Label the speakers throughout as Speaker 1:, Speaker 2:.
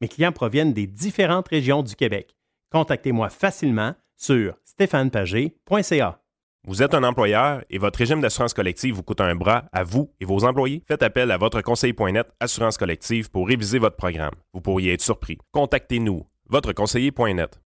Speaker 1: Mes clients proviennent des différentes régions du Québec. Contactez-moi facilement sur stéphanepagé.ca.
Speaker 2: Vous êtes un employeur et votre régime d'assurance collective vous coûte un bras à vous et vos employés? Faites appel à votre conseiller.net Assurance collective pour réviser votre programme. Vous pourriez être surpris. Contactez-nous, votre conseiller.net.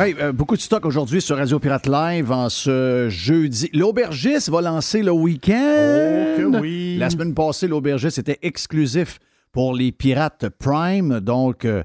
Speaker 3: Hey, euh, beaucoup de stock aujourd'hui sur Radio Pirate Live en ce jeudi. L'aubergiste va lancer le week-end.
Speaker 4: Oh que oui.
Speaker 3: La semaine passée, l'aubergiste était exclusif pour les pirates Prime. Donc, euh,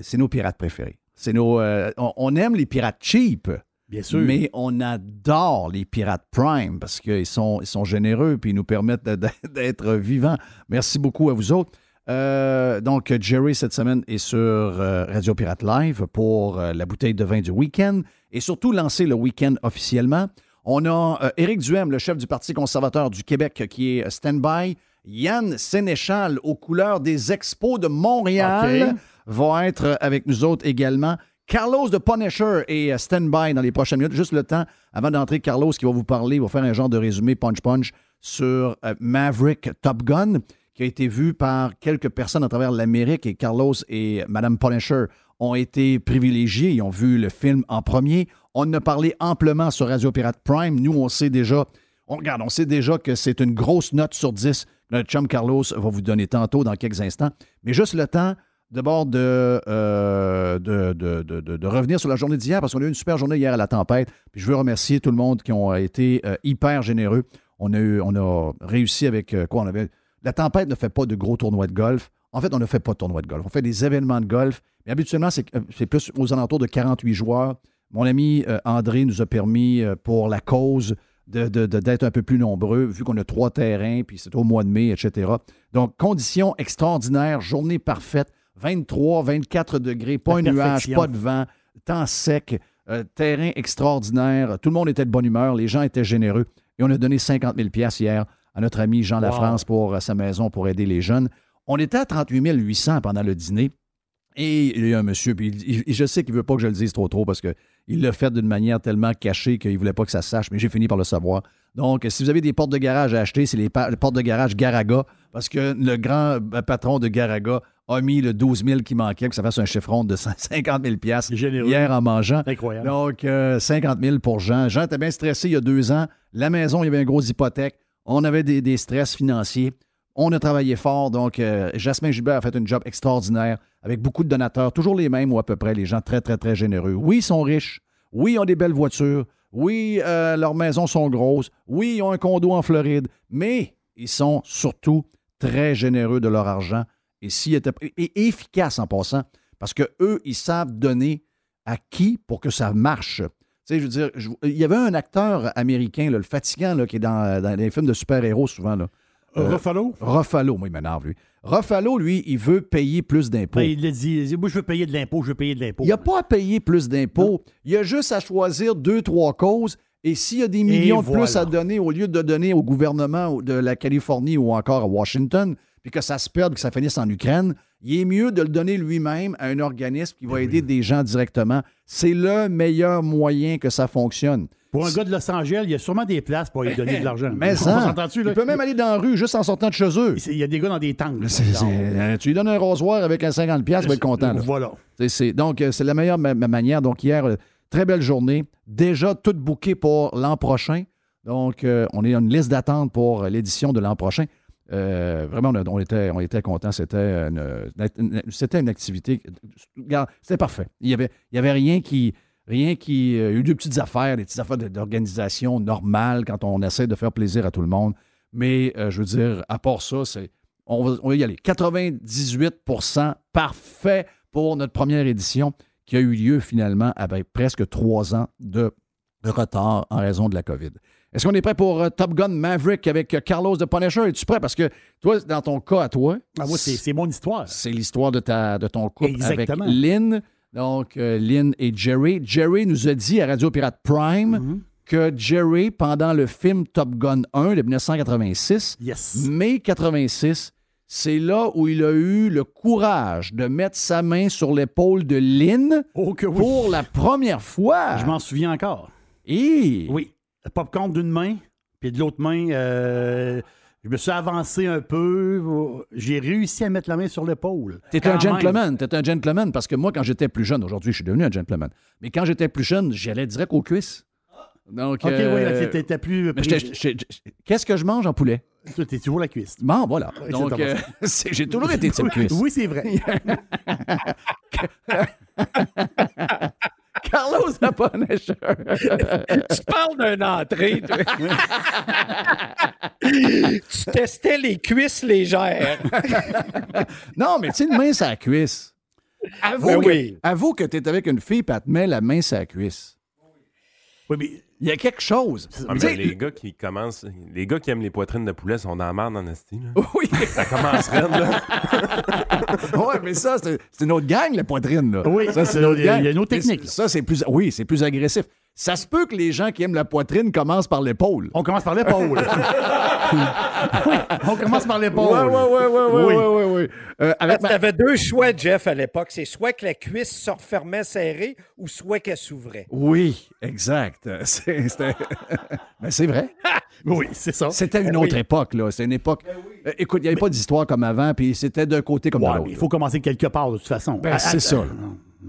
Speaker 3: c'est nos pirates préférés. C'est nos, euh, on, on aime les pirates cheap.
Speaker 4: Bien sûr.
Speaker 3: Mais on adore les pirates Prime parce qu'ils sont, ils sont généreux et ils nous permettent d'être vivants. Merci beaucoup à vous autres. Euh, donc, Jerry, cette semaine, est sur euh, Radio Pirate Live pour euh, la bouteille de vin du week-end et surtout lancer le week-end officiellement. On a Éric Duhem, le chef du Parti conservateur du Québec, qui est stand-by. Yann Sénéchal, aux couleurs des Expos de Montréal, va être avec nous autres également. Carlos de Punisher est stand-by dans les prochaines minutes. Juste le temps, avant d'entrer, Carlos qui va vous parler, va faire un genre de résumé punch-punch sur Maverick Top Gun, qui a été vu par quelques personnes à travers l'Amérique. Et Carlos et Madame Punisher ont été privilégiés. Ils ont vu le film en premier. On en a parlé amplement sur Radio Pirate Prime. Nous, on sait déjà, on regarde, on sait déjà que c'est une grosse note sur 10 que notre chum Carlos va vous donner tantôt dans quelques instants. Mais juste le temps d'abord de, euh, de- de- de- de revenir sur la journée d'hier, parce qu'on a eu une super journée hier à la tempête. Puis je veux remercier tout le monde qui ont été euh, hyper généreux. On a, eu, on a réussi avec euh, quoi? On avait. La tempête ne fait pas de gros tournois de golf. En fait, on ne fait pas de tournois de golf. On fait des événements de golf. Mais habituellement, c'est euh, plus aux alentours de 48 joueurs. Mon ami euh, André nous a permis, euh, pour la cause, de- de- de- d'être un peu plus nombreux, vu qu'on a trois terrains, puis c'est au mois de mai, etc. Donc, conditions extraordinaires, journée parfaite, 23, 24 degrés, pas un nuage, pas de vent, temps sec, euh, terrain extraordinaire, tout le monde était de bonne humeur, les gens étaient généreux. Et on a donné 50 000 pièces hier à notre ami Jean Lafrance pour euh, sa maison pour aider les jeunes. On était à 38 800 pendant le dîner. Et il y a un monsieur, puis il- il- je sais qu'il ne veut pas que je le dise trop trop parce qu'il l'a fait d'une manière tellement cachée qu'il ne voulait pas que ça se sache, mais j'ai fini par le savoir. Donc, si vous avez des portes de garage à acheter, c'est les, portes de garage Garaga, parce que le grand euh, patron de Garaga a mis le 12 000 qui manquait, que ça fasse un chiffron de 50 000 piastres
Speaker 4: généreux.
Speaker 3: hier en mangeant.
Speaker 4: Incroyable.
Speaker 3: Donc, euh, 50 000 pour Jean. Jean était bien stressé il y a deux ans. La maison, il y avait une grosse hypothèque. On avait des, stress financiers. On a travaillé fort. Donc, euh, Jasmin Gilbert a fait un job extraordinaire avec beaucoup de donateurs, toujours les mêmes ou à peu près, les gens très, très, très généreux. Oui, ils sont riches. Oui, ils ont des belles voitures. Oui, euh, leurs maisons sont grosses. Oui, ils ont un condo en Floride. Mais ils sont surtout très généreux de leur argent et, s'ils et, efficaces en passant, parce que eux, ils savent donner à qui pour que ça marche. Tu sais, je veux dire, je- il y avait un acteur américain, là, le fatigant, là, qui est dans, dans les films de super-héros souvent. Là. Euh,
Speaker 4: Ruffalo?
Speaker 3: Ruffalo, moi, il m'énerve, lui. Ruffalo, lui, il veut payer plus d'impôts.
Speaker 4: Ben, il l'a dit, il dit, Moi, je veux payer de l'impôt, je veux payer de l'impôt.
Speaker 3: Il n'y a pas à payer plus d'impôts. Il y a juste à choisir deux, trois causes. Et s'il y a des millions de plus à donner, au lieu de donner au gouvernement de la Californie ou encore à Washington, puis que ça se perde, que ça finisse en Ukraine, il est mieux de le donner lui-même à un organisme qui va aider des gens directement. C'est le meilleur moyen que ça fonctionne.
Speaker 4: Pour un gars de Los Angeles, il y a sûrement des places pour lui donner de l'argent.
Speaker 3: Mais ça, il peut même aller dans la rue juste en sortant de chez eux.
Speaker 4: Il y a des gars dans des tanks.
Speaker 3: euh, tu lui donnes un rasoir avec un 50$, il va être content. là.
Speaker 4: Voilà.
Speaker 3: Donc, euh, c'est la meilleure ma- ma manière. Donc, hier, euh, très belle journée. Déjà, tout booké pour l'an prochain. Donc, euh, on est à une liste d'attente pour l'édition de l'an prochain. Euh, vraiment, on, était, on était contents. C'était une, activité. C'était parfait. Il n'y avait, rien qui. Rien qui. euh, Il y a eu des petites affaires, des petites affaires d'organisation normales quand on essaie de faire plaisir à tout le monde. Mais euh, je veux dire, à part ça, on va y aller. 98% parfait pour notre première édition qui a eu lieu finalement avec presque trois ans de retard en raison de la COVID. Est-ce qu'on est prêt pour euh, Top Gun Maverick avec euh, Carlos de Punisher? Es-tu prêt? Parce que toi, dans ton cas à toi,
Speaker 4: Ah, moi, c'est mon histoire.
Speaker 3: c'est l'histoire de, ta, de ton couple
Speaker 4: Exactement.
Speaker 3: avec Lynn. Donc, euh, Lynn et Jerry. Jerry nous a dit à Radio Pirate Prime
Speaker 4: Mhm.
Speaker 3: que Jerry, pendant le film Top Gun 1 de 1986,
Speaker 4: Yes.
Speaker 3: mai 86, c'est là où il a eu le courage de mettre sa main sur l'épaule de Lynn
Speaker 4: Oh oui.
Speaker 3: pour la première fois.
Speaker 4: Je m'en souviens encore.
Speaker 3: Et
Speaker 4: Oui. Popcorn d'une main, puis de l'autre main, euh, je me suis avancé un peu. J'ai réussi à mettre la main sur l'épaule.
Speaker 3: T'es un gentleman, t'es un gentleman parce que moi, quand j'étais plus jeune, aujourd'hui, je suis devenu un gentleman, mais quand j'étais plus jeune, j'allais direct aux cuisses. Donc,
Speaker 4: OK,
Speaker 3: euh,
Speaker 4: oui, t'étais plus.
Speaker 3: Qu'est-ce que je mange en poulet?
Speaker 4: T'es toujours la cuisse.
Speaker 3: Bon, voilà. Donc, euh, j'ai toujours été type cuisse.
Speaker 4: Oui, c'est vrai.
Speaker 3: Carlos n'a pas un écheur.
Speaker 5: Tu parles d'une entrée, toi. tu testais les cuisses légères.
Speaker 3: Non, mais tu sais, une main sur la cuisse. Avoue,
Speaker 5: Ben
Speaker 3: que, avoue que t'es avec une fille et elle te met la main sur la cuisse.
Speaker 4: Oui, mais
Speaker 3: Il y a quelque chose.
Speaker 2: Ah, mais les gars qui commencent, les gars qui aiment les poitrines de poulet sont dans la merde en esti.
Speaker 3: Oui,
Speaker 2: Ça commence raide, là.
Speaker 3: ouais, mais ça, c'est une autre gang, la poitrine. Là.
Speaker 4: Oui,
Speaker 3: ça,
Speaker 4: c'est- il y a- il y a une autre technique.
Speaker 3: Ça, c'est plus. Oui, c'est plus agressif. Ça se peut que les gens qui aiment la poitrine commencent par l'épaule.
Speaker 4: on commence par l'épaule. oui, on commence par l'épaule.
Speaker 3: Ouais, ouais, ouais, ouais, ouais,
Speaker 4: Oui.
Speaker 3: ouais, ouais, ouais. Euh, avec ma-
Speaker 5: Tu avais deux choix, Jeff, à l'époque. C'est soit que la cuisse se refermait serrée ou soit qu'elle s'ouvrait.
Speaker 3: Oui, exact. C'est Ben, c'est vrai.
Speaker 4: Oui, c'est ça.
Speaker 3: C'était une autre époque, là. C'est une époque. Euh, écoute, il n'y avait pas d'histoire comme avant, puis c'était d'un côté comme de l'autre.
Speaker 4: il faut commencer quelque part, de toute façon.
Speaker 3: Ben,
Speaker 4: Ah,
Speaker 3: c'est
Speaker 4: ah,
Speaker 3: ça.
Speaker 4: ah,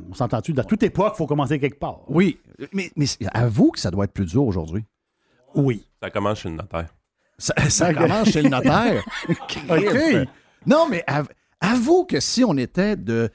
Speaker 4: On s'entend-tu? Dans toute époque, il faut commencer quelque part.
Speaker 3: Oui, mais, mais avoue que ça doit être plus dur aujourd'hui.
Speaker 4: Oui.
Speaker 2: Ça commence chez le notaire.
Speaker 3: Ça, ça commence chez le notaire?
Speaker 4: OK.
Speaker 3: Non, mais av- avoue que si on était de.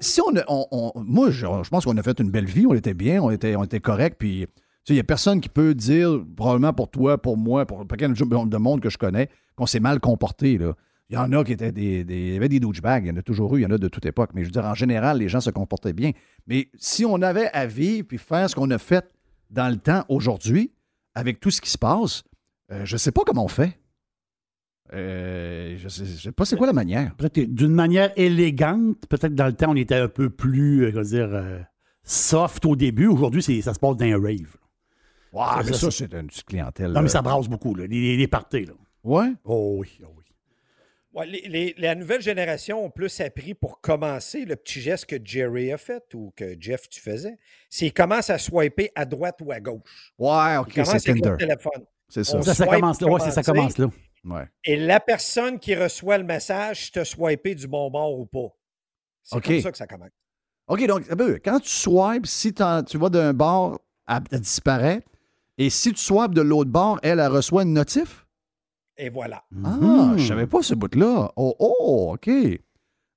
Speaker 3: Si on, a- on- on- moi, je, je pense qu'on a fait une belle vie, on était bien, on était, on était correct, puis tu sais, il n'y a personne qui peut dire, probablement pour toi, pour moi, pour quelqu'un de monde que je connais, qu'on s'est mal comporté. Là. Il y en a qui étaient des, des- Il y avait des douchebags, il y en a toujours eu, il y en a de toute époque. Mais je veux dire, en général, les gens se comportaient bien. Mais si on avait à vivre puis faire ce qu'on a fait dans le temps aujourd'hui, avec tout ce qui se passe, euh, je ne sais pas comment on fait. Euh, je ne sais, je sais pas c'est quoi la manière.
Speaker 4: Peut-être d'une manière élégante, peut-être dans le temps, on était un peu plus, euh, comment dire, euh, soft au début. Aujourd'hui, ça se passe dans un rave.
Speaker 3: Wow,
Speaker 4: Ça,
Speaker 3: mais
Speaker 4: ça,
Speaker 3: ça, c'est une petite clientèle.
Speaker 4: Non, mais ça brasse beaucoup, là, les parties. Là.
Speaker 3: Ouais?
Speaker 4: Oh oui, oh oui.
Speaker 5: Ouais, les- les- la nouvelle génération ont plus appris pour commencer le petit geste que Jerry a fait ou que Jeff tu faisais. C'est qu'il commence à swiper à droite ou à gauche.
Speaker 3: Ouais, OK, c'est Tinder.
Speaker 5: téléphone.
Speaker 3: C'est ça.
Speaker 4: Ça, ça commence là. Ouais, ça commence là.
Speaker 3: Ouais.
Speaker 5: Et la personne qui reçoit le message, si tu as swipé du bon bord ou pas. C'est
Speaker 3: OK.
Speaker 5: comme ça que ça commence.
Speaker 3: OK, donc, un peu, quand tu swipes, si tu vas d'un bord, elle, elle disparaît. Et si tu swipes de l'autre bord, elle, elle reçoit une notif?
Speaker 5: Et voilà.
Speaker 3: Ah,
Speaker 4: Mhm.
Speaker 3: je savais pas ce bout-là. Oh, oh, OK.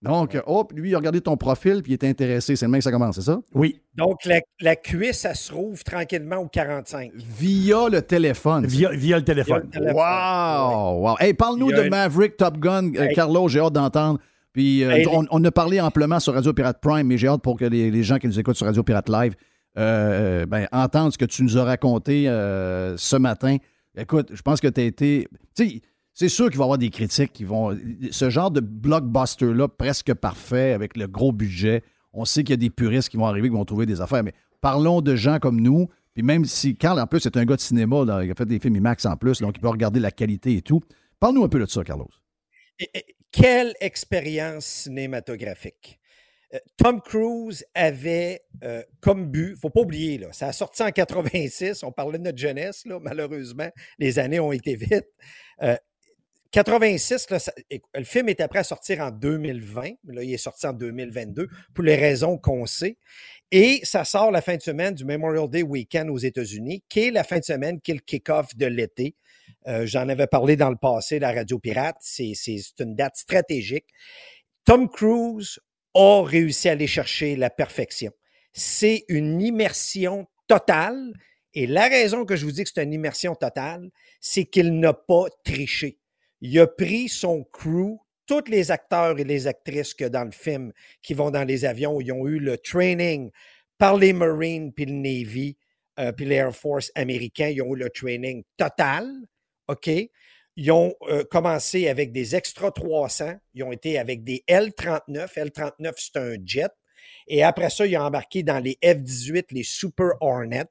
Speaker 3: Donc, hop, lui, il a regardé ton profil puis il est intéressé. C'est le même que ça commence, c'est ça?
Speaker 4: Oui,
Speaker 5: Donc, la, la cuisse, elle se rouvre tranquillement au 45.
Speaker 3: Via le téléphone.
Speaker 4: via, via le téléphone.
Speaker 5: le téléphone.
Speaker 3: Wow! wow. Hey, parle-nous de Maverick Top Gun. Euh,
Speaker 5: Hey.
Speaker 3: Carlo, j'ai hâte d'entendre. Puis, euh,
Speaker 5: Hey,
Speaker 3: on, on a parlé amplement sur Radio Pirate Prime, mais j'ai hâte pour que les, les gens qui nous écoutent sur Radio Pirate Live euh, ben, entendent ce que tu nous as raconté euh, ce matin. Écoute, je pense que tu as été. Tu sais, c'est sûr qu'il va y avoir des critiques qui vont. Ce genre de blockbuster-là, presque parfait, avec le gros budget, on sait qu'il y a des puristes qui vont arriver, qui vont trouver des affaires, mais parlons de gens comme nous. Puis même si Carl, en plus, c'est un gars de cinéma, il a fait des films IMAX en plus, donc il peut regarder la qualité et tout. Parle-nous un peu de ça, Carlos.
Speaker 5: quelle expérience cinématographique. Euh, Tom Cruise avait euh, comme but, il ne faut pas oublier, là, ça a sorti en 86, on parlait de notre jeunesse, là, malheureusement, les années ont été vite. 86, euh, le film était prêt à sortir en 2020, mais là, il est sorti en 2022 pour les raisons qu'on sait. Et ça sort la fin de semaine du Memorial Day Weekend aux États-Unis, qui est la fin de semaine qui est le kick-off de l'été. J'en avais parlé dans le passé, la Radio Pirate, c'est une date stratégique. Tom Cruise a réussi à aller chercher la perfection. C'est une immersion totale. Et la raison que je vous dis que c'est une immersion totale, c'est qu'il n'a pas triché. Il a pris son crew, tous les acteurs et les actrices que dans le film qui vont dans les avions, ils ont eu le training par les Marines puis le Navy, euh, puis l'Air Force américain, ils ont eu le training total. OK? Ils ont euh, commencé avec des Extra 300. Ils ont été avec des L-39. L-39, c'est un jet. Et après ça, ils ont embarqué dans les F-18, les Super Hornet.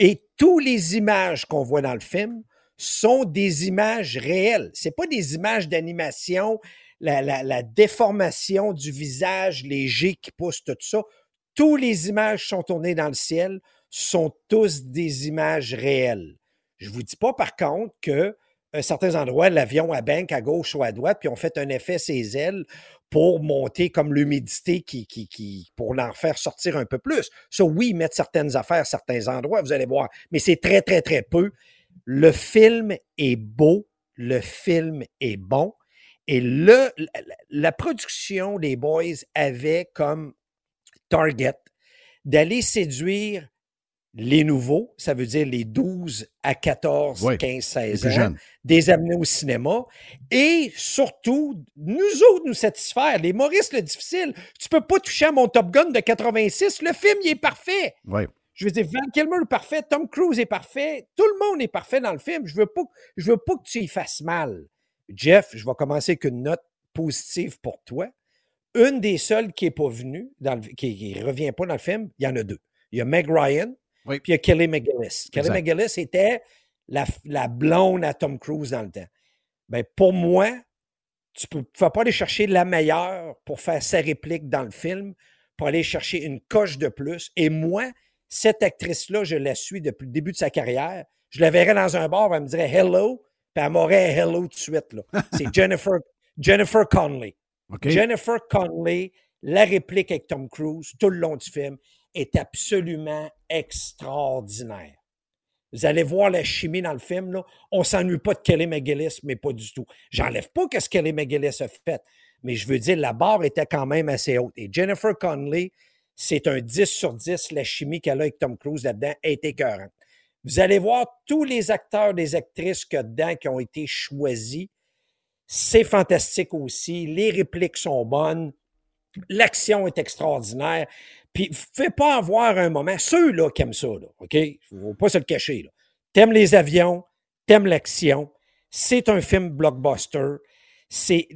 Speaker 5: Et toutes les images qu'on voit dans le film sont des images réelles. C'est pas des images d'animation, la, la, déformation du visage, les G qui poussent, tout ça. Toutes les images sont tournées dans le ciel, sont tous des images réelles. Je vous dis pas par contre que à certains endroits, l'avion à banque à gauche ou à droite, puis on fait un effet ses ailes pour monter comme l'humidité qui, qui, pour en faire sortir un peu plus. Ça, oui, mettre certaines affaires à certains endroits, vous allez voir, mais c'est très, très, très peu. Le film est beau, le film est bon, et le, la production des Boys avait comme target d'aller séduire les nouveaux, ça veut dire les 12 à 14, 15, 16 ans, des amener au cinéma et surtout, nous autres nous satisfaire. Les Maurice, le difficile, tu peux pas toucher à mon Top Gun de 86, le film, il est parfait. Je veux dire, Van Kilmer est parfait, Tom Cruise est parfait, tout le monde est parfait dans le film. Je veux pas, je veux pas que tu y fasses mal. Jeff, je vais commencer avec une note positive pour toi. Une des seules qui n'est pas venue, qui ne revient pas dans le film, il y en a deux. Il y a Meg Ryan, puis il y a Kelly McGillis. Kelly McGillis était la, la, blonde à Tom Cruise dans le temps. Ben, pour moi, tu ne vas pas aller chercher la meilleure pour faire sa réplique dans le film, pour aller chercher une coche de plus. Et moi, cette actrice-là, je la suis depuis le début de sa carrière. Je la verrais dans un bar, elle me dirait hello, puis elle m'aurait hello tout de suite. C'est Jennifer, Jennifer Connelly. Jennifer Connelly, la réplique avec Tom Cruise tout le long du film est absolument extraordinaire. Vous allez voir la chimie dans le film. Là. On ne s'ennuie pas de Kelly McGillis, mais pas du tout. J'enlève pas ce que Kelly McGillis a fait, mais je veux dire, la barre était quand même assez haute. Et Jennifer Connelly, c'est un 10 sur 10. La chimie qu'elle a avec Tom Cruise là-dedans est écœurante. Vous allez voir tous les acteurs, les actrices que dedans qui ont été choisis. C'est fantastique aussi. Les répliques sont bonnes. L'action est extraordinaire. Puis, fais pas avoir un moment. Ceux-là qui aiment ça, là, OK? Faut pas se le cacher. T'aimes les avions, t'aimes l'action. C'est un film blockbuster. C'est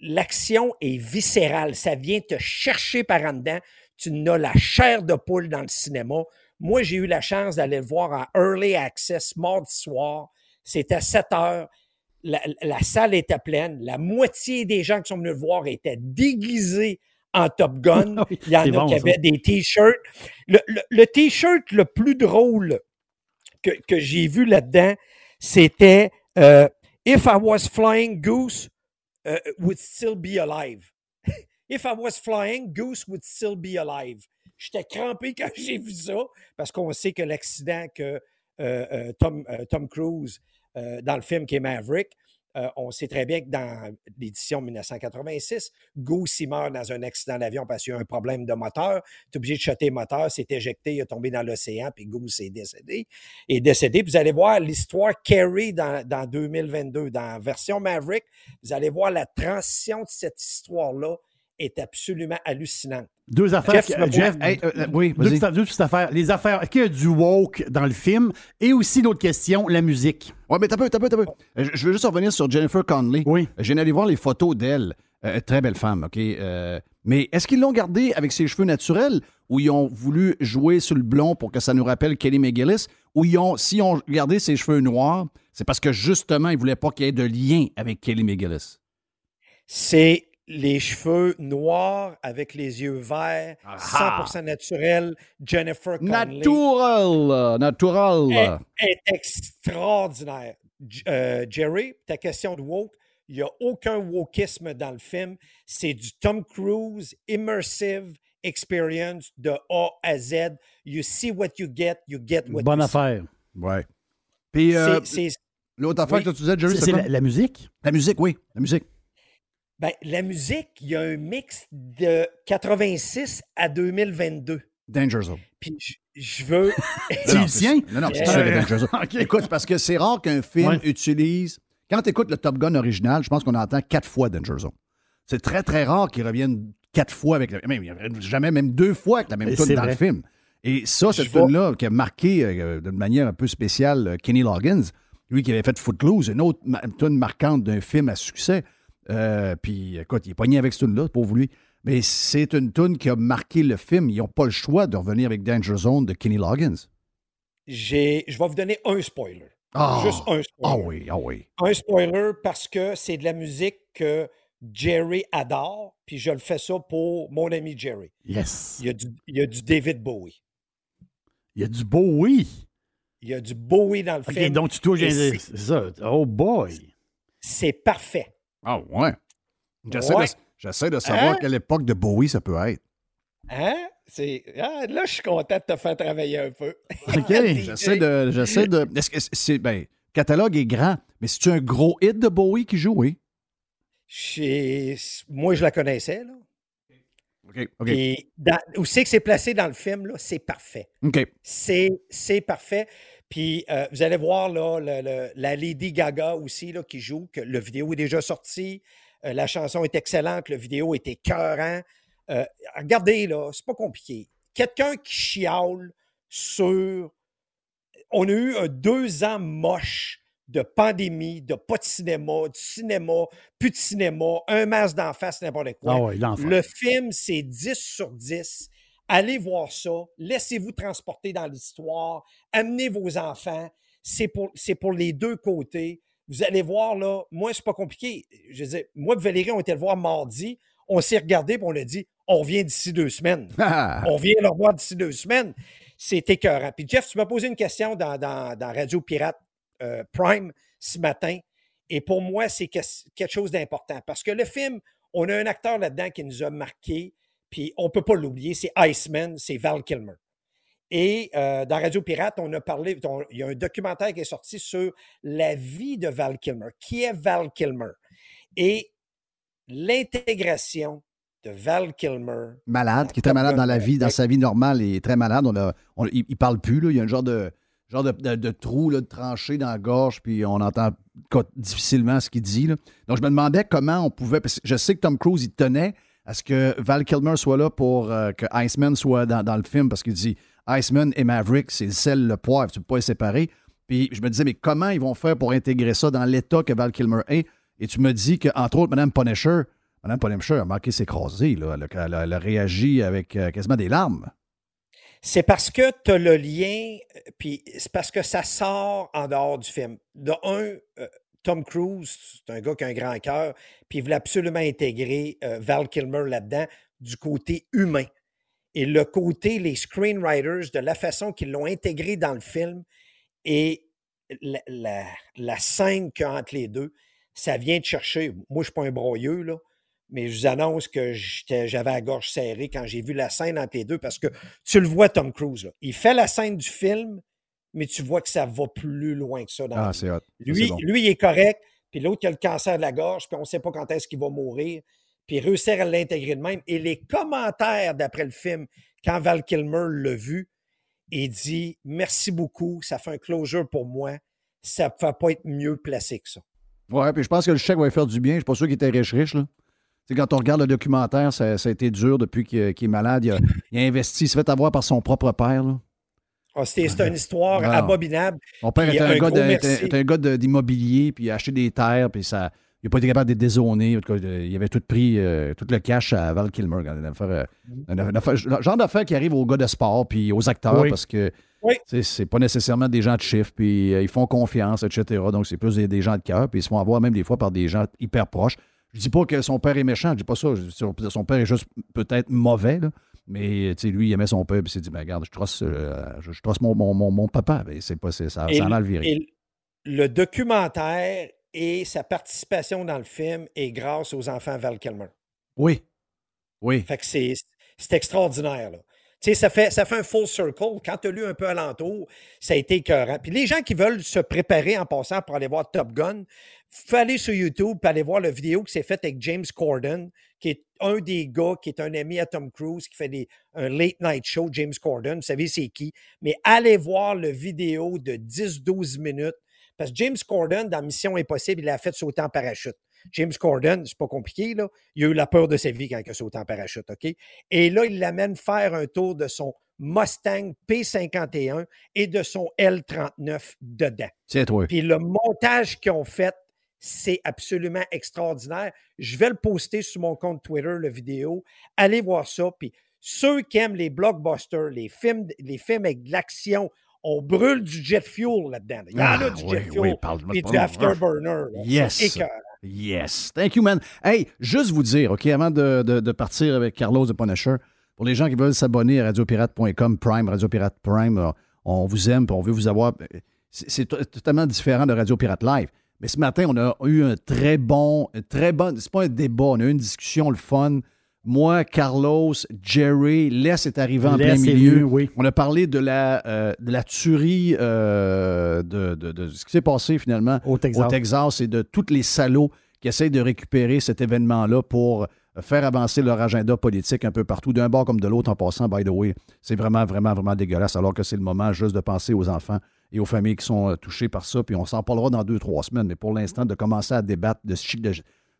Speaker 5: l'action est viscérale. Ça vient te chercher par en dedans. Tu n'as la chair de poule dans le cinéma. Moi, j'ai eu la chance d'aller le voir en early access mardi soir. C'était à 7 heures. La, salle était pleine. La moitié des gens qui sont venus le voir étaient déguisés en Top Gun. Il y en a qui avaient des T-shirts. Le, T-shirt le plus drôle que, que j'ai vu là-dedans, c'était euh, If I was flying, Goose uh, would still be alive. If I was flying, Goose would still be alive. J'étais crampé quand j'ai vu ça, parce qu'on sait que l'accident que euh, euh, Tom, Tom, Cruise, dans le film qui est Maverick, euh, on sait très bien que dans l'édition 1986, Goose il meurt dans un accident d'avion parce qu'il y a un problème de moteur. Tu es obligé de chuter le moteur, s'est éjecté, il est tombé dans l'océan, puis Goose est décédé. Décédé. vous allez voir l'histoire Carrie dans, dans 2022, dans version Maverick. Vous allez voir la transition de cette histoire-là est absolument hallucinante.
Speaker 4: Deux affaires.
Speaker 5: Jeff,
Speaker 4: Jeff,
Speaker 3: Hey, euh, euh, oui,
Speaker 4: deux, petites- deux petites affaires. Les affaires. Est-ce qu'il y a du woke dans le film? Et aussi, l'autre question, la musique.
Speaker 3: Ouais, mais t'as peu, t'as peu, t'as peu. Euh, Je veux juste revenir sur Jennifer Connelly.
Speaker 4: Oui.
Speaker 3: J'ai allé voir les photos d'elle. Euh, très belle femme, OK? Euh, mais est-ce qu'ils l'ont gardée avec ses cheveux naturels? Ou ils ont voulu jouer sur le blond pour que ça nous rappelle Kelly McGillis? Ou ils ont, s'ils ont gardé ses cheveux noirs, c'est parce que justement, ils voulaient pas qu'il y ait de lien avec Kelly McGillis?
Speaker 5: C'est les cheveux noirs avec les yeux verts,
Speaker 3: Ah.
Speaker 5: 100% naturel, Jennifer Connelly.
Speaker 3: Natural! Natural!
Speaker 5: est, est extraordinaire. Euh, Jerry, ta question de woke, il n'y a aucun wokisme dans le film. C'est du Tom Cruise immersive experience de A à Z. You see what you get, you get what
Speaker 4: Bonne
Speaker 5: you see.
Speaker 4: affaire.
Speaker 3: Ouais. Puis euh, l'autre affaire
Speaker 5: oui.
Speaker 3: que tu disais, Jerry,
Speaker 4: C'est la, la musique?
Speaker 3: La musique, oui. La musique.
Speaker 5: Ben, la musique, il y a un mix de 86 à 2022.
Speaker 3: Danger Zone.
Speaker 5: Puis je, je veux.
Speaker 4: C'est
Speaker 3: Non,
Speaker 4: le sien?
Speaker 3: Non, non, c'est
Speaker 5: Euh,
Speaker 3: sûr, le Danger Zone. Écoute, parce que c'est rare qu'un film
Speaker 4: Ouais.
Speaker 3: utilise. Quand tu écoutes le Top Gun original, je pense qu'on entend quatre fois Danger Zone. C'est très, très rare qu'ils reviennent quatre fois avec le. Même, jamais, même deux fois avec la même tune dans le film. Et ça, cette tune-là, qui a marqué euh, d'une manière un peu spéciale euh, Kenny Loggins, lui qui avait fait Footloose, une autre ma- tune marquante d'un film à succès. Euh, puis, écoute, il est pogné avec cette tune-là, pauvre lui. Mais c'est une tune qui a marqué le film. Ils n'ont pas le choix de revenir avec Danger Zone de Kenny Loggins.
Speaker 5: j'ai- Je vais vous donner un spoiler.
Speaker 3: Ah!
Speaker 5: Juste un spoiler.
Speaker 3: Ah oui, ah oui.
Speaker 5: Un spoiler parce que c'est de la musique que Jerry adore, puis je le fais ça pour mon ami Jerry.
Speaker 4: Yes.
Speaker 5: Il y a du, il y a du David Bowie.
Speaker 4: Il y a du oui.
Speaker 5: Il y a du Bowie dans le film.
Speaker 4: donc tu touches. C'est- ça. Oh boy.
Speaker 5: C'est parfait.
Speaker 3: Ah ouais. J'essaie
Speaker 5: Ouais.
Speaker 3: de, savoir
Speaker 5: Hein?
Speaker 3: quelle époque de Bowie ça peut être.
Speaker 5: Hein? Ah, là, je suis content de te faire travailler un peu.
Speaker 4: OK.
Speaker 3: J'essaie de. J'essaie de. Est-ce que c'est. Ben, le catalogue est grand, mais c'est-tu un gros hit de Bowie qui joue, oui?
Speaker 5: Moi, je la connaissais. Là.
Speaker 3: OK. OK.
Speaker 5: Et dans... où c'est que c'est placé dans le film? Là? C'est parfait.
Speaker 3: OK.
Speaker 5: C'est, c'est parfait. Puis euh, vous allez voir là, le- le- la Lady Gaga aussi là, qui joue, que le vidéo est déjà sorti. Euh, la chanson est excellente, le vidéo est écœurant. Euh, regardez, là, c'est pas compliqué. Quelqu'un qui chiale sur. On a eu un deux ans moche de pandémie, de pas de cinéma, du cinéma, plus de cinéma, un masque d'en face, n'importe quoi.
Speaker 4: Ah ouais.
Speaker 5: Le film, c'est 10 sur 10. Allez voir ça. Laissez-vous transporter dans l'histoire. Amenez vos enfants. C'est pour, les deux côtés. Vous allez voir, là, moi, c'est pas compliqué. Je dire, moi et Valérie, on était le voir mardi. On s'est regardé et on a dit on revient d'ici deux semaines.
Speaker 3: Ah,
Speaker 5: On vient le revoir d'ici deux semaines. C'est écœurant. Puis Jeff, tu m'as posé une question dans, dans- dans Radio Pirate euh, Prime ce matin. Et pour moi, c'est que- quelque chose d'important. Parce que le film, on a un acteur là-dedans qui nous a marqué. Puis on ne peut pas l'oublier, c'est Iceman, c'est Val Kilmer. Et euh, dans Radio Pirate, on a parlé, il y a un documentaire qui est sorti sur la vie de Val Kilmer. Qui est Val Kilmer? Et l'intégration de Val Kilmer
Speaker 3: malade, qui est très malade dans la vie, dans sa vie normale, il est très malade. On a, il, il parle plus, là. Il y a un genre de, genre de, trou, de tranché dans la gorge, puis on entend difficilement ce qu'il dit. Donc, je me demandais comment on pouvait. Parce que je sais que Tom Cruise, il tenait à ce que Val Kilmer soit là pour euh, que Iceman soit dans, le film, parce qu'il dit Iceman et Maverick, c'est le sel, le poivre, tu ne peux pas les séparer. Puis je me disais, mais comment ils vont faire pour intégrer ça dans l'état que Val Kilmer est? Et tu me dis qu'entre autres, Mme Punisher, Mme Punisher a manqué s'écraser, là. Elle, a- réagi avec euh, quasiment des larmes.
Speaker 5: C'est parce que tu as le lien, euh, puis c'est parce que ça sort en dehors du film. De un, Tom Cruise, c'est un gars qui a un grand cœur, puis il voulait absolument intégrer euh, Val Kilmer là-dedans du côté humain. Et le côté, les screenwriters, de la façon qu'ils l'ont intégré dans le film et la, scène qu'il y a entre les deux, ça vient de chercher. Moi, je ne suis pas un broyeux, mais je vous annonce que j'avais la gorge serrée quand j'ai vu la scène entre les deux parce que tu le vois, Tom Cruise. Il fait la scène du film, mais tu vois que ça va plus loin que ça. Dans
Speaker 3: Ah, c'est hot.
Speaker 5: Lui,
Speaker 3: bon.
Speaker 5: lui, il est correct, puis l'autre, il a le cancer de la gorge, puis on ne sait pas quand est-ce qu'il va mourir. Puis réussir à l'intégrer de même. Et les commentaires d'après le film, quand Val Kilmer l'a vu, il dit Merci beaucoup, ça fait un closure pour moi. Ça ne peut pas être mieux placé que ça.
Speaker 3: Ouais, puis je pense que le chèque va lui faire du bien. Je suis pas sûr qu'il était riche-riche, là. C'est quand on regarde le documentaire, ça, a été dur depuis qu'il est malade. Il a, investi, il s'est fait avoir par son propre père.
Speaker 5: Ah, c'est une histoire abominable.
Speaker 3: Mon père était un, gars d'immobilier, puis il a acheté des terres, puis ça, il n'a pas été capable de dézoner. Il avait tout pris, euh, tout le cash à Val Kilmer. Euh, le genre d'affaires qui arrive aux gars de sport puis aux acteurs parce que c'est pas nécessairement des gens de chiffre, puis euh, ils font confiance, etc. Donc, c'est plus des, gens de cœur, puis ils se font avoir même des fois par des gens hyper proches. Je dis pas que son père est méchant, je dis pas ça. son père est juste peut-être mauvais, mais lui, il aimait son père, puis il s'est dit ben, regarde, je trosse, je, mon, mon, papa. C'est pas, ça, ça a mal viré.
Speaker 5: le documentaire et sa participation dans le film est grâce aux enfants Val Kilmer.
Speaker 3: Oui. Oui.
Speaker 5: Fait que c'est, extraordinaire, là. Ça fait, ça fait un full circle. Quand tu as lu un peu alentour, ça a été écœurant. Puis les gens qui veulent se préparer en passant pour aller voir Top Gun, faut aller sur YouTube et aller voir la vidéo qui s'est faite avec James Corden, qui est un des gars qui est un ami à Tom Cruise, qui fait des, un late night show, James Corden. Vous savez c'est qui. Mais allez voir la vidéo de 10-12 minutes parce que James Corden, dans Mission Impossible, il a fait sauter en parachute. James Corden, c'est pas compliqué, là. Il a eu la peur de sa vie quand il a sauté en parachute, OK? Et là, il l'amène faire un tour de son Mustang P51 et de son L39 dedans.
Speaker 3: C'est toi.
Speaker 5: Puis le montage qu'ils ont fait, c'est absolument extraordinaire. Je vais le poster sur mon compte Twitter, la vidéo. Allez voir ça. Puis ceux qui aiment les blockbusters, les films, les films avec de l'action, on brûle du jet fuel là-dedans. Il y en a ah, du jet fuel et du afterburner.
Speaker 3: Yes. Yes. Thank you, man. Hey, juste vous dire, OK, avant de, partir avec Carlos de Punisher, pour les gens qui veulent s'abonner à radiopirate.com Prime, Radiopirate Prime, euh, on vous aime, on veut vous avoir. C'est totalement différent de Radio Pirate Live. Mais ce matin, on a eu un très bon, très bon, c'est pas un débat, on a eu une discussion, le fun moi, Carlos, Jerry, Les est arrivé en plein milieu.
Speaker 4: oui.
Speaker 3: On a parlé de la, euh, de la tuerie euh, de, ce qui s'est passé finalement
Speaker 4: au
Speaker 3: Texas. et de tous les salauds qui essayent de récupérer cet événement-là pour faire avancer leur agenda politique un peu partout, d'un bord comme de l'autre en passant, by the way. C'est vraiment, vraiment, vraiment dégueulasse, alors que c'est le moment juste de penser aux enfants et aux familles qui sont euh, touchées par ça. Puis on s'en parlera dans deux, trois semaines, mais pour l'instant, de commencer à débattre de, de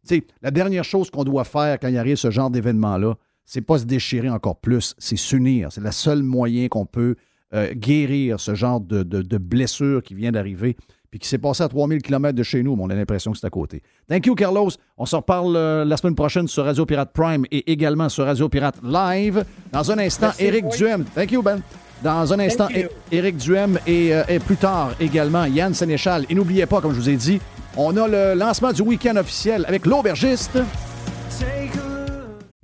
Speaker 3: sais, la dernière chose qu'on doit faire quand il arrive ce genre d'événement-là, c'est pas se déchirer encore plus, c'est s'unir. C'est le seul moyen qu'on peut euh, guérir ce genre de, de, blessure qui vient d'arriver puis qui s'est passé à 3000 km de chez nous, mais on a l'impression que c'est à côté. Thank you, Carlos. On se reparle euh, la semaine prochaine sur Radio Pirate Prime et également sur Radio Pirate Live. Dans un instant, Eric Duhem. Thank you, Ben. Dans un instant, Éric Duhem et, euh, et, plus tard également Yann Sénéchal. Et n'oubliez pas, comme je vous ai dit, on a le lancement du week-end officiel avec l'aubergiste.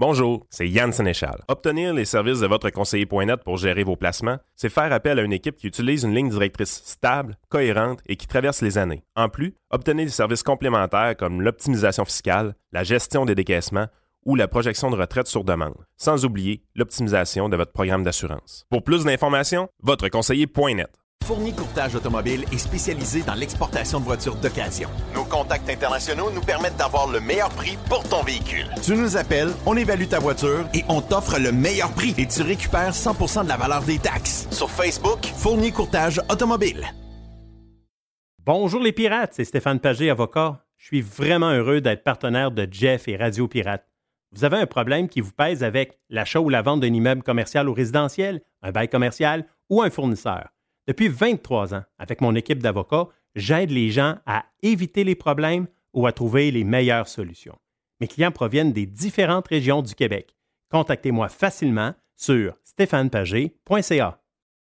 Speaker 2: Bonjour, c'est Yann Sénéchal. Obtenir les services de votre conseiller.net pour gérer vos placements, c'est faire appel à une équipe qui utilise une ligne directrice stable, cohérente et qui traverse les années. En plus, obtenez des services complémentaires comme l'optimisation fiscale, la gestion des décaissements ou la projection de retraite sur demande, sans oublier l'optimisation de votre programme d'assurance. Pour plus d'informations, votre conseiller.net.
Speaker 6: Fournier Courtage Automobile est spécialisé dans l'exportation de voitures d'occasion. Nos contacts internationaux nous permettent d'avoir le meilleur prix pour ton véhicule. Tu nous appelles, on évalue ta voiture et on t'offre le meilleur prix et tu récupères 100% de la valeur des taxes. Sur Facebook, Fournier Courtage Automobile.
Speaker 1: Bonjour les pirates, c'est Stéphane Pagé, avocat. Je suis vraiment heureux d'être partenaire de Jeff et Radio Pirate. Vous avez un problème qui vous pèse avec l'achat ou la vente d'un immeuble commercial ou résidentiel, un bail commercial ou un fournisseur. Depuis 23 ans, avec mon équipe d'avocats, j'aide les gens à éviter les problèmes ou à trouver les meilleures solutions. Mes clients proviennent des différentes régions du Québec. Contactez-moi facilement sur stéphanepagé.ca.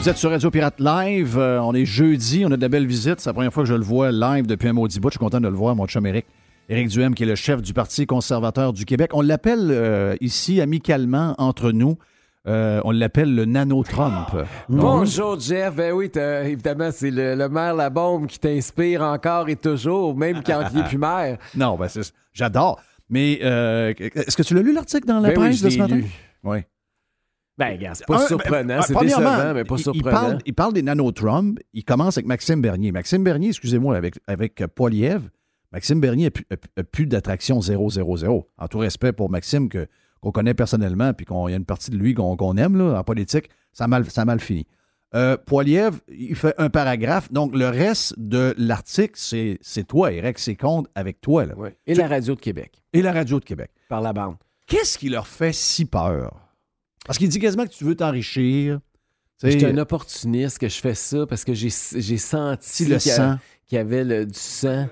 Speaker 3: Vous êtes sur Radio Pirate Live. Euh, on est jeudi. On a de belles visites. C'est la première fois que je le vois live depuis un maudit bout. Je suis content de le voir, mon chum Eric. Éric Duhem, qui est le chef du Parti conservateur du Québec. On l'appelle euh, ici amicalement entre nous Euh, on l'appelle le nano-Trump.
Speaker 7: Bonjour Jeff, ben oui, évidemment, c'est le, le maire La Bombe qui t'inspire encore et toujours, même quand il est plus maire.
Speaker 3: Non, ben j'adore. Mais euh, est-ce que tu l'as lu l'article dans la
Speaker 7: Ben oui,
Speaker 3: presse
Speaker 7: je
Speaker 3: de ce matin?
Speaker 7: lu.
Speaker 3: Oui.
Speaker 7: Ben, gars, c'est pas
Speaker 3: Un,
Speaker 7: surprenant,
Speaker 3: ben,
Speaker 7: c'est
Speaker 3: premièrement,
Speaker 7: décevant, mais pas
Speaker 3: il- il
Speaker 7: surprenant.
Speaker 3: parle, il parle des nanotrums. Il commence avec Maxime Bernier. Maxime Bernier, excusez-moi, avec, avec euh, Poiliev. Maxime Bernier n'a plus, a- a plus d'attraction 000. En tout respect pour Maxime, que, qu'on connaît personnellement, puis qu'il y a une partie de lui qu'on, qu'on aime là, en politique, ça a mal, ça a mal fini. Euh, Poiliev, il fait un paragraphe. Donc, le reste de l'article, c'est, c'est toi, Eric, c'est compte avec toi. Là.
Speaker 7: Et la radio de Québec,
Speaker 3: Et la radio de Québec.
Speaker 7: par la bande.
Speaker 3: Qu'est-ce qui leur fait si peur? Parce qu'il dit quasiment que tu veux t'enrichir.
Speaker 7: J'étais un opportuniste que je fais ça parce que j'ai, senti
Speaker 3: le
Speaker 7: qu'il
Speaker 3: sang.
Speaker 7: qu'il y avait le- du sang.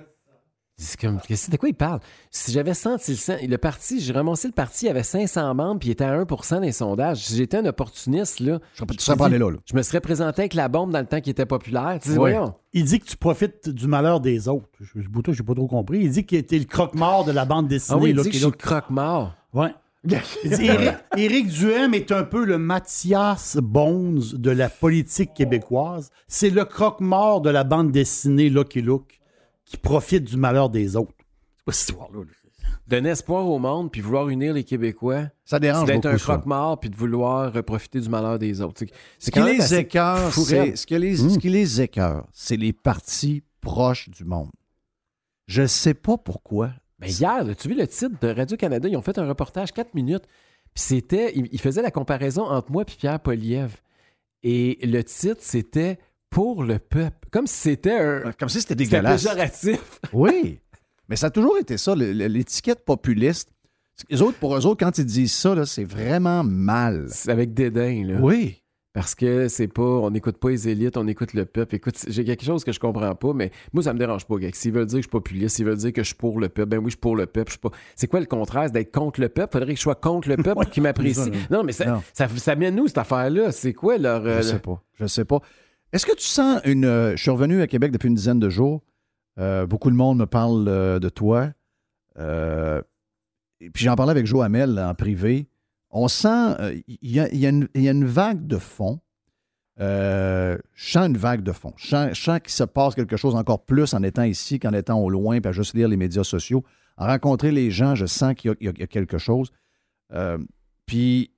Speaker 7: C'est comme, qu'est-ce- de quoi il parle? Si j'avais senti le sang, le parti, j'ai ramassé le parti, il y avait 500 membres, puis il était à 1 des sondages. Si j'étais un opportuniste, là,
Speaker 3: Je tu serais pas allé là, là.
Speaker 7: je me serais présenté avec la bombe dans le temps qui était populaire. Tu sais,
Speaker 3: Ouais.
Speaker 7: voyons.
Speaker 4: Il dit que tu profites du malheur des autres. Je je n'ai pas trop compris. Il dit qu'il était le croque-mort de la bande dessinée.
Speaker 7: Ah oui, il
Speaker 4: là,
Speaker 7: dit que je suis le croque-mort.
Speaker 4: Ouais. Éric, Éric Duhem est un peu le Mathias Bones de la politique québécoise. C'est le croque-mort de la bande dessinée Lucky Luke qui profite du malheur des autres. C'est quoi cette histoire-là? là?
Speaker 7: Donner espoir au monde, puis vouloir unir les Québécois,
Speaker 3: Ça dérange
Speaker 7: d'être un croque-mort, puis de vouloir profiter du malheur des autres. C'est-
Speaker 3: Ce les ce, qui les, ce qui les écœure, c'est les partis proches du monde. Je sais pas pourquoi.
Speaker 7: Ben hier, là, tu vu le titre de Radio-Canada, ils ont fait un reportage 4 minutes. Puis c'était, ils ils faisaient la comparaison entre moi et Pierre Poliev. Et le titre, c'était Pour le peuple. Comme si c'était un.
Speaker 3: Comme si c'était
Speaker 7: C'était
Speaker 3: dégueulasse.
Speaker 7: péjoratif.
Speaker 3: Oui, mais ça a toujours été ça, l'étiquette populiste. Les autres, pour eux autres, quand ils disent ça, c'est vraiment mal.
Speaker 7: C'est avec dédain, là.
Speaker 3: Oui.
Speaker 7: Parce que c'est pas, on n'écoute pas les élites, on écoute le peuple. Écoute, j'ai quelque chose que je comprends pas, mais moi, ça me dérange pas, gars. S'ils veulent dire que je suis populiste, s'ils veulent dire que je suis pour le peuple, ben oui, je suis pour le peuple. je suis pas... C'est quoi le contraire? C'est d'être contre le peuple? Faudrait que je sois contre le peuple qui m'apprécie.
Speaker 3: ça, là.
Speaker 7: Non, mais ça,
Speaker 3: Non.
Speaker 7: ça, ça mène où, cette affaire-là? C'est quoi leur. euh,
Speaker 3: Je sais pas. Je sais pas. Est-ce que tu sens une. euh, je suis revenu à Québec depuis une dizaine de jours. Euh, beaucoup de monde me parle euh, de toi. Et puis j'en parlais avec Joe Hamel en privé. On sent. euh, Il y, a, une- vague de fond. Euh, je sens une vague de fond. Je sens, sens qu'il se passe quelque chose encore plus en étant ici qu'en étant au loin, puis à juste lire les médias sociaux. En rencontrer les gens, je sens qu'il y a- quelque chose. Euh, puis,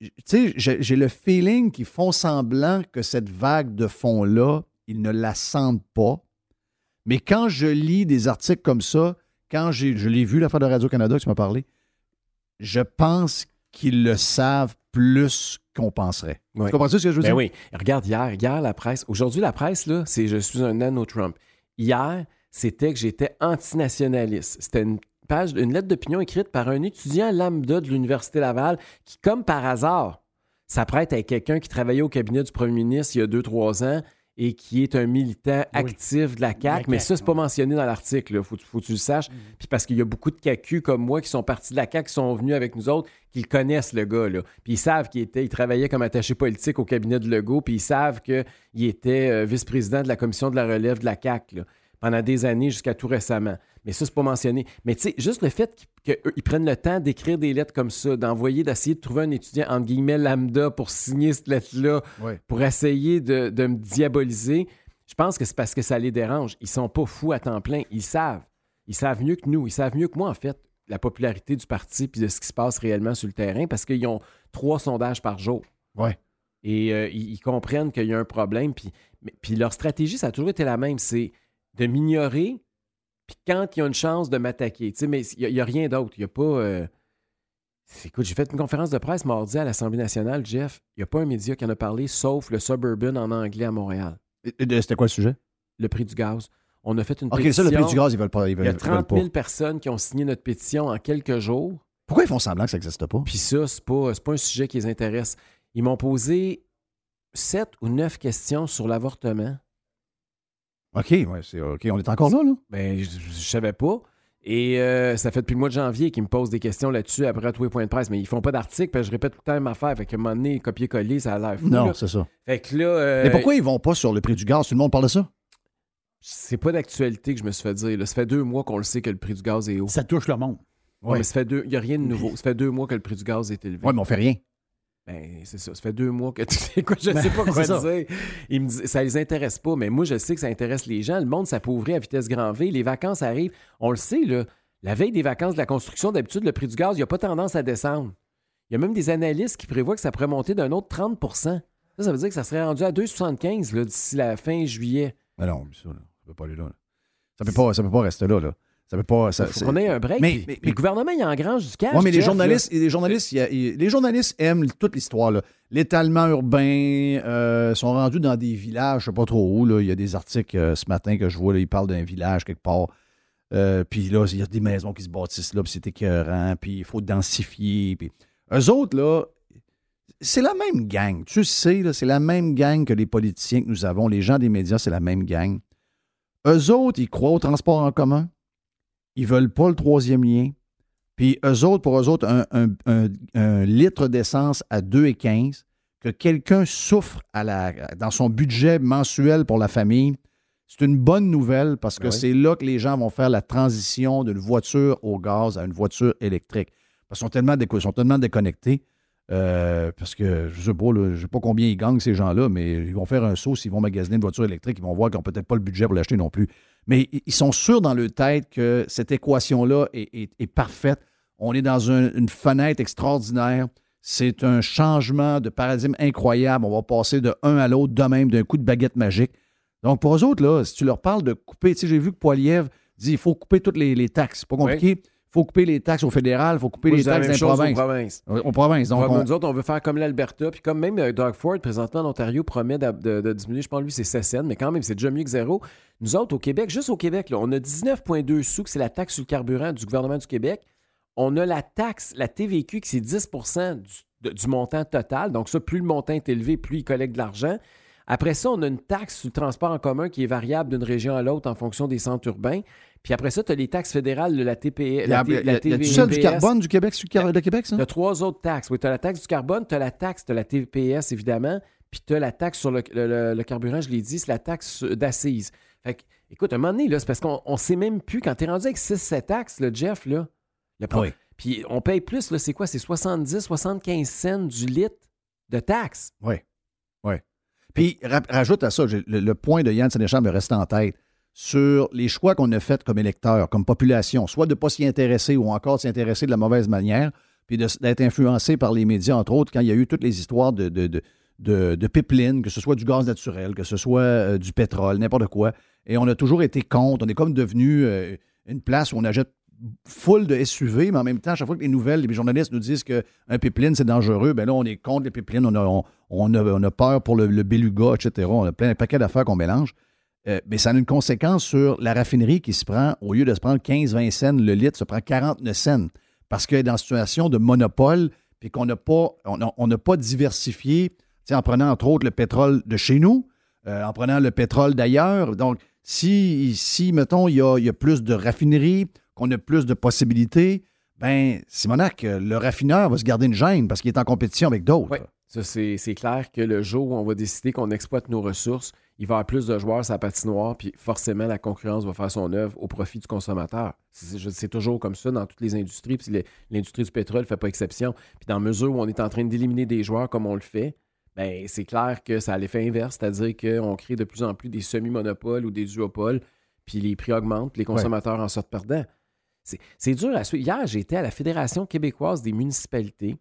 Speaker 3: tu sais, j'ai le feeling qu'ils font semblant que cette vague de fond-là, ils ne la sentent pas. Mais quand je lis des articles comme ça, quand je l'ai vu, l'affaire de Radio-Canada tu m'as parlé, je pense qu'ils le savent plus qu'on penserait.
Speaker 7: Ouais.
Speaker 3: Tu comprends ce que je veux
Speaker 7: Ben
Speaker 3: dire?
Speaker 7: oui. Regarde, hier, hier, la presse. Aujourd'hui, la presse, là, c'est je suis un nano-Trump. Hier, c'était que j'étais antinationaliste. C'était une page, une lettre d'opinion écrite par un étudiant lambda de l'Université Laval qui, comme par hasard, s'apprête à quelqu'un qui travaillait au cabinet du premier ministre il y a deux, trois ans et qui est un militant actif de la CAQ. mais ça, c'est pas mentionné dans l'article. Il faut, faut que tu le saches. Puis parce qu'il y a beaucoup de CAQ comme moi qui sont partis de la CAQ, qui sont venus avec nous autres, qui connaissent, le gars. Là. Puis ils savent qu'il était, il travaillait comme attaché politique au cabinet de Legault, puis ils savent qu'il était euh, vice-président de la commission de la relève de la CAQ là, pendant des années jusqu'à tout récemment. Mais ça, c'est pas mentionné. Mais tu sais, juste le fait qu'ils prennent le temps d'écrire des lettres comme ça, d'envoyer, d'essayer de trouver un étudiant, entre guillemets, lambda pour signer cette lettre-là,
Speaker 3: Ouais.
Speaker 7: pour essayer de, de me diaboliser, je pense que c'est parce que ça les dérange. Ils sont pas fous à temps plein. Ils savent. Ils savent mieux que nous. Ils savent mieux que moi, en fait, la popularité du parti puis de ce qui se passe réellement sur le terrain parce qu'ils ont trois sondages par jour.
Speaker 3: Ouais.
Speaker 7: Et euh, ils, ils comprennent qu'il y a un problème. Puis, mais- puis leur stratégie, ça a toujours été la même. C'est de m'ignorer, puis quand il y a une chance de m'attaquer. Tu sais, mais il n'y a, rien d'autre. Il n'y a pas... euh, Écoute, j'ai fait une conférence de presse mardi à l'Assemblée nationale, Jeff. Il n'y a pas un média qui en a parlé, sauf le Suburban en anglais à Montréal.
Speaker 3: C'était quoi le sujet?
Speaker 7: Le prix du gaz. On a fait une
Speaker 3: OK,
Speaker 7: pétition.
Speaker 3: ça, le prix du gaz, ils veulent pas. Ils
Speaker 7: Il y
Speaker 3: veulent,
Speaker 7: a
Speaker 3: ils veulent
Speaker 7: 30
Speaker 3: pas.
Speaker 7: 000 personnes qui ont signé notre pétition en quelques jours.
Speaker 3: Pourquoi ils font semblant que ça n'existe pas?
Speaker 7: Puis ça, c'est pas, c'est pas un sujet qui les intéresse. Ils m'ont posé sept ou neuf questions sur l'avortement.
Speaker 3: OK, ouais, c'est OK. On est encore là, là?
Speaker 7: Ben, je, je savais pas. Et euh, ça fait depuis le mois de janvier qu'ils me posent des questions là-dessus après tous les points de presse. Mais ils font pas d'article, puis je répète tout le temps même affaire. Fait qu'à un moment donné, copier-coller, ça a l'air fou.
Speaker 3: Non,
Speaker 7: là.
Speaker 3: c'est ça.
Speaker 7: Fait que là. euh,
Speaker 3: Mais pourquoi ils vont pas sur le prix du gaz? Tout le monde parle de ça?
Speaker 7: C'est pas d'actualité que je me suis fait dire. là. Ça fait deux mois qu'on le sait que le prix du gaz est haut.
Speaker 4: Ça touche le monde.
Speaker 7: Ouais, mais ça fait deux. Il n'y a rien de nouveau. Ça fait deux mois que le prix du gaz est élevé.
Speaker 3: Oui, mais on fait rien.
Speaker 7: Ben, c'est ça. Ça fait deux mois que tu sais quoi, je
Speaker 4: Ben,
Speaker 7: sais pas quoi dire. Ils me disent, ça les intéresse pas, mais moi, je sais que ça intéresse les gens. Le monde s'appauvrit à vitesse grand V. Les vacances arrivent. On le sait, là. La veille des vacances de la construction, d'habitude, le prix du gaz, il n'a pas tendance à descendre. Il y a même des analystes qui prévoient que ça pourrait monter d'un autre 30 Ça, ça veut dire que ça serait rendu à 2,75 là, d'ici la fin juillet.
Speaker 3: Mais non, mais ça, là, ça peut pas aller là. là. Ça peut pas, ça peut pas rester là. là. Ça peut pas. Ça,
Speaker 7: ait un break.
Speaker 3: Mais-
Speaker 7: puis-
Speaker 3: mais-
Speaker 7: puis le gouvernement, il engrange du cash.
Speaker 3: Oui, mais les
Speaker 7: Jeff,
Speaker 3: journalistes, les journalistes, y a- les journalistes aiment toute l'histoire. L'étalement urbain, euh, sont rendus dans des villages, je sais pas trop où. Là. Il y a des articles euh, ce matin que je vois, là, ils parlent d'un village quelque part. Euh, puis là, il y a des maisons qui se bâtissent là, puis c'est écœurant, puis il faut densifier. Puis... Eux autres, là, c'est la même gang. Tu sais, c'est la même gang que les politiciens que nous avons. Les gens des médias, c'est la même gang. Eux autres, ils croient au transport en commun. Ils veulent pas le troisième lien. Puis eux autres, pour eux autres, un, un- un- un litre d'essence à 2,15, que quelqu'un souffre à la, dans son budget mensuel pour la famille, c'est une bonne nouvelle parce que
Speaker 7: Oui.
Speaker 3: c'est là que les gens vont faire la transition d'une voiture au gaz à une voiture électrique. Parce qu'ils sont tellement, déco- sont tellement déconnectés. Euh, parce que je sais pas, là, je sais pas combien ils gagnent ces gens-là, mais ils vont faire un saut s'ils vont magasiner une voiture électrique, ils vont voir qu'ils n'ont peut-être pas le budget pour l'acheter non plus. Mais ils sont sûrs dans leur tête que cette équation-là est, est- est parfaite. On est dans un- une fenêtre extraordinaire. C'est un changement de paradigme incroyable. On va passer de un à l'autre de même d'un coup de baguette magique. Donc, pour eux autres, là, si tu leur parles de couper, tu sais, j'ai vu que Poiliev dit il faut couper toutes les, les taxes. C'est pas compliqué. Faut couper les taxes au fédéral, il faut couper les taxes
Speaker 7: même
Speaker 3: dans les
Speaker 7: chose aux
Speaker 3: provinces.
Speaker 7: provinces.
Speaker 3: Provinces. Donc, on-
Speaker 7: Nous autres, on veut faire comme l'Alberta. Puis comme même euh, Doug Ford, présentement en Ontario, promet de, de- de diminuer, je pense, lui, c'est 16 cents, mais quand même, c'est déjà mieux que zéro. Nous autres, au Québec, juste au Québec, là, on a 19,2 sous, que c'est la taxe sur le carburant du gouvernement du Québec. On a la taxe, la TVQ, qui c'est 10 du, de- du montant total. Donc ça, plus le montant est élevé, plus il collecte de l'argent. Après ça, on a une taxe sur le transport en commun qui est variable d'une région à l'autre en fonction des centres urbains. Puis après ça, tu as les taxes fédérales de la TPE.
Speaker 3: il y a,
Speaker 7: la,
Speaker 3: y a-
Speaker 7: la
Speaker 3: il y a du carbone du Québec, sur le Québec, ça?
Speaker 7: Tu as trois autres taxes. Oui, tu as la taxe du carbone, tu as la taxe, tu as la TPS, évidemment, puis tu as la taxe sur le, le- le- le carburant, je l'ai dit, c'est la taxe d'assises. Fait que, écoute, à un moment donné, c'est parce qu'on ne sait même plus, quand tu es rendu avec 6-7 taxes, le Jeff, là, le
Speaker 3: Oui.
Speaker 7: puis on paye plus, là, c'est quoi? C'est 70, 75 cents du litre de taxes.
Speaker 3: Oui. Oui. Puis, ra- rajoute à ça, le, le point de Yann Sénéchal me reste en tête sur les choix qu'on a faits comme électeurs, comme population, soit de ne pas s'y intéresser ou encore de s'y intéresser de la mauvaise manière, puis d'être influencé par les médias, entre autres, quand il y a eu toutes les histoires de, de, que ce soit du gaz naturel, que ce soit euh, du pétrole, n'importe quoi. Et on a toujours été contre. On est comme devenu euh, une place où on achète full de SUV, mais en même temps, à chaque fois que les nouvelles, les journalistes nous disent qu'un pipeline, c'est dangereux, ben là, on est contre les pipelines, on a, on, on a, on a peur pour le, le beluga, etc. On a plein un paquet d'affaires qu'on mélange. Euh, mais ça a une conséquence sur la raffinerie qui se prend, au lieu de se prendre 15-20 cents le litre, se prend 49 cents. Parce qu'elle est dans une situation de monopole, puis qu'on n'a pas, on diversifié, en prenant entre autres le pétrole de chez nous, euh, en prenant le pétrole d'ailleurs. Donc, si, si mettons, il y a, plus de raffineries, qu'on a plus de possibilités, ben, Simonac, le raffineur va se garder une gêne parce qu'il est en compétition avec d'autres.
Speaker 7: Oui, c'est clair que le jour où on va décider qu'on exploite nos ressources, il va y avoir plus de joueurs sur la patinoire, puis forcément, la concurrence va faire son œuvre au profit du consommateur. C'est toujours comme ça dans toutes les industries, puis l'industrie du pétrole ne fait pas exception. Puis dans la mesure où on est en train d'éliminer des joueurs comme on le fait, ben, c'est clair que ça a l'effet inverse, c'est-à-dire qu'on crée de plus en plus des semi-monopoles ou des duopoles, puis les prix augmentent, puis les consommateurs en sortent perdants. C'est dur à suivre. Hier, j'étais à la Fédération québécoise des municipalités.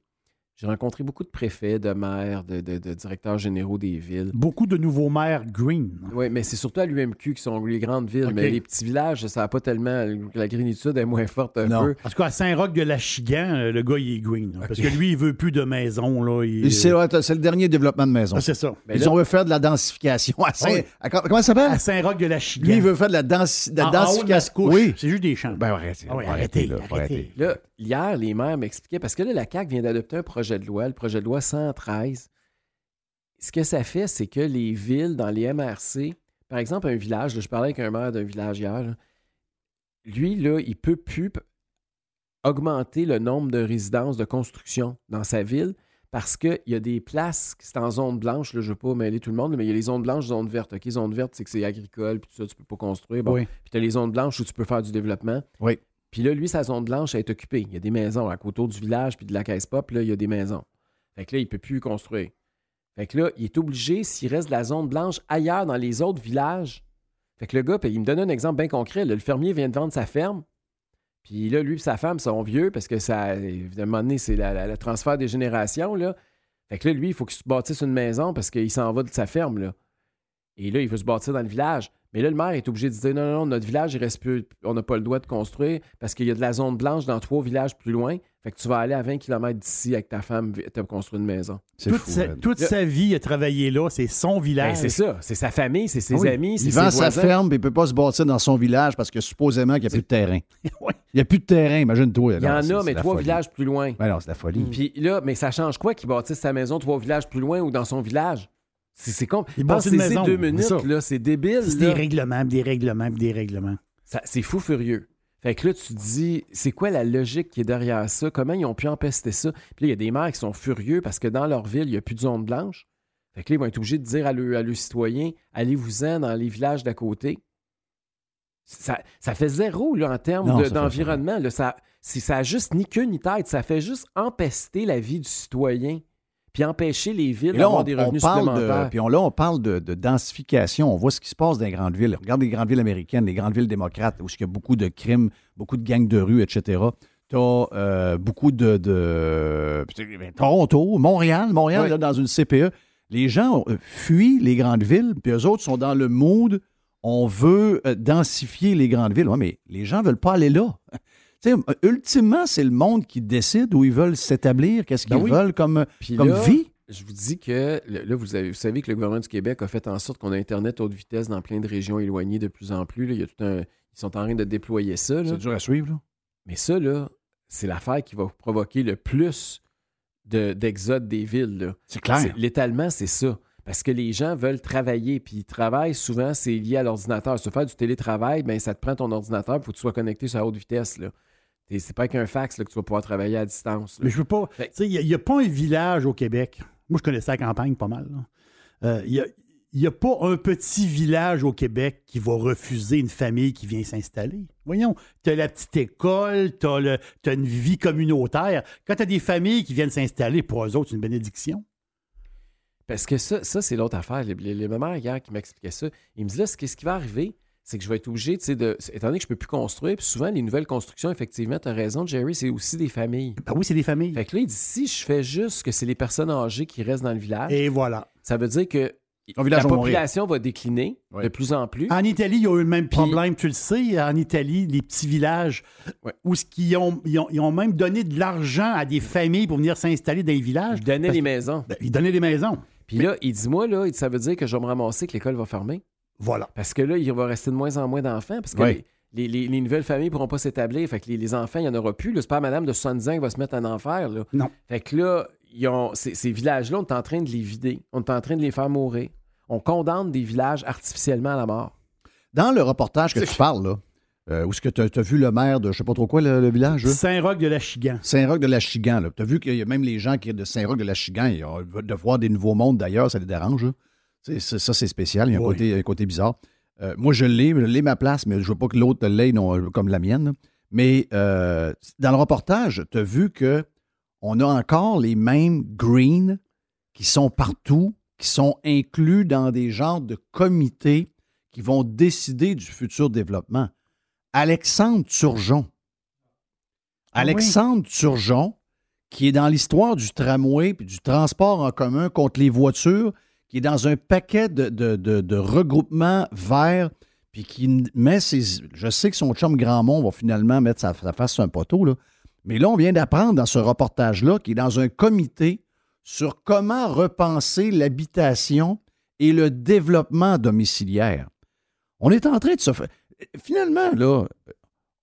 Speaker 7: J'ai rencontré beaucoup de préfets, de maires, de, de- de directeurs généraux des villes.
Speaker 4: Beaucoup de nouveaux maires green.
Speaker 7: Oui, mais c'est surtout à l'UMQ qui sont les grandes villes. Mais les petits villages, ça n'a pas tellement. La grénitude est moins forte un
Speaker 3: Non.
Speaker 7: peu.
Speaker 4: En tout cas, à Saint-Roch de la Chigan, euh, le gars, il est green. Parce que lui, il veut plus de maison. Là, il-
Speaker 3: Et C'est le dernier développement de maison.
Speaker 4: Ah, c'est ça.
Speaker 7: Mais
Speaker 3: Ils
Speaker 7: là-
Speaker 3: ont veut faire de la densification. À Saint-
Speaker 4: Oui.
Speaker 3: à- comment ça s'appelle?
Speaker 4: À Saint-Roch de la Chigan.
Speaker 3: Lui, il veut faire de la, densi- de la
Speaker 4: En- en haut de la
Speaker 3: densification.
Speaker 4: couche.
Speaker 3: oui.
Speaker 4: C'est juste des champs.
Speaker 3: Ben, arrêtez.
Speaker 4: Ah oui, arrêtez,
Speaker 3: là, faut
Speaker 4: arrêtez.
Speaker 7: Là, hier, les maires m'expliquaient, parce que là, la CAQ vient d'adopter un projet de loi, le projet de loi 113. Ce que ça fait, c'est que les villes, dans les MRC, par exemple, un village, là, je parlais avec un maire d'un village hier, là, lui, là, il peut plus augmenter le nombre de résidences de construction dans sa ville parce qu'il y a des places, qui c'est en zone blanche, là, je ne veux pas mêler tout le monde, mais il y a les zones blanches, zones vertes. OK, zone verte, c'est que c'est agricole, puis tout ça, tu peux pas construire. Bon.
Speaker 4: Oui.
Speaker 7: Puis tu as les zones blanches où tu peux faire du développement.
Speaker 3: Oui.
Speaker 7: Puis là, lui, sa zone blanche est occupée. Il y a des maisons à autour du village, puis de la caisse pop, là, il y a des maisons. Fait que là, il ne peut plus construire. Fait que là, il est obligé, s'il reste de la zone blanche ailleurs dans les autres villages. Fait que le gars, il me donne un exemple bien concret. le fermier vient de vendre sa ferme. Puis là, lui et sa femme sont vieux parce que ça, donné, c'est le transfert des générations. Là. Fait que là, lui, il faut qu'il se bâtisse une maison parce qu'il s'en va de sa ferme. Là. Et là, il veut se bâtir dans le village. Mais là, le maire est obligé de dire non, non, non, notre village, il reste plus, on n'a pas le droit de construire parce qu'il y a de la zone blanche dans trois villages plus loin. Fait que tu vas aller à 20 km d'ici avec ta femme, tu as construit une maison.
Speaker 3: C'est
Speaker 4: Toute,
Speaker 3: fou.
Speaker 4: sa, toute
Speaker 7: Là-
Speaker 4: sa vie, il a travaillé là. C'est son
Speaker 7: Ben,
Speaker 4: village.
Speaker 7: c'est ça, c'est sa famille, c'est ses
Speaker 3: oui.
Speaker 7: amis, c'est
Speaker 3: Il
Speaker 7: ses
Speaker 3: vend sa
Speaker 7: voisins.
Speaker 3: ferme, puis il ne peut pas se bâtir dans son village parce que supposément qu'il n'y a plus de terrain.
Speaker 4: Ouais.
Speaker 3: Il n'y a plus de terrain, imagine-toi.
Speaker 7: Il y en a, mais trois villages plus loin.
Speaker 3: Ben non, c'est la folie.
Speaker 7: Puis là, mais ça change quoi qu'il bâtisse sa maison trois villages plus loin ou dans son village? C'est con.
Speaker 4: Il bâtit une maison,
Speaker 7: deux minutes,
Speaker 4: ça.
Speaker 7: là, c'est débile.
Speaker 4: C'est des règlements, des règlements, des règlements.
Speaker 7: Ça- C'est fou furieux. Fait que là, tu te dis, c'est quoi la logique qui est derrière ça? Comment ils ont pu empester ça? Puis là, il y a des maires qui sont furieux parce que dans leur ville, il n'y a plus de zone blanche. Fait que là, ils vont être obligés de dire à leurs à leurs citoyens, allez-vous-en dans les villages d'à côté. Ça, ça fait zéro là, en termes de-
Speaker 3: ça
Speaker 7: d'environnement. Ça, c'est- ça a juste ni queue ni tête. Ça fait juste empester la vie du citoyen puis empêcher les villes d'avoir
Speaker 3: on,
Speaker 7: des
Speaker 3: on
Speaker 7: revenus
Speaker 3: parle
Speaker 7: supplémentaires.
Speaker 3: de, puis on, là, on parle de, de densification. On voit ce qui se passe dans les grandes villes. Regarde les grandes villes américaines, les grandes villes démocrates, où il y a beaucoup de crimes, beaucoup de gangs de rue, etc. Tu as beaucoup de... de- ben, Toronto, Montréal, Montréal,
Speaker 7: Oui.
Speaker 3: là, dans une CPE. Les gens euh, fuient les grandes villes, puis eux autres sont dans le mood, on veut euh, densifier les grandes villes. Ouais, mais les gens ne veulent pas aller là. Tu sais, euh, ultimement, c'est le monde qui décide où ils veulent s'établir, qu'est-ce qu'ils
Speaker 7: Ben oui.
Speaker 3: veulent comme,
Speaker 7: Puis
Speaker 3: comme
Speaker 7: là,
Speaker 3: vie.
Speaker 7: Je vous dis que là, vous, avez- vous savez que le gouvernement du Québec a fait en sorte qu'on a Internet haute vitesse dans plein de régions éloignées de plus en plus. là. Il y a tout un- ils sont en train de déployer ça.
Speaker 3: C'est dur à suivre, là.
Speaker 7: Mais ça, là, c'est l'affaire qui va provoquer le plus de- d'exode des villes.
Speaker 3: C'est clair.
Speaker 7: L'étalement, c'est ça. Parce que les gens veulent travailler, puis ils travaillent souvent, c'est lié à l'ordinateur. Se faire du télétravail, ben, ça te prend ton ordinateur, il faut que tu sois connecté sur la haute vitesse. là. C'est pas avec un fax là, que tu vas pouvoir travailler à distance. là.
Speaker 4: Mais je veux pas. Tu sais, il n'y a, pas un village au Québec. Moi, je connaissais la campagne pas mal. là. Euh, Il n'y a, y a pas un petit village au Québec qui va refuser une famille qui vient s'installer. Voyons, tu as la petite école, tu as, une vie communautaire. Quand tu as des familles qui viennent s'installer, pour eux autres, c'est une bénédiction.
Speaker 7: Parce que ça, ça c'est l'autre affaire. Les, les, les mamans hier qui m'expliquaient ça, ils me disaient ce, qui- ce qui va arriver, c'est que je vais être obligé, tu sais, de. Étant donné que je peux plus construire, puis souvent, les nouvelles constructions, effectivement, tu as raison, Jerry, c'est aussi des familles.
Speaker 4: Ben oui, c'est des familles.
Speaker 7: Fait que là, il dit si je fais juste que c'est les personnes âgées qui restent dans le village,
Speaker 4: Et voilà.
Speaker 7: ça veut dire que la population va décliner de plus en plus.
Speaker 4: En Italie, il y a eu le même
Speaker 7: Puis-
Speaker 4: problème, tu le sais. En Italie, les petits villages où ce ont, ils ont, ils ont même donné de l'argent à des familles pour venir s'installer dans les villages.
Speaker 7: Donnais
Speaker 4: Parce-
Speaker 7: les maisons.
Speaker 4: Ben, ils donnaient des maisons.
Speaker 7: Puis là, il dit moi, là, ça veut dire que je vais me ramasser que l'école va fermer.
Speaker 4: Voilà.
Speaker 7: Parce que là, il va rester de moins en moins d'enfants. Parce que les, les- les nouvelles familles ne pourront pas s'établir. Fait que les, les enfants, il n'y en aura plus. là. C'est pas madame de 70 ans qui va se mettre en enfer. Là.
Speaker 4: Non.
Speaker 7: Fait que là, ils ont, ces, ces villages-là, on est en train de les vider. On est en train de les faire mourir. On condamne des villages artificiellement à la mort.
Speaker 3: Dans le reportage que tu parles, là, euh, où est-ce que tu as, vu le maire de je sais pas trop quoi, le, le village? là?
Speaker 4: Saint-Roch de la Chigan.
Speaker 3: Saint-Roch de la Chigan. Tu as vu qu'il y a même les gens qui de Saint-Roch de la Chigan, ils ont- de voir des nouveaux mondes d'ailleurs, ça les dérange. là. Ça, c'est spécial. Il y a un,
Speaker 4: Oui.
Speaker 3: côté, un côté bizarre. Euh, moi, je l'ai, je l'ai ma place, mais je veux pas que l'autre l'ait non, comme la mienne. Mais euh, dans le reportage, tu as vu que on a encore les mêmes greens qui sont partout, qui sont inclus dans des genres de comités qui vont décider du futur développement. Alexandre Turgeon.
Speaker 4: Ah oui?
Speaker 3: Alexandre Turgeon, qui est dans l'histoire du tramway puis du transport en commun contre les voitures, qui est dans un paquet de, de, de- de regroupements verts, puis qui met ses. Je sais que son chum Grandmont va finalement mettre sa, sa face sur un poteau, là. Mais là, on vient d'apprendre dans ce reportage-là qu'il est dans un comité sur comment repenser l'habitation et le développement domiciliaire. On est en train de se faire. Finalement, là,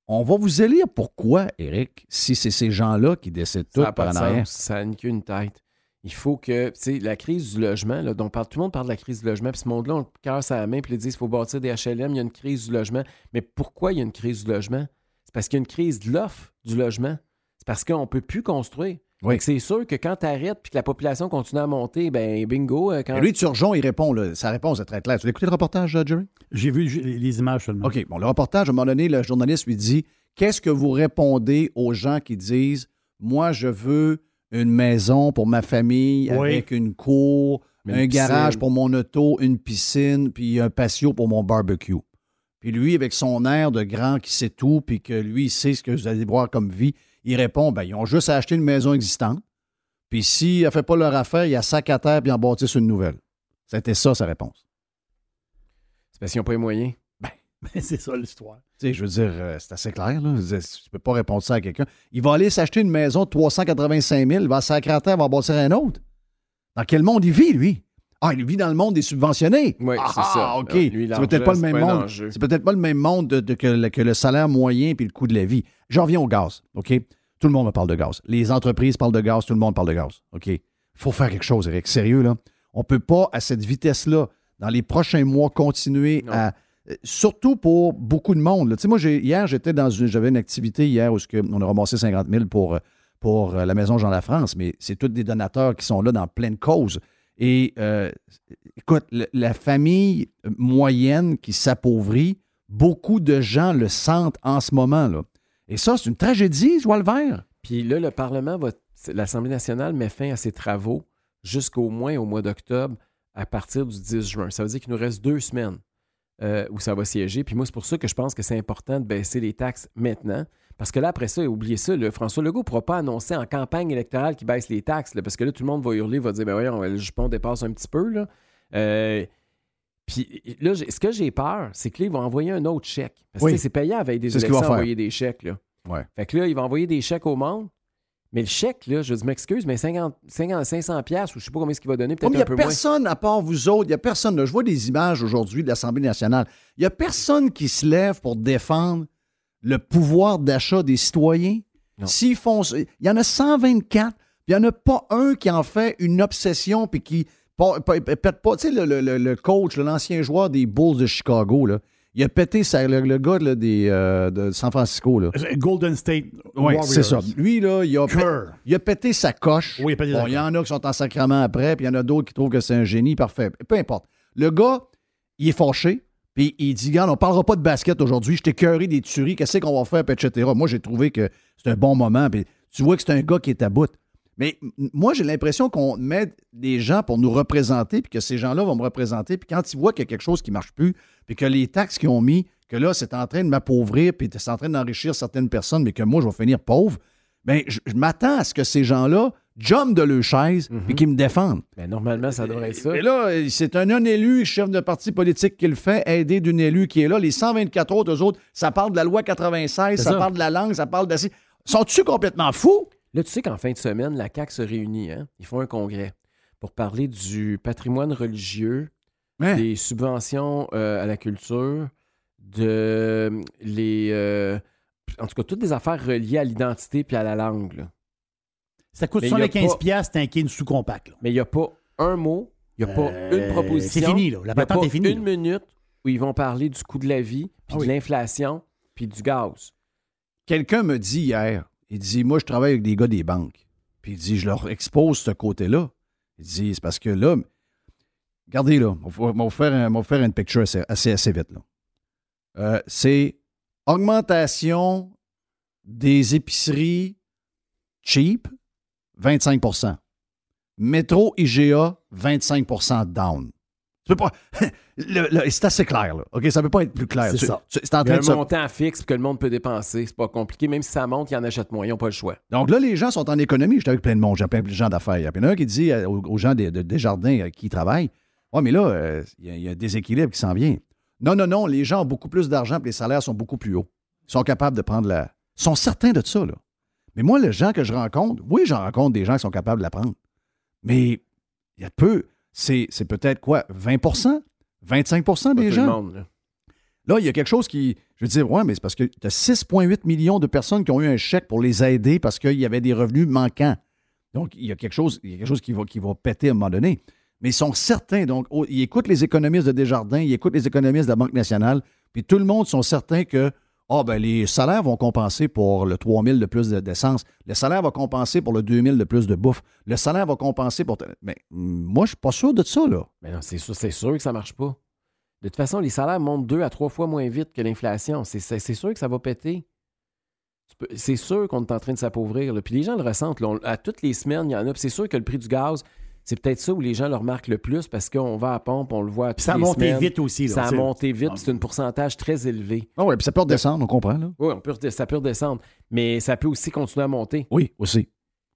Speaker 3: on va vous élire pourquoi, Eric, si c'est ces gens-là qui décident tout par en arrière.
Speaker 7: Ça n'a qu'une tête. Il faut que, tu sais, la crise du logement, là, dont parle- tout le monde parle de la crise du logement, puis ce monde-là, on le cœur à la main, puis ils disent qu'il faut bâtir des HLM, il y a une crise du logement. Mais pourquoi il y a une crise du logement? C'est parce qu'il y a une crise de l'offre du logement. C'est parce qu'on ne peut plus construire.
Speaker 3: Oui.
Speaker 7: C'est sûr que quand tu arrêtes puis que la population continue à monter, ben bingo. euh, Quand...
Speaker 3: Et lui, Turgeon, il répond, là, sa réponse est très claire. Tu as écouté le reportage, euh, Jerry?
Speaker 4: J'ai vu les images seulement.
Speaker 3: OK. Bon, le reportage, à un moment donné, le journaliste lui dit Qu'est-ce que vous répondez aux gens qui disent Moi, je veux une maison pour ma famille
Speaker 4: Oui.
Speaker 3: avec une cour,
Speaker 7: Une
Speaker 3: un garage pour mon auto, une piscine, puis un patio pour mon barbecue. Puis lui, avec son air de grand qui sait tout, puis que lui, il sait ce que vous allez voir comme vie, il répond ben, ils ont juste à acheter une maison existante. Puis s'il ne fait pas leur affaire, il y a sac à terre, puis en bâtisse une nouvelle. C'était ça, sa réponse.
Speaker 7: C'est parce qu'ils n'ont pas les moyens.
Speaker 4: c'est ça l'histoire.
Speaker 3: Tu sais, je veux dire, euh, c'est assez clair. Là. Dire, tu peux pas répondre ça à quelqu'un. Il va aller s'acheter une maison de 385 000, il va sacrer à terre, il va en bâtir un autre. Dans quel monde il vit, lui? Ah, il vit dans le monde des subventionnés.
Speaker 7: Oui,
Speaker 3: ah,
Speaker 7: c'est ça.
Speaker 3: OK.
Speaker 7: Ah, lui,
Speaker 3: c'est peut-être pas le même monde. C'est peut-être pas le même monde de- de- que, le, que le salaire moyen puis le coût de la vie. J'en reviens au gaz. OK? Tout le monde me parle de gaz. Les entreprises parlent de gaz, tout le monde parle de gaz. OK? Il faut faire quelque chose, Eric. Sérieux, là. On peut pas, à cette vitesse-là, dans les prochains mois, continuer
Speaker 7: Non.
Speaker 3: à. Euh, Surtout pour beaucoup de monde. Tu sais, moi, hier, j'étais dans une. J'avais une activité hier où on a ramassé 50 000 pour, euh, pour euh, la Maison Jean Lafrance, mais c'est tous des donateurs qui sont là dans pleine cause. Et écoute, la famille moyenne qui s'appauvrit, beaucoup de gens le sentent en ce moment. Là. Et ça, c'est une tragédie, je vois.
Speaker 7: Puis là, le Parlement va. L'Assemblée nationale met fin à ses travaux jusqu'au moins au mois d'octobre à partir du 10 juin. Ça veut dire qu'il nous reste deux semaines euh, où ça va siéger. Puis moi, c'est pour ça que je pense que c'est important de baisser les taxes maintenant. Parce que là, après ça, oubliez ça, là, François Legault ne pourra pas annoncer en campagne électorale qu'il baisse les taxes. là, parce que là, tout le monde va hurler, va dire ben voyons, le jupon dépasse un petit peu. Là. Euh, puis là, ce que j'ai peur, c'est que là, ils vont envoyer un autre chèque. Parce que
Speaker 3: Oui.
Speaker 7: c'est payant avec des élections
Speaker 3: vont
Speaker 7: envoyer des chèques. Là.
Speaker 3: Ouais.
Speaker 7: Fait que là, il va envoyer des chèques au monde. Mais le chèque, là, je dis, m'excuse, mais 50, 50 500 pièces ou je sais pas combien ce qu'il va donner,
Speaker 3: Oh,
Speaker 7: peut-être
Speaker 3: mais il n'y
Speaker 7: un
Speaker 3: a
Speaker 7: peu
Speaker 3: personne, à part vous autres, il n'y a personne. là. je vois des images aujourd'hui de l'Assemblée nationale. Il n'y a personne qui se lève pour défendre le pouvoir d'achat des citoyens. S'ils font. Il y en a 124, puis il n'y en a pas un qui en fait une obsession puis qui pète pas. Tu sais, le, le- coach, l'ancien joueur des Bulls de Chicago, là, il a pété sa- le, le gars là, des, euh, de San Francisco. Là.
Speaker 4: Golden State
Speaker 3: Oui,
Speaker 4: Warriors.
Speaker 3: c'est ça. Lui, là, il a, pé-
Speaker 4: Kerr.
Speaker 3: il a pété sa coche.
Speaker 4: Oui, il a pété
Speaker 3: Bon, il y en a qui sont en sacrement après, puis il y en a d'autres qui trouvent que c'est un génie. Parfait. Peu importe. Le gars, il est fâché, puis il dit Regarde, on parlera pas de basket aujourd'hui, je t'ai cœuré des tueries, qu'est-ce qu'on va faire, etc. Moi, j'ai trouvé que c'est un bon moment, puis tu vois que c'est un gars qui est à bout. Mais moi, j'ai l'impression qu'on met des gens pour nous représenter, puis que ces gens-là vont me représenter, puis quand ils voient qu'il y a quelque chose qui marche plus, puis que les taxes qu'ils ont mis, que là, c'est en train de m'appauvrir, puis c'est en train d'enrichir certaines personnes, mais que moi, je vais finir pauvre, bien, je, je m'attends à ce que ces gens-là jumpent de leur chaise, puis qu'ils me défendent.
Speaker 7: Mais normalement, ça devrait être ça.
Speaker 3: Et là, c'est un non-élu, chef de parti politique qui le fait, aidé d'une élue qui est là. Les 124 autres, eux autres, ça parle de la loi 96, ça,
Speaker 4: ça.
Speaker 3: parle de la langue, ça parle d'assez. Sont-tu complètement fous?
Speaker 7: Là, tu sais qu'en fin de semaine, la CAQ se réunit. Hein? Ils font un congrès pour parler du patrimoine religieux,
Speaker 3: Hein?
Speaker 7: des subventions euh, à la culture, de les. euh, en tout cas, toutes des affaires reliées à l'identité puis à la langue. là.
Speaker 4: Ça coûte
Speaker 7: Mais il y a
Speaker 4: 75
Speaker 7: pas-
Speaker 4: piastres, t'inquiète une sous-compact.
Speaker 7: Mais il n'y a pas un mot, il n'y a pas
Speaker 4: Euh,
Speaker 7: une proposition.
Speaker 4: c'est fini, là. La
Speaker 7: Il y a
Speaker 4: patente
Speaker 7: pas
Speaker 4: est finie,
Speaker 7: Une
Speaker 4: là.
Speaker 7: minute où ils vont parler du coût de la vie, puis
Speaker 4: Ah oui.
Speaker 7: de l'inflation, puis du gaz.
Speaker 3: Quelqu'un me dit hier, il dit, moi, je travaille avec des gars des banques. Puis il dit, je leur expose ce côté-là. Il dit, c'est parce que là, regardez là, on va vous faire, une picture assez, assez, assez vite. là. Euh, c'est augmentation des épiceries cheap, 25% Métro IGA, 25% down. Tu peux pas. c'est assez clair, là. OK? Ça peut pas être plus clair.
Speaker 4: C'est ça.
Speaker 3: C'est en
Speaker 7: Il y a
Speaker 3: train
Speaker 7: un
Speaker 3: de se
Speaker 7: montant fixe que le monde peut dépenser. C'est pas compliqué. Même si ça monte, ils en achètent moins. Ils n'ont pas le choix.
Speaker 3: Donc là, les gens sont en économie. J'étais avec plein de monde, j'ai plein de gens d'affaires. Il y en a un qui dit aux, gens des de, Desjardins euh, qui travaillent Ouais, mais là, euh, il y, a- il y a un déséquilibre qui s'en vient. Non, non, non, les gens ont beaucoup plus d'argent et les salaires sont beaucoup plus hauts. Ils sont capables de prendre la. Ils sont certains de ça, là. Mais moi, les gens que je rencontre, oui, j'en rencontre des gens qui sont capables de la prendre. Mais il y a peu. C'est c'est peut-être quoi 20% 25
Speaker 7: Pas
Speaker 3: des
Speaker 7: tout le
Speaker 3: gens?
Speaker 7: monde. là.
Speaker 3: Là, il y a quelque chose qui. Je veux dire, ouais, mais c'est parce que tu as 6,8 millions de personnes qui ont eu un chèque pour les aider parce qu'il y avait des revenus manquants. Donc, il y a quelque chose, il y a quelque chose qui, va, qui va péter à un moment donné. Mais ils sont certains. Donc, oh, ils écoutent les économistes de Desjardins, ils écoutent les économistes de la Banque nationale, puis tout le monde sont certains que ah, ben, les salaires vont compenser pour le 3 000 de plus de- d'essence. Le salaire va compenser pour le 2 000 de plus de bouffe. Le salaire va compenser pour. Mais moi, je suis pas sûr de ça, là.
Speaker 7: Mais non, c'est sûr, c'est sûr que ça marche pas. De toute façon, les salaires montent deux à trois fois moins vite que l'inflation. C'est c'est- c'est sûr que ça va péter. c'est sûr qu'on est en train de s'appauvrir. Puis les gens le ressentent. à toutes les semaines, il y en a. Puis c'est sûr que le prix du gaz, c'est peut-être ça où les gens le remarquent le plus parce qu'on va à pompe, on le voit à
Speaker 4: ça a monté
Speaker 7: semaines.
Speaker 4: vite aussi, là,
Speaker 7: Ça a monté vite. C'est un pourcentage très élevé.
Speaker 3: Ah ouais, puis ça peut redescendre, on comprend. Là.
Speaker 7: Oui, on peut, rede- ça peut redescendre. Mais ça peut aussi continuer à monter.
Speaker 3: Oui, aussi.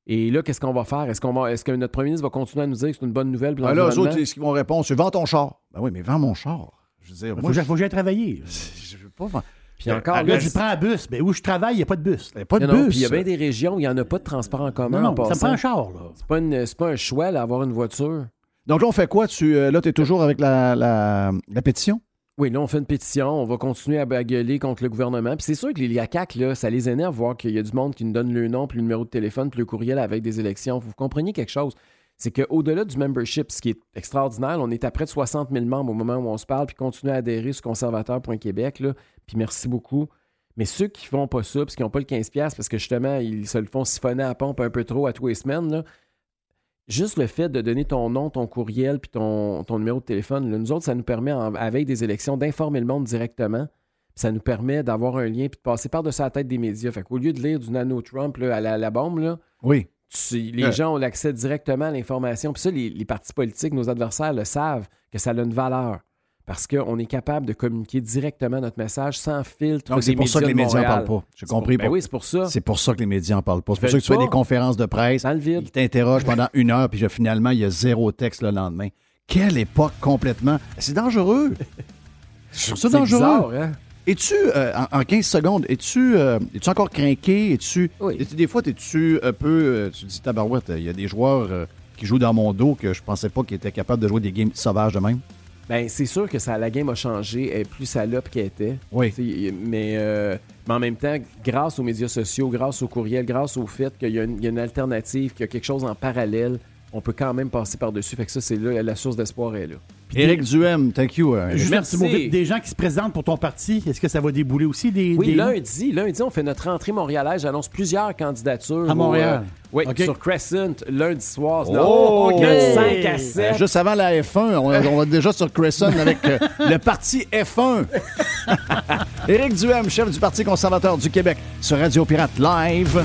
Speaker 7: Et là, qu'est-ce qu'on va faire? Est-ce, qu'on va, est-ce que notre premier ministre va continuer à nous dire que c'est une bonne nouvelle pour
Speaker 3: Ah, là, eux autres, ce qu'ils vont répondre, c'est vends ton char. Ben oui, mais vends mon char. Je veux dire,
Speaker 4: Faut
Speaker 3: moi, je
Speaker 4: j'aille- faut que j'aille travailler.
Speaker 3: je veux pas vendre.
Speaker 7: Puis encore,
Speaker 4: Là,
Speaker 7: là,
Speaker 4: je prends un bus. Ben, où je travaille, il n'y a pas de bus.
Speaker 3: Il y a pas de
Speaker 7: non, non,
Speaker 3: bus.
Speaker 7: puis il y a bien des régions où il n'y en a pas de transport en commun.
Speaker 4: Non,
Speaker 7: en
Speaker 4: non, ça me
Speaker 7: passant.
Speaker 4: prend un char, là.
Speaker 7: C'est pas, une- pas un choix d'avoir une voiture.
Speaker 3: Donc là, on fait quoi? Tu, euh, là, tu es toujours avec la, la, la pétition?
Speaker 7: Oui, là, on fait une pétition, on va continuer à, à gueuler contre le gouvernement. Puis c'est sûr que les LIACAC, là, ça les énerve voir qu'il y a du monde qui nous donne le nom, puis le numéro de téléphone, puis le courriel avec des élections. Vous compreniez quelque chose? C'est qu'au-delà du membership, ce qui est extraordinaire, on est à près de 60 000 membres au moment où on se parle, puis continuer à adhérer sur conservateur.québec. Puis merci beaucoup. Mais ceux qui font pas ça, parce qu'ils n'ont pas le 15$, parce que justement, ils se le font siphonner à pompe un peu trop à tous les semaines, juste le fait de donner ton nom, ton courriel, puis ton, numéro de téléphone, nous autres, ça nous permet, en- avec des élections, d'informer le monde directement. Ça nous permet d'avoir un lien puis de passer par-dessus la tête des médias. Fait qu'au lieu de lire du nano-Trump là, à la, la bombe, là,
Speaker 3: Oui.
Speaker 7: Tu- les
Speaker 3: Ouais.
Speaker 7: gens ont l'accès directement à l'information. Puis ça, les, les partis politiques, nos adversaires le savent, que ça a une valeur. Parce qu'on est capable de communiquer directement notre message sans filtre
Speaker 3: Donc, c'est pour ça que les médias n'en parlent pas. J'ai
Speaker 7: pour-
Speaker 3: compris.
Speaker 7: Ben oui, c'est pour ça.
Speaker 3: C'est pour ça que les médias n'en parlent pas. C'est pour ça que tu fais des conférences de presse.
Speaker 7: Dans le vide.
Speaker 3: Ils t'interrogent pendant une heure, puis finalement, il y a zéro texte le lendemain. Quelle époque complètement. C'est dangereux. C'est
Speaker 7: C'est
Speaker 3: dangereux.
Speaker 7: bizarre, hein?
Speaker 3: Es-tu, euh, en, en 15 secondes, es-tu euh, es-tu encore craqué? Es-tu,
Speaker 7: Oui.
Speaker 3: des fois, es-tu un peu. euh, tu te dis, tabarouette, il y a des joueurs euh, qui jouent dans mon dos que je pensais pas qu'ils étaient capables de jouer des games sauvages de même?
Speaker 7: Ben, c'est sûr que ça, la game a changé, elle est plus salope qu'elle était.
Speaker 3: Oui.
Speaker 7: Mais, euh, mais en même temps, grâce aux médias sociaux, grâce au courriel, grâce au fait qu'il y, a une- il y a une alternative, qu'il y a quelque chose en parallèle, on peut quand même passer par-dessus. Fait que ça, c'est là, la source d'espoir est là.
Speaker 3: Éric Duhem, thank you. euh,
Speaker 4: Juste un
Speaker 7: Merci.
Speaker 4: petit mot vite. Des gens qui se présentent pour ton parti, est-ce que ça va débouler aussi des.
Speaker 7: Oui,
Speaker 4: des-
Speaker 7: lundi, lundi, on fait notre rentrée montréalaise. J'annonce plusieurs candidatures.
Speaker 4: À Montréal.
Speaker 7: oui,
Speaker 4: OK.
Speaker 7: sur Crescent, lundi soir.
Speaker 3: Oh,
Speaker 7: Donc,
Speaker 3: OK.
Speaker 7: de 5 à
Speaker 3: Euh,
Speaker 7: 7.
Speaker 3: juste avant la F1, on, on va déjà sur Crescent avec euh, le parti F1. Éric Duhem, chef du Parti conservateur du Québec, sur Radio Pirate Live.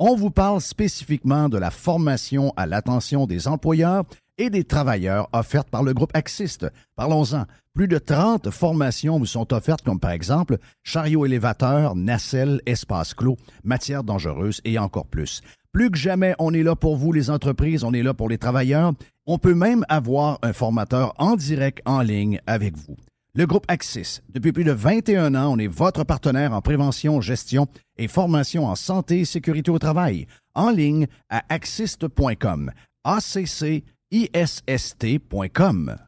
Speaker 3: On vous parle spécifiquement de la formation à l'attention des employeurs et des travailleurs offertes par le groupe Axist. Parlons-en. Plus de 30 formations vous sont offertes, comme par exemple chariot élévateur, nacelle, espace clos, matières dangereuses et encore plus. Plus que jamais, on est là pour vous, les entreprises, on est là pour les travailleurs. On peut même avoir un formateur en direct en ligne avec vous. Le groupe Axis, depuis plus de 21 ans, on est votre partenaire en prévention, gestion et formation en santé et sécurité au travail. En ligne à axist.com. A-C-C-I-S-S-T.com.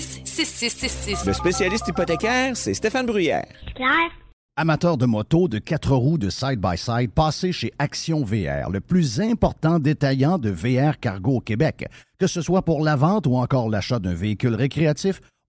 Speaker 8: 266-6666.
Speaker 9: Le spécialiste hypothécaire, c'est Stéphane Bruyère.
Speaker 10: Claire.
Speaker 3: Amateurs de moto, de quatre roues, de side-by-side, passez chez Action VR, le plus important détaillant de VR cargo au Québec. Que ce soit pour la vente ou encore l'achat d'un véhicule récréatif,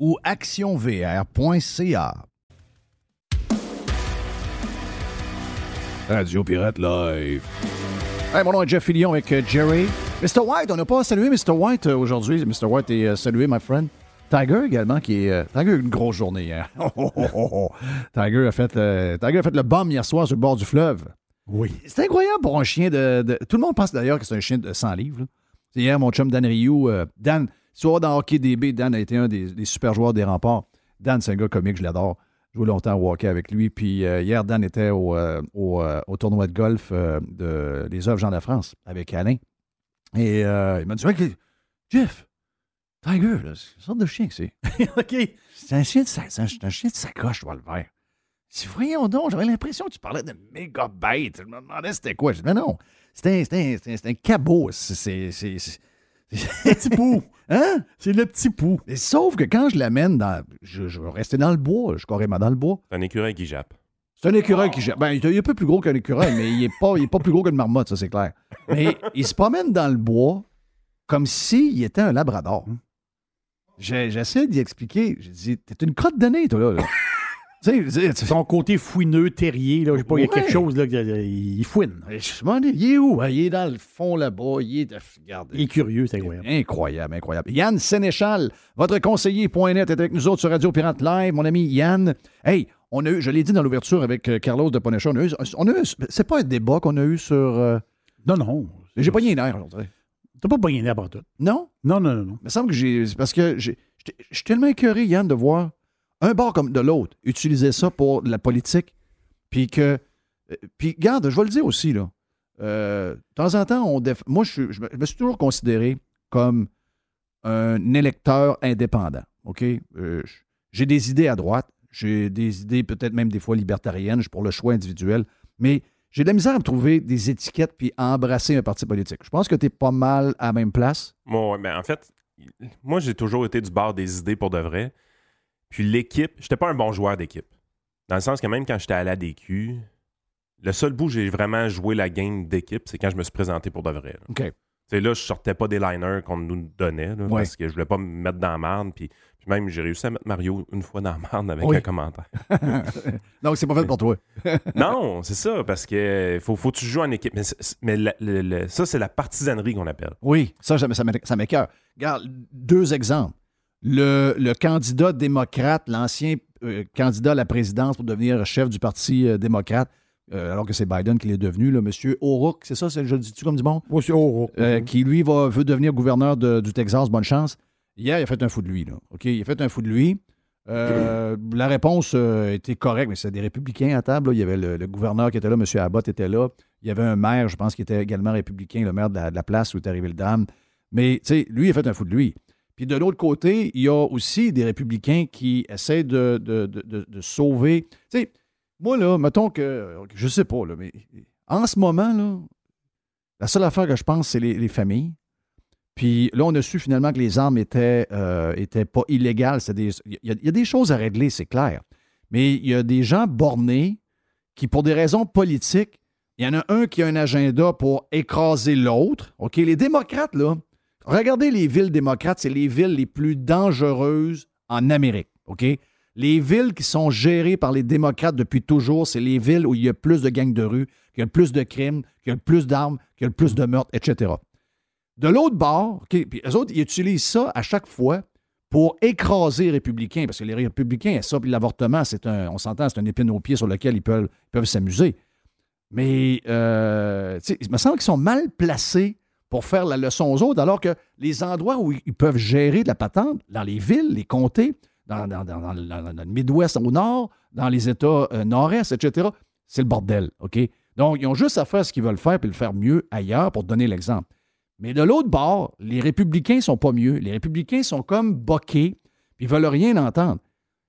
Speaker 3: ou actionvr.ca. Radio Pirate Live. Hey, mon nom est Jeff Fillion avec euh, Jerry. Mr. White, on n'a pas salué Mr. White euh, aujourd'hui. Mr. White est euh, salué, my friend. Tiger également, qui est. Tiger a eu une grosse journée hier. Oh, oh, oh, oh. Tiger, a fait, Tiger a fait le bomb hier soir sur le bord du fleuve.
Speaker 4: Oui.
Speaker 3: C'est incroyable pour un chien de, de- Tout le monde pense d'ailleurs que c'est un chien de 100 livres. là. C'est hier, mon chum Dan Rioux. euh, Dan, soit dans Hockey DB, Dan a été un des, super joueurs des remparts. Dan, c'est un gars comique, je l'adore. J'ai joué longtemps au hockey avec lui. Puis euh, hier, Dan était au, euh, au, tournoi de golf de, œuvres Jean de France avec Alain. Et il m'a dit que- Jeff, Tiger, là, c'est une sorte de chien que c'est.
Speaker 4: OK.
Speaker 3: C'est un chien de, un, un chien de sacoche, je vois le vert. Si voyons donc, j'avais l'impression que tu parlais de méga bête. Je me demandais c'était quoi. Je dis, mais non, c'est un, c'est un- c'est un- un cabot. C'est. c'est- c'est- c'est-
Speaker 4: Le petit pou.
Speaker 3: Hein?
Speaker 4: C'est le petit pou.
Speaker 3: Mais sauf que quand je l'amène dans. Je, je vais rester dans le bois, je suis carrément dans le bois.
Speaker 2: C'est un écureuil qui jappe.
Speaker 3: C'est un écureuil qui jette. Ben, il est un peu plus gros qu'un écureuil, mais il est pas, il est pas plus gros qu'une marmotte, ça, c'est clair. Mais il se promène dans le bois comme s'il était un labrador. J'essaie d'y expliquer. J'ai dit, t'es une crotte de nez, toi, là. là. Tu sais,
Speaker 4: Son côté fouineux, terrier, là, je sais pas, il y a
Speaker 3: Ouais.
Speaker 4: quelque chose, là, euh, il fouine.
Speaker 3: je il est où? hein? Il est dans le fond là-bas. Il est. Regarde.
Speaker 4: Il est curieux, c'est incroyable.
Speaker 3: Incroyable, incroyable. Yann Sénéchal, votre conseiller.net est avec nous autres sur Radio Pirate Live. Mon ami Yann. Hey, on a eu, je l'ai dit dans l'ouverture avec euh, Carlos de Ponecha, on a eu, on a eu- c'est pas un débat qu'on a eu sur. euh,
Speaker 4: Non, non.
Speaker 3: j'ai pas un air, on dirait.
Speaker 4: T'as pas pogné n'importe tout.
Speaker 3: Non?
Speaker 4: Non, non, non, non.
Speaker 3: Il me semble que j'ai. parce que j'ai- je suis tellement écœuré, Yann, de voir un bord comme de l'autre utiliser ça pour la politique. Puis que. euh, Puis, garde, je vais le dire aussi, là. Euh, de temps en temps, on déf- moi, je, me, suis toujours considéré comme un électeur indépendant. OK? Euh, j'ai des idées à droite. J'ai des idées peut-être même des fois libertariennes. Pour le choix individuel. Mais j'ai de la misère à me trouver des étiquettes puis à embrasser un parti politique. Je pense que tu es pas mal à la même place.
Speaker 2: Moi, ouais, ben, en fait, moi, j'ai toujours été du bord des idées pour de vrai. Puis l'équipe, j'étais pas un bon joueur d'équipe. Dans le sens que même quand j'étais à la DQ, le seul bout où j'ai vraiment joué la game d'équipe, c'est quand je me suis présenté pour de vrai. là.
Speaker 3: OK.
Speaker 2: Tu sais, là, je sortais pas des liners qu'on nous donnait là,
Speaker 3: Ouais.
Speaker 2: parce que je voulais pas me mettre dans la marde. Puis, puis même, j'ai réussi à mettre Mario une fois dans la marde avec
Speaker 3: Oui.
Speaker 2: un commentaire.
Speaker 3: Donc, c'est pas fait pour toi.
Speaker 2: non, c'est ça, parce que faut, faut que tu joues en équipe. Mais, la- ça, c'est la partisanerie qu'on appelle.
Speaker 3: Oui, ça, ça m'écoeure. Regarde, deux exemples. Le, le candidat démocrate, l'ancien euh, candidat à la présidence pour devenir chef du Parti euh, démocrate, euh, alors que c'est Biden qui l'est devenu, là, M. O'Rourke, c'est ça, c'est- je le dis-tu comme du?
Speaker 4: Moi, c'est O'Rourke.
Speaker 3: Euh, qui, lui, va, veut devenir gouverneur de- du Texas. Bonne chance. Hier, il a fait un fou de lui. Là. OK? Il a fait un fou de lui. Euh, la réponse était correcte, mais c'est des républicains à table. là. Il y avait le, le gouverneur qui était là, M. Abbott était là. Il y avait un maire, je pense, qui était également républicain, le maire de la, de la place où est arrivé le drame. Mais, tu sais, lui, il a fait un fou de lui. Puis de l'autre côté, il y a aussi des républicains qui essaient de, sauver. Tu sais, moi, là, mettons que, je sais pas, là, mais en ce moment, là, la seule affaire que je pense, c'est les, les familles. Puis là, on a su finalement que les armes étaient, euh, pas illégales. Il y a des choses à régler, c'est clair. Mais il y a des gens bornés qui, pour des raisons politiques, il y en a un qui a un agenda pour écraser l'autre. OK? Les démocrates, là, regardez les villes démocrates, c'est les villes les plus dangereuses en Amérique. OK? Les villes qui sont gérées par les démocrates depuis toujours, c'est les villes où il y a plus de gangs de rue, qu'il y a plus de crimes, qu'il y a plus d'armes, qu'il y a plus de meurtres, etc. De l'autre bord, eux autres, ils utilisent ça à chaque fois pour écraser les républicains, parce que les républicains, ça, puis l'avortement, c'est un, on s'entend, c'est un épine au pied sur lequel ils peuvent s'amuser. Mais, euh, il me semble qu'ils sont mal placés pour faire la leçon aux autres, alors que les endroits où ils peuvent gérer de la patente, dans les villes, les comtés, dans, le- Midwest au nord, dans les États euh, nord-est, etc., c'est le bordel? Donc, ils ont juste à faire ce qu'ils veulent faire puis le faire mieux ailleurs pour donner l'exemple. Mais de l'autre bord, les républicains sont pas mieux. Les républicains sont comme boqués, puis ils veulent rien entendre.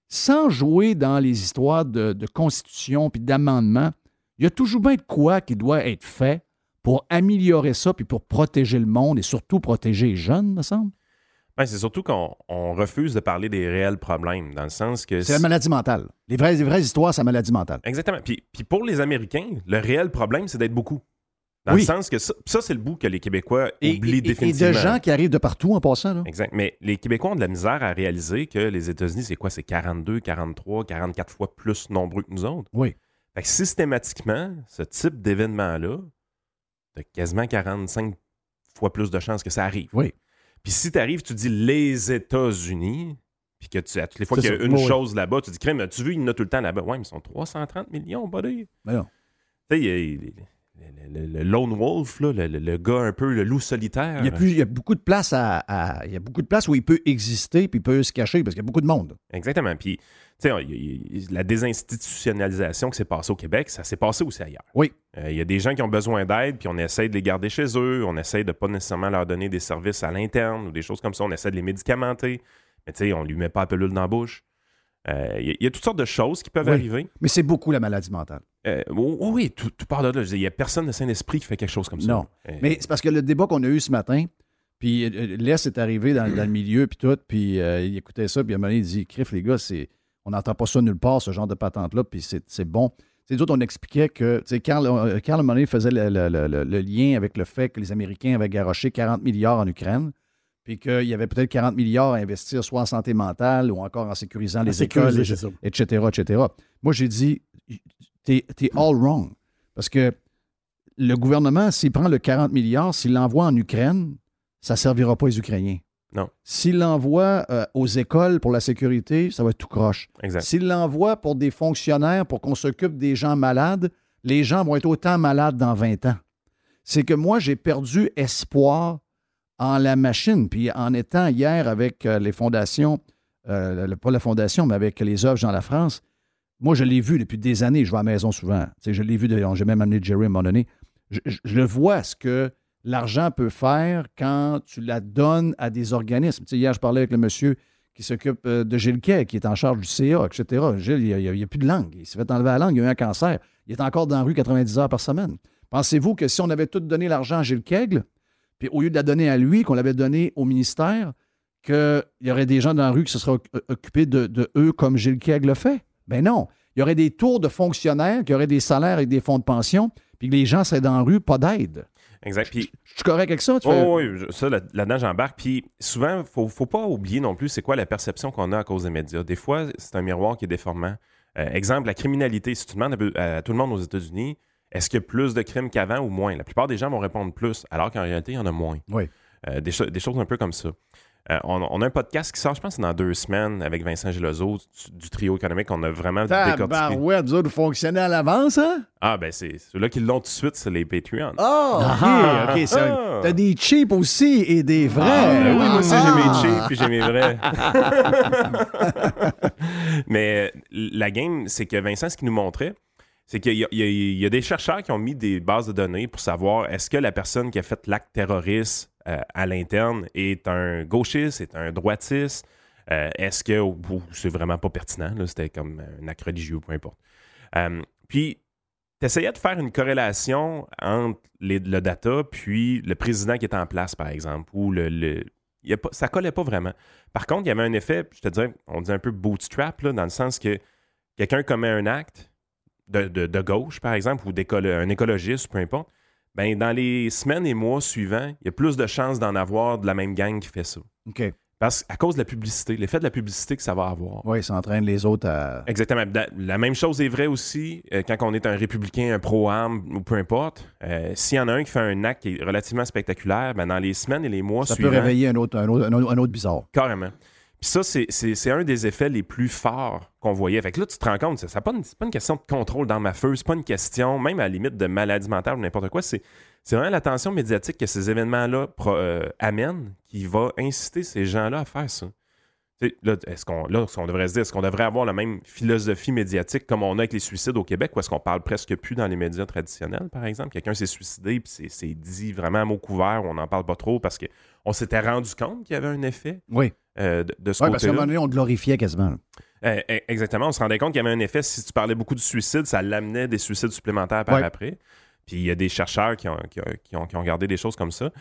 Speaker 3: Sans jouer dans les histoires de, de constitution puis d'amendement, il y a toujours bien de quoi qui doit être fait pour améliorer ça puis pour protéger le monde et surtout protéger les jeunes, me semble?
Speaker 2: Ben, c'est surtout qu'on on refuse de parler des réels problèmes, dans le sens que...
Speaker 3: C'est la maladie mentale. Les vraies, les vraies histoires, c'est la maladie mentale.
Speaker 2: Exactement. Puis, puis pour les Américains, le réel problème, c'est d'être beaucoup. Dans
Speaker 3: Oui.
Speaker 2: le sens que ça, ça, c'est le bout que les Québécois
Speaker 3: Et,
Speaker 2: oublient
Speaker 3: et- et
Speaker 2: définitivement.
Speaker 3: de gens qui arrivent de partout en passant. Là.
Speaker 2: Exact. Mais les Québécois ont de la misère à réaliser que les États-Unis, c'est quoi? C'est 42, 43, 44 fois plus nombreux que nous autres.
Speaker 3: Oui.
Speaker 2: Fait que systématiquement, ce type d'événement-là, de quasiment 45 fois plus de chances que ça arrive.
Speaker 3: Oui.
Speaker 2: Puis si tu arrives, tu dis les États-Unis, puis que tu, à toutes les fois qu'il y a une
Speaker 3: Oui,
Speaker 2: chose là-bas, tu dis, crème, as-tu vu, il y en a tout le temps là-bas. Ouais, mais ils sont 330 millions, buddy.
Speaker 3: Ben non.
Speaker 2: Tu sais, le, le- le lone wolf, là, le, le- le gars un peu, le loup solitaire.
Speaker 3: Il y, a plus, il y a beaucoup de place à, à- il y a beaucoup de place où il peut exister puis il peut se cacher parce qu'il y a beaucoup de monde.
Speaker 2: Exactement. Puis, tu sais, la désinstitutionnalisation qui s'est passée au Québec, ça s'est passé aussi ailleurs.
Speaker 3: Oui.
Speaker 2: Euh, Il y a des gens qui ont besoin d'aide, puis on essaie de les garder chez eux, on essaie de pas nécessairement leur donner des services à l'interne ou des choses comme ça, on essaie de les médicamenter, mais tu sais, on lui met pas la pilule dans la bouche. Euh, Il y, a- il y a toutes sortes de choses qui peuvent
Speaker 3: Oui.
Speaker 2: arriver.
Speaker 3: Mais c'est beaucoup la maladie mentale.
Speaker 2: Euh, oui, oui, tout, tout part de là. Il n'y a personne de Saint-Esprit qui fait quelque chose comme ça.
Speaker 3: Non.
Speaker 2: Euh,
Speaker 3: Mais c'est parce que le débat qu'on a eu ce matin, puis euh, Les est arrivé dans, dans le milieu, puis tout, puis il écoutait ça, puis à un moment donné, il dit Criff, les gars, c'est, on n'entend pas ça nulle part, ce genre de patente-là, puis c'est, bon. C'est d'autres, on expliquait que, tu sais, Carl, euh, Carl, donné, faisait le, le- le- lien avec le fait que les Américains avaient garoché 40 milliards en Ukraine, puis qu'il y avait peut-être 40 milliards à investir soit en santé mentale ou encore en sécurisant les écoles, etc., etc. Moi, j'ai dit, t'es, t'es all wrong. Parce que le gouvernement, s'il prend le 40 milliards, s'il l'envoie en Ukraine, ça ne servira pas aux Ukrainiens.
Speaker 2: Non.
Speaker 3: S'il l'envoie euh, aux écoles pour la sécurité, ça va être tout croche.
Speaker 2: Exact.
Speaker 3: S'il l'envoie pour des fonctionnaires, pour qu'on s'occupe des gens malades, les gens vont être autant malades dans 20 ans. C'est que moi, j'ai perdu espoir en la machine. Puis en étant hier avec euh, les fondations, euh, le- pas la fondation, mais avec les œuvres Jean La France, moi, je l'ai vu depuis des années. Je vais à la maison souvent. Je l'ai vu, j'ai même amené Jerry à un moment donné. Je, je- je le vois, ce que l'argent peut faire quand tu la donnes à des organismes. Hier, je parlais avec le monsieur qui s'occupe euh, de Gilles qui est en charge du CA, etc. Gilles, il n'y a, plus de langue. Il s'est fait enlever la langue, il a eu un cancer. Il est encore dans la rue 90 heures par semaine. Pensez-vous que si on avait tout donné l'argent à Gilles Kegel, puis au lieu de la donner à lui, qu'on l'avait donné au ministère, qu'il y aurait des gens dans la rue qui se seraient oc- occupés de, eux comme Gilles le fait? Ben non. Il y aurait des tours de fonctionnaires, qui auraient des salaires et des fonds de pension, puis que les gens seraient dans la rue, pas d'aide.
Speaker 2: Exact. Puis,
Speaker 3: Je suis correct avec ça? Tu fais-
Speaker 2: Oh, oui, je- ça, là- là-dedans, j'embarque. Puis souvent, il faut, faut pas oublier non plus c'est quoi la perception qu'on a à cause des médias. Des fois, c'est un miroir qui est déformant. Euh, exemple, la criminalité. Si tu demandes à, à tout le monde aux États-Unis, est-ce qu'il y a plus de crimes qu'avant ou moins? La plupart des gens vont répondre plus, alors qu'en réalité, il y en a moins.
Speaker 3: Oui.
Speaker 2: Euh, des, cho- des choses un peu comme ça. Euh, on, on a un podcast qui sort, je pense, dans deux semaines avec Vincent Gilozo du, du trio économique. On a vraiment décortiqué.
Speaker 3: Vous autres, vous fonctionnez à l'avance, hein?
Speaker 2: Ah, ben, c'est ceux-là qui l'ont tout de suite, c'est les Patreons.
Speaker 3: Ah,
Speaker 2: Ah.
Speaker 3: OK, OK. c'est-
Speaker 2: Ah.
Speaker 3: T'as des cheap aussi et des vrais.
Speaker 2: Ah, ben oui, moi aussi, j'ai mes
Speaker 3: Ah.
Speaker 2: cheap puis j'ai mes vrais. Mais euh, la game, c'est que Vincent, ce qu'il nous montrait, c'est qu'il y, a- il y a- il y a des chercheurs qui ont mis des bases de données pour savoir est-ce que la personne qui a fait l'acte terroriste euh, à l'interne est un gauchiste, est un droitiste, euh, est-ce que c'est vraiment pas pertinent, c'était comme un acte religieux, peu importe. Euh, puis, tu essayais de faire une corrélation entre le data puis le président qui est en place, par exemple, ou le, le- il a pas, ça collait pas vraiment. Par contre, il y avait un effet, je te dirais, on dit un peu bootstrap, là, dans le sens que quelqu'un commet un acte de, de- gauche, par exemple, ou d'écolo- un écologiste, peu importe, ben, dans les semaines et mois suivants, il y a plus de chances d'en avoir de la même gang qui fait ça.
Speaker 3: OK.
Speaker 2: Parce à cause de la publicité, l'effet de la publicité que ça va avoir.
Speaker 3: Oui, ça entraîne les autres à.
Speaker 2: Exactement. La même chose est vraie aussi euh, quand on est un républicain, un pro-arme ou peu importe. Euh, S'il y en a un qui fait un acte qui est relativement spectaculaire, ben, dans les semaines et les mois
Speaker 3: Ça peut
Speaker 2: suivants,
Speaker 3: réveiller un autre, un autre, un autre, un autre bizarre.
Speaker 2: Carrément. Ça, c'est- un des effets les plus forts qu'on voyait. Fait que là, tu te rends compte, c'est pas une question de contrôle dans ma feu, c'est pas une question, même à la limite de maladie mentale ou n'importe quoi, c'est vraiment l'attention médiatique que ces événements-là euh, amènent qui va inciter ces gens-là à faire ça. Là, est-ce qu'on là, est-ce qu'on devrait se dire, est-ce qu'on devrait avoir la même philosophie médiatique comme on a avec les suicides au Québec, ou est-ce qu'on parle presque plus dans les médias traditionnels, par exemple? Quelqu'un s'est suicidé, puis c'est- c'est dit vraiment à mot couvert, on n'en parle pas trop parce qu'on s'était rendu compte qu'il y avait un effet
Speaker 3: Oui.
Speaker 2: euh, de, de ce
Speaker 3: Oui, parce qu'à un
Speaker 2: côté-là.
Speaker 3: moment donné, on glorifiait quasiment. là.
Speaker 2: Euh, euh, exactement. On se rendait compte qu'il y avait un effet. Si tu parlais beaucoup du suicide, ça l'amenait des suicides supplémentaires par
Speaker 3: Ouais.
Speaker 2: après. Puis il y a des chercheurs qui ont, qui, ont, qui ont- qui ont regardé des choses comme ça.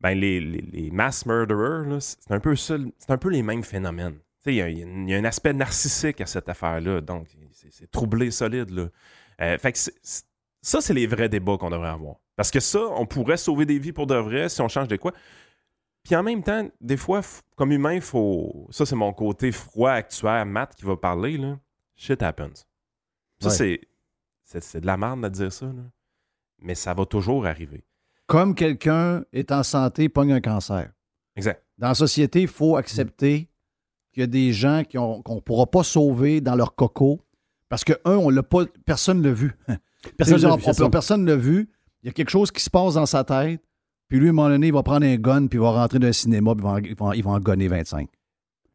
Speaker 2: Ben, les, les- les mass murderers, là, c'est un, peu ça- c'est un peu les mêmes phénomènes. Tu sais, Il y, y a y un aspect narcissique à cette affaire-là. Donc, c'est troublé solide. Là. Euh, fait que ça, c'est les vrais débats qu'on devrait avoir. Parce que ça, on pourrait sauver des vies pour de vrai si on change de quoi. Puis en même temps, des fois, comme humain, il faut. Ça, c'est mon côté froid, actuel, Matt qui va parler. Là. Shit happens. Ça,
Speaker 3: Ouais.
Speaker 2: c'est. c'est de la merde de dire ça. Là. Mais ça va toujours arriver.
Speaker 3: Comme quelqu'un est en santé, pogne un cancer.
Speaker 2: Exact.
Speaker 3: Dans la société, il faut accepter qu'il y a des gens qu'on ne pourra pas sauver dans leur coco parce que, un, on l'a pas, personne ne l'a vu.
Speaker 4: Personne
Speaker 3: ne l'a vu. Il y a quelque chose qui se passe dans sa tête. Puis lui, à un moment donné, il va prendre un gun, puis il va rentrer dans un cinéma, puis il va en, il va en- il va en gonner 25.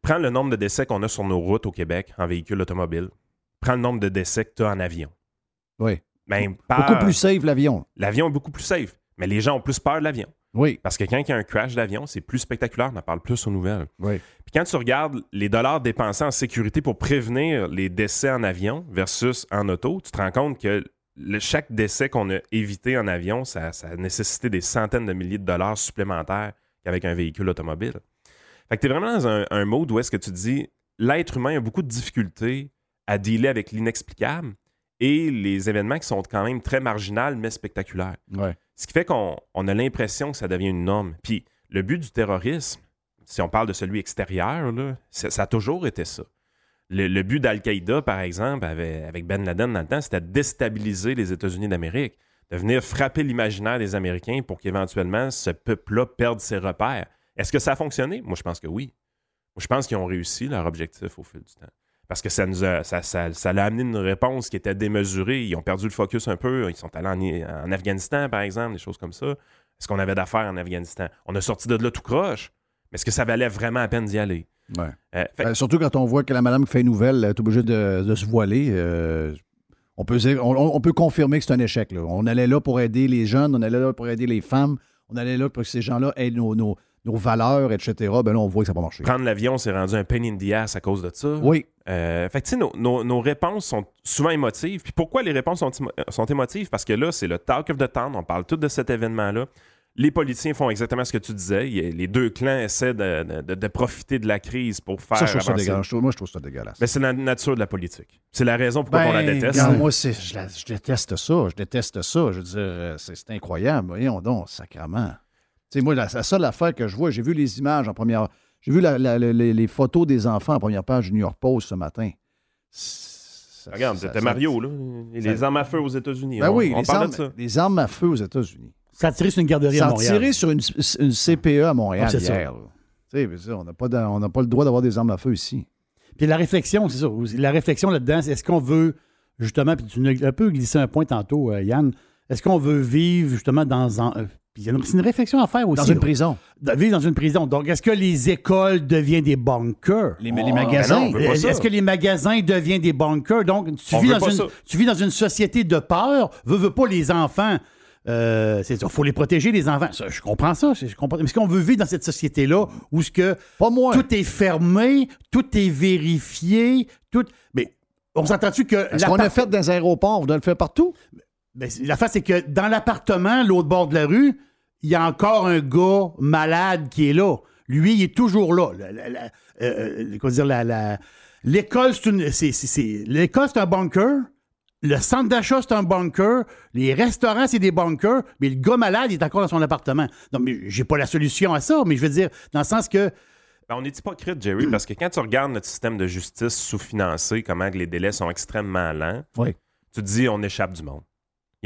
Speaker 2: Prends le nombre de décès qu'on a sur nos routes au Québec en véhicule automobile. Prends le nombre de décès que tu as en avion.
Speaker 3: Oui.
Speaker 2: Ben, par-
Speaker 3: Beaucoup plus safe, l'avion.
Speaker 2: L'avion est beaucoup plus safe, mais les gens ont plus peur de l'avion.
Speaker 3: Oui.
Speaker 2: Parce que quand il y a un crash d'avion, c'est plus spectaculaire, on en parle plus aux nouvelles.
Speaker 3: Oui.
Speaker 2: Puis quand tu regardes les dollars dépensés en sécurité pour prévenir les décès en avion versus en auto, tu te rends compte que le- chaque décès qu'on a évité en avion, ça, ça a nécessité des centaines de milliers de dollars supplémentaires qu'avec un véhicule automobile. Fait que tu es vraiment dans un, un mode où est-ce que tu te dis l'être humain a beaucoup de difficultés à dealer avec l'inexplicable et les événements qui sont quand même très marginaux mais spectaculaires.
Speaker 3: Ouais.
Speaker 2: Ce qui fait qu'on on a l'impression que ça devient une norme. Puis le but du terrorisme, si on parle de celui extérieur, là, ça, a toujours été ça. Le, but d'Al-Qaïda, par exemple, avec Ben Laden dans le temps, c'était de déstabiliser les États-Unis d'Amérique, de venir frapper l'imaginaire des Américains pour qu'éventuellement ce peuple-là perde ses repères. Est-ce que ça a fonctionné? Moi, je pense que oui. Moi, je pense qu'ils ont réussi leur objectif au fil du temps. Parce que ça nous a, ça, ça, ça l'a amené une réponse qui était démesurée. Ils ont perdu le focus un peu. Ils sont allés en, en Afghanistan, par exemple, des choses comme ça. Est-ce qu'on avait d'affaires en Afghanistan? On a sorti de là tout croche. Mais est-ce que ça valait vraiment la peine d'y aller?
Speaker 3: Ouais.
Speaker 2: Euh, fait-
Speaker 3: Euh, surtout quand on voit que la madame qui fait une nouvelle est obligée de, de se voiler. euh, on, peut, dire- on, on peut confirmer que c'est un échec. là. On allait là pour aider les jeunes, on allait là pour aider les femmes, on allait là pour que ces gens-là aient nos, nos- nos valeurs, etc. Ben là, on voit que ça n'a pas marché.
Speaker 2: Prendre l'avion, c'est rendu un pain in the ass à cause de ça.
Speaker 3: Oui.
Speaker 2: Euh, fait que, tu sais, nos, nos- nos réponses sont souvent émotives. Puis pourquoi les réponses sont, émo- sont émotives? Parce que là, c'est le talk of the town. On parle tout de cet événement-là. Les politiciens font exactement ce que tu disais. Les deux clans essaient de, de- de profiter de la crise pour faire.
Speaker 3: Ça, je trouve ça dégueulasse. Moi, je trouve ça dégueulasse.
Speaker 2: Mais c'est la nature de la politique. C'est la raison pourquoi on la
Speaker 3: Ben,
Speaker 2: déteste.
Speaker 3: regarde, moi, je, la- je déteste ça. Je déteste ça. Je veux dire, euh, c'est c'est incroyable. Voyons donc, sacrement. Sais, moi, la, la seule affaire que je vois, j'ai vu les images en première. J'ai vu la- la- la- les, les photos des enfants en première page du New York Post ce matin. Ça-
Speaker 2: Regarde,
Speaker 3: ça-
Speaker 2: c'était
Speaker 3: ça-
Speaker 2: Mario, là. Et les armes à feu aux États-Unis.
Speaker 3: Ben
Speaker 2: on,
Speaker 3: oui,
Speaker 2: on
Speaker 3: les armes,
Speaker 2: de ça.
Speaker 3: les armes à feu aux États-Unis.
Speaker 4: Ça a tiré sur une garderie
Speaker 3: Ça
Speaker 4: à
Speaker 3: a
Speaker 4: Montréal.
Speaker 3: tiré sur une, une CPE à Montréal
Speaker 4: Ah, c'est ça.
Speaker 3: hier. ça, on n'a pas, de- on n'a pas le droit d'avoir des armes à feu ici.
Speaker 4: Puis la réflexion, c'est ça. La réflexion là-dedans, c'est est-ce qu'on veut, justement, puis tu nous as un peu glissé un point tantôt, euh, Yann, est-ce qu'on veut vivre, justement, dans un. Puis il y a une- c'est une réflexion à faire aussi.
Speaker 3: Dans une
Speaker 4: là.
Speaker 3: prison.
Speaker 4: De vivre dans une prison. Donc, est-ce que les écoles deviennent des bunkers?
Speaker 3: Les, les magasins.
Speaker 2: ben pas ça.
Speaker 4: Est-ce que les magasins deviennent des bunkers? Donc, tu, vis dans, une, tu vis dans une société de peur. Veux, veux pas les enfants. Euh, c'est ça. faut les protéger, les enfants. Ça, je comprends ça. Je comprends. Mais est-ce qu'on veut vivre dans cette société-là où ce que
Speaker 3: Pas moi.
Speaker 4: tout est fermé, tout est vérifié, tout. Mais on s'entend-tu que.
Speaker 3: Ce qu'on a fait dans les aéroports, on doit le faire partout.
Speaker 4: Ben, c'est- L'affaire, c'est que dans l'appartement, l'autre bord de la rue, il y a encore un gars malade qui est là. Lui, il est toujours là. La- la- la- la- la- L'école, c'est un bunker. Le centre d'achat, c'est un bunker. Les restaurants, c'est des bunkers. Mais le gars malade, il est encore dans son appartement. Non, mais j'ai pas la solution à ça, mais je veux dire, dans le sens que.
Speaker 2: Ben, on est hypocrite, Jerry, parce que quand tu regardes notre système de justice sous-financé, comment les délais sont extrêmement lents,
Speaker 3: Oui.
Speaker 2: tu te dis on échappe du monde.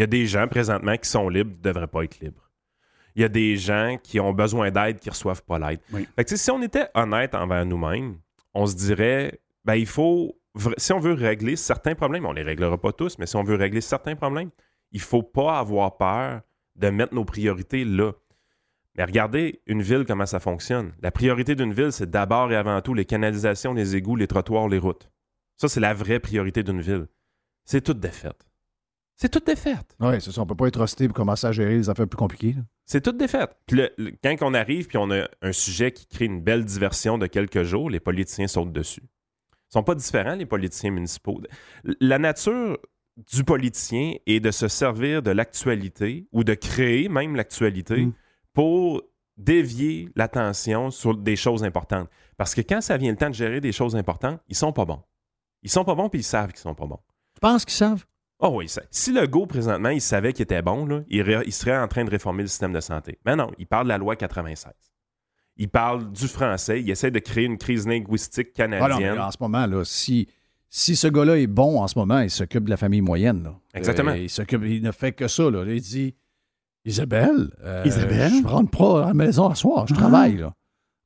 Speaker 2: Il y a des gens présentement qui sont libres, qui ne devraient pas être libres. Il y a des gens qui ont besoin d'aide, qui ne reçoivent pas l'aide.
Speaker 4: Oui.
Speaker 2: Fait que, tu sais, si on était honnête envers nous-mêmes, on se dirait, ben, il faut, si on veut régler certains problèmes, on ne les réglera pas tous, mais si on veut régler certains problèmes, il ne faut pas avoir peur de mettre nos priorités là. Mais regardez une ville, comment ça fonctionne. La priorité d'une ville, c'est d'abord et avant tout les canalisations, les égouts, les trottoirs, les routes. Ça, c'est la vraie priorité d'une ville. C'est toute défaite. C'est toute défaite.
Speaker 3: Oui, c'est ça. On peut pas être hosté pour commencer à gérer les affaires plus compliquées. là.
Speaker 2: C'est toute défaite. Puis le- le- quand on arrive, puis on a un sujet qui crée une belle diversion de quelques jours, les politiciens sautent dessus. Ils sont pas différents, les politiciens municipaux. La nature du politicien est de se servir de l'actualité ou de créer même l'actualité
Speaker 3: Mm.
Speaker 2: pour dévier l'attention sur des choses importantes. Parce que quand ça vient le temps de gérer des choses importantes, ils sont pas bons. Ils sont pas bons, puis ils savent qu'ils sont pas bons.
Speaker 3: Tu penses qu'ils savent?
Speaker 2: Oh oui, ça- si le go, présentement, il savait qu'il était bon, là, il, ré- il serait en train de réformer le système de santé. Mais non, il parle de la loi 96. Il parle du français, il essaie de créer une crise linguistique
Speaker 3: Ah non, mais
Speaker 2: canadienne.
Speaker 3: en ce moment, là, si, si ce gars-là est bon en ce moment, il s'occupe de la famille moyenne. là.
Speaker 2: Exactement.
Speaker 3: Euh, il, s'occupe, il ne fait que ça. Là. Il dit Isabelle. euh,
Speaker 4: Isabelle?
Speaker 3: Je rentre pas à la maison à soir, je
Speaker 4: Ah.
Speaker 3: travaille, là.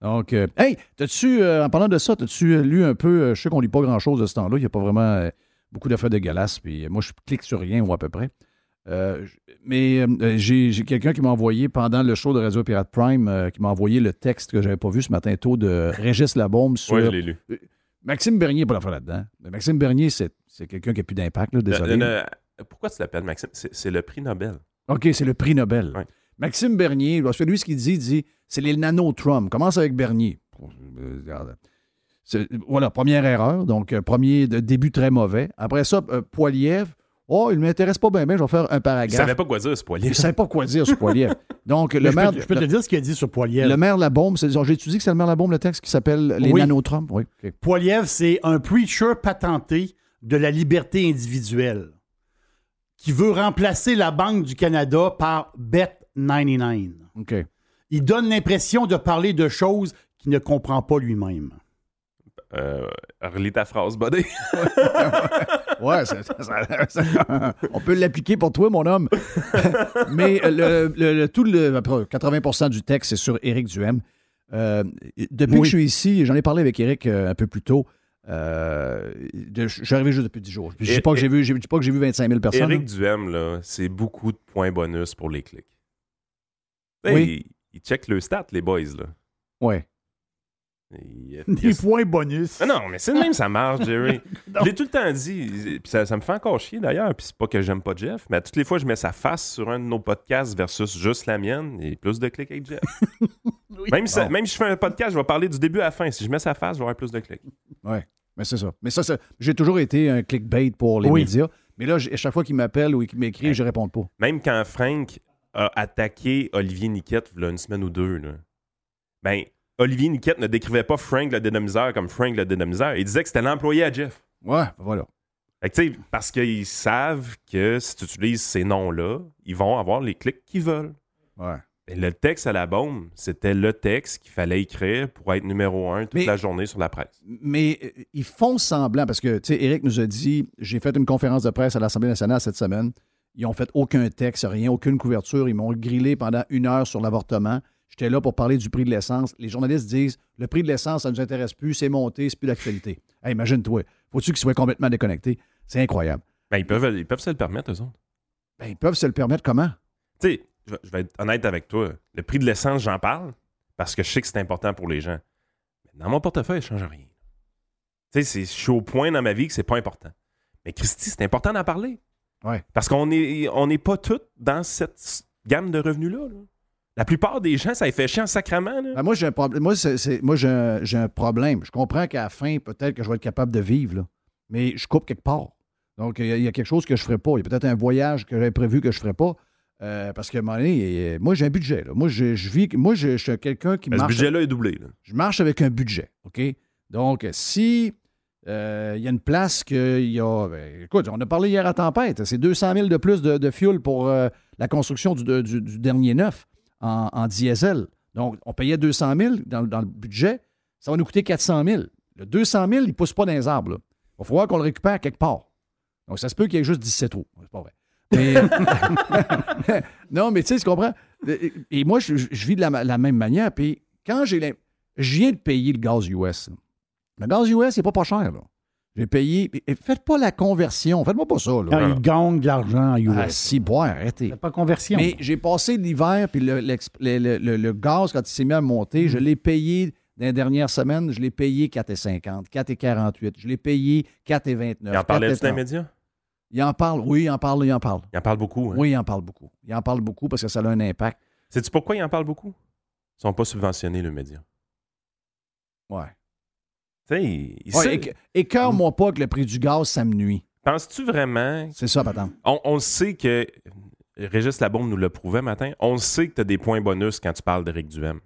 Speaker 3: Donc, euh, hey, t'as-tu, euh, en parlant de ça, t'as-tu lu un peu, euh, je sais qu'on lit pas grand-chose de ce temps-là, il n'y a pas vraiment euh, beaucoup d'affaires de galas, puis euh, moi, je clique sur rien ou à peu près. Euh, mais euh, j'ai quelqu'un qui m'a envoyé pendant le show de Radio Pirate Prime, euh, qui m'a envoyé le texte que j'avais pas vu ce matin tôt de Régis Labaume sur.
Speaker 2: Ouais, je l'ai lu.
Speaker 3: Maxime Bernier pas l'affaire là-dedans. Maxime Bernier, c'est quelqu'un qui a plus d'impact, là, désolé.
Speaker 2: Le- le- pourquoi tu l'appelles Maxime? C'est le prix Nobel.
Speaker 3: OK, c'est le prix Nobel.
Speaker 2: Ouais.
Speaker 3: Maxime Bernier, parce que lui, ce qu'il dit, il dit c'est les nano-Trump. Commence avec Bernier. Regarde. C'est- Voilà, première erreur. Donc, euh, premier de- début très mauvais. Après ça, euh, Poiliev. Oh, il ne m'intéresse pas bien, bien. Je vais faire un
Speaker 2: Il
Speaker 3: paragraphe.
Speaker 2: savait pas quoi dire, ce poilier.
Speaker 3: Il ne savait pas quoi dire sur Poiliev. Donc,
Speaker 4: Mais
Speaker 3: le
Speaker 4: je,
Speaker 3: maire,
Speaker 4: peux, je peux te dire ce qu'il a dit sur Poiliev.
Speaker 3: le maire de la bombe, c'est j'ai étudié que c'est le maire de la bombe, le texte qui s'appelle Les
Speaker 4: Oui.
Speaker 3: nano-Trump. Oui. OK.
Speaker 4: Poiliev, c'est un preacher patenté de la liberté individuelle qui veut remplacer la Banque du Canada par Bet99.
Speaker 3: OK.
Speaker 4: Il donne l'impression de parler de choses qu'il ne comprend pas lui-même.
Speaker 2: Euh, relis ta phrase, buddy.
Speaker 3: Ouais, ça- ça- ça- ça- on peut l'appliquer pour toi, mon homme. Mais le, le- le- tout le 80% du texte, c'est sur Éric Duhem. Euh, depuis
Speaker 4: Oui.
Speaker 3: que je suis ici, j'en ai parlé avec Éric euh, un peu plus tôt. euh, de- je suis arrivé juste depuis 10 jours. Je ne dis pas que j'ai vu, je dis pas que j'ai vu 25 000 personnes.
Speaker 2: Éric. Duhem, là, c'est beaucoup de points bonus pour les clics.
Speaker 3: Oui.
Speaker 2: Il, il check le stat, les boys. Là.
Speaker 3: Ouais.
Speaker 2: Il-
Speaker 4: Des points bonus.
Speaker 2: Ah non, mais c'est de même, ça marche, Jerry. je l'ai tout le temps dit. Puis ça, ça me fait encore chier d'ailleurs. Puis c'est pas que j'aime pas Jeff, mais à toutes les fois, je mets sa face sur un de nos podcasts versus juste la mienne, et plus de clics avec Jeff. même, si, même si je fais un podcast, je vais parler du début à la fin. Si je mets sa face, je vais avoir plus de clics.
Speaker 3: Ouais. Mais c'est ça. Mais ça, ça- j'ai toujours été un clickbait pour les
Speaker 4: Oui.
Speaker 3: médias. Mais là, à chaque fois qu'il m'appelle ou qu'il m'écrit, je réponds pas.
Speaker 2: Même quand Frank a attaqué Olivier Niquette il y a une semaine ou deux, là, ben, Olivier Niquette ne décrivait pas Frank le dénomiseur comme Frank le dénomiseur. Il disait que c'était l'employé à Jeff.
Speaker 3: Ouais, voilà.
Speaker 2: Fait que, tu sais, parce qu'ils savent que si tu utilises ces noms-là, ils vont avoir les clics qu'ils veulent.
Speaker 3: Ouais.
Speaker 2: Et le texte à la bombe, c'était le texte qu'il fallait écrire pour être numéro un toute
Speaker 3: Mais-
Speaker 2: la journée sur la presse.
Speaker 3: Mais euh, ils font semblant, parce que, tu sais, Eric nous a dit, j'ai fait une conférence de presse à l'Assemblée nationale cette semaine. Ils ont fait aucun texte, rien, aucune couverture. Ils m'ont grillé pendant une heure sur l'avortement. J'étais là pour parler du prix de l'essence. Les journalistes disent, le prix de l'essence, ça ne nous intéresse plus, c'est monté, c'est plus d'actualité. Hey, imagine-toi, faut-tu qu'ils soient complètement déconnectés? C'est incroyable.
Speaker 2: Ben, ils, peuvent, ils peuvent se le permettre, eux autres.
Speaker 3: Ben, ils peuvent se le permettre comment?
Speaker 2: Tu sais, je vais- je être honnête avec toi. Le prix de l'essence, j'en parle parce que je sais que c'est important pour les gens. Mais dans mon portefeuille, ça ne change rien. Tu sais, je suis au point dans ma vie que c'est pas important. Mais Christy, c'est important d'en parler.
Speaker 3: Ouais.
Speaker 2: Parce qu'on n'est on pas tous dans cette gamme de revenus-là. là. La plupart des gens, ça les fait chier en sacrament. là.
Speaker 3: Ben, moi, j'ai un problème. Moi, c'est- c'est- moi j'ai un, j'ai un problème. Je comprends qu'à la fin, peut-être que je vais être capable de vivre, là. mais je coupe quelque part. Donc, il y, a- il y a quelque chose que je ne ferai pas. Il y a peut-être un voyage que j'avais prévu que je ne ferai pas. euh, parce moment donné, moi, j'ai un budget. là. Moi, je, je vis. Moi, je, je suis quelqu'un qui
Speaker 2: ce
Speaker 3: marche.
Speaker 2: budget-là est doublé. là.
Speaker 3: Je marche avec un budget. OK? Donc, si euh, il y a une place qu'il y a. ben, écoute, on a parlé hier à Tempête. C'est 200 000 de plus de, de fuel pour euh, la construction du, de- du- du dernier neuf en, diesel. Donc, on payait 200 000 dans, le budget. Ça va nous coûter 400 000. Le 200 000, il ne pousse pas dans les arbres. Il va falloir qu'on le récupère quelque part. Donc, ça se peut qu'il y ait juste 17 trous. C'est pas vrai. Non, mais tu sais, tu comprends? Et moi, je, je vis de la, même manière. Puis quand j'ai je viens de payer le gaz US. Le gaz US, c'est pas pas cher. là. J'ai payé. et- et Faites pas la conversion. Faites-moi pas ça. Là.
Speaker 4: Quand il gagne de l'argent en US.
Speaker 3: Ah, si, boire, arrêtez.
Speaker 4: C'est pas conversion.
Speaker 3: Mais j'ai passé l'hiver, puis le, le- le- le- le gaz, quand il s'est mis à monter,
Speaker 4: Mm.
Speaker 3: je l'ai payé dans les dernières semaines, je l'ai payé 4,50, 4,48. Je l'ai payé 4,29.
Speaker 2: Il en parlait-tu dans
Speaker 3: 4,30.
Speaker 2: les médias?
Speaker 3: Il en parle, oui, il en parle, il en parle.
Speaker 2: Il en parle beaucoup. hein?
Speaker 3: Oui, il en parle beaucoup. Il en parle beaucoup parce que ça a un impact.
Speaker 2: Sais-tu pourquoi il en parle beaucoup? Ils sont pas subventionnés, le média.
Speaker 3: Ouais.
Speaker 2: Tu sais,
Speaker 3: Écœure-moi pas que le prix du gaz, ça me nuit.
Speaker 2: Penses-tu vraiment.
Speaker 3: C'est ça, patente.
Speaker 2: On, on le sait que. Régis Labombe nous l'a prouvé matin. On le sait que tu as des points bonus quand tu parles d'Éric Duhem.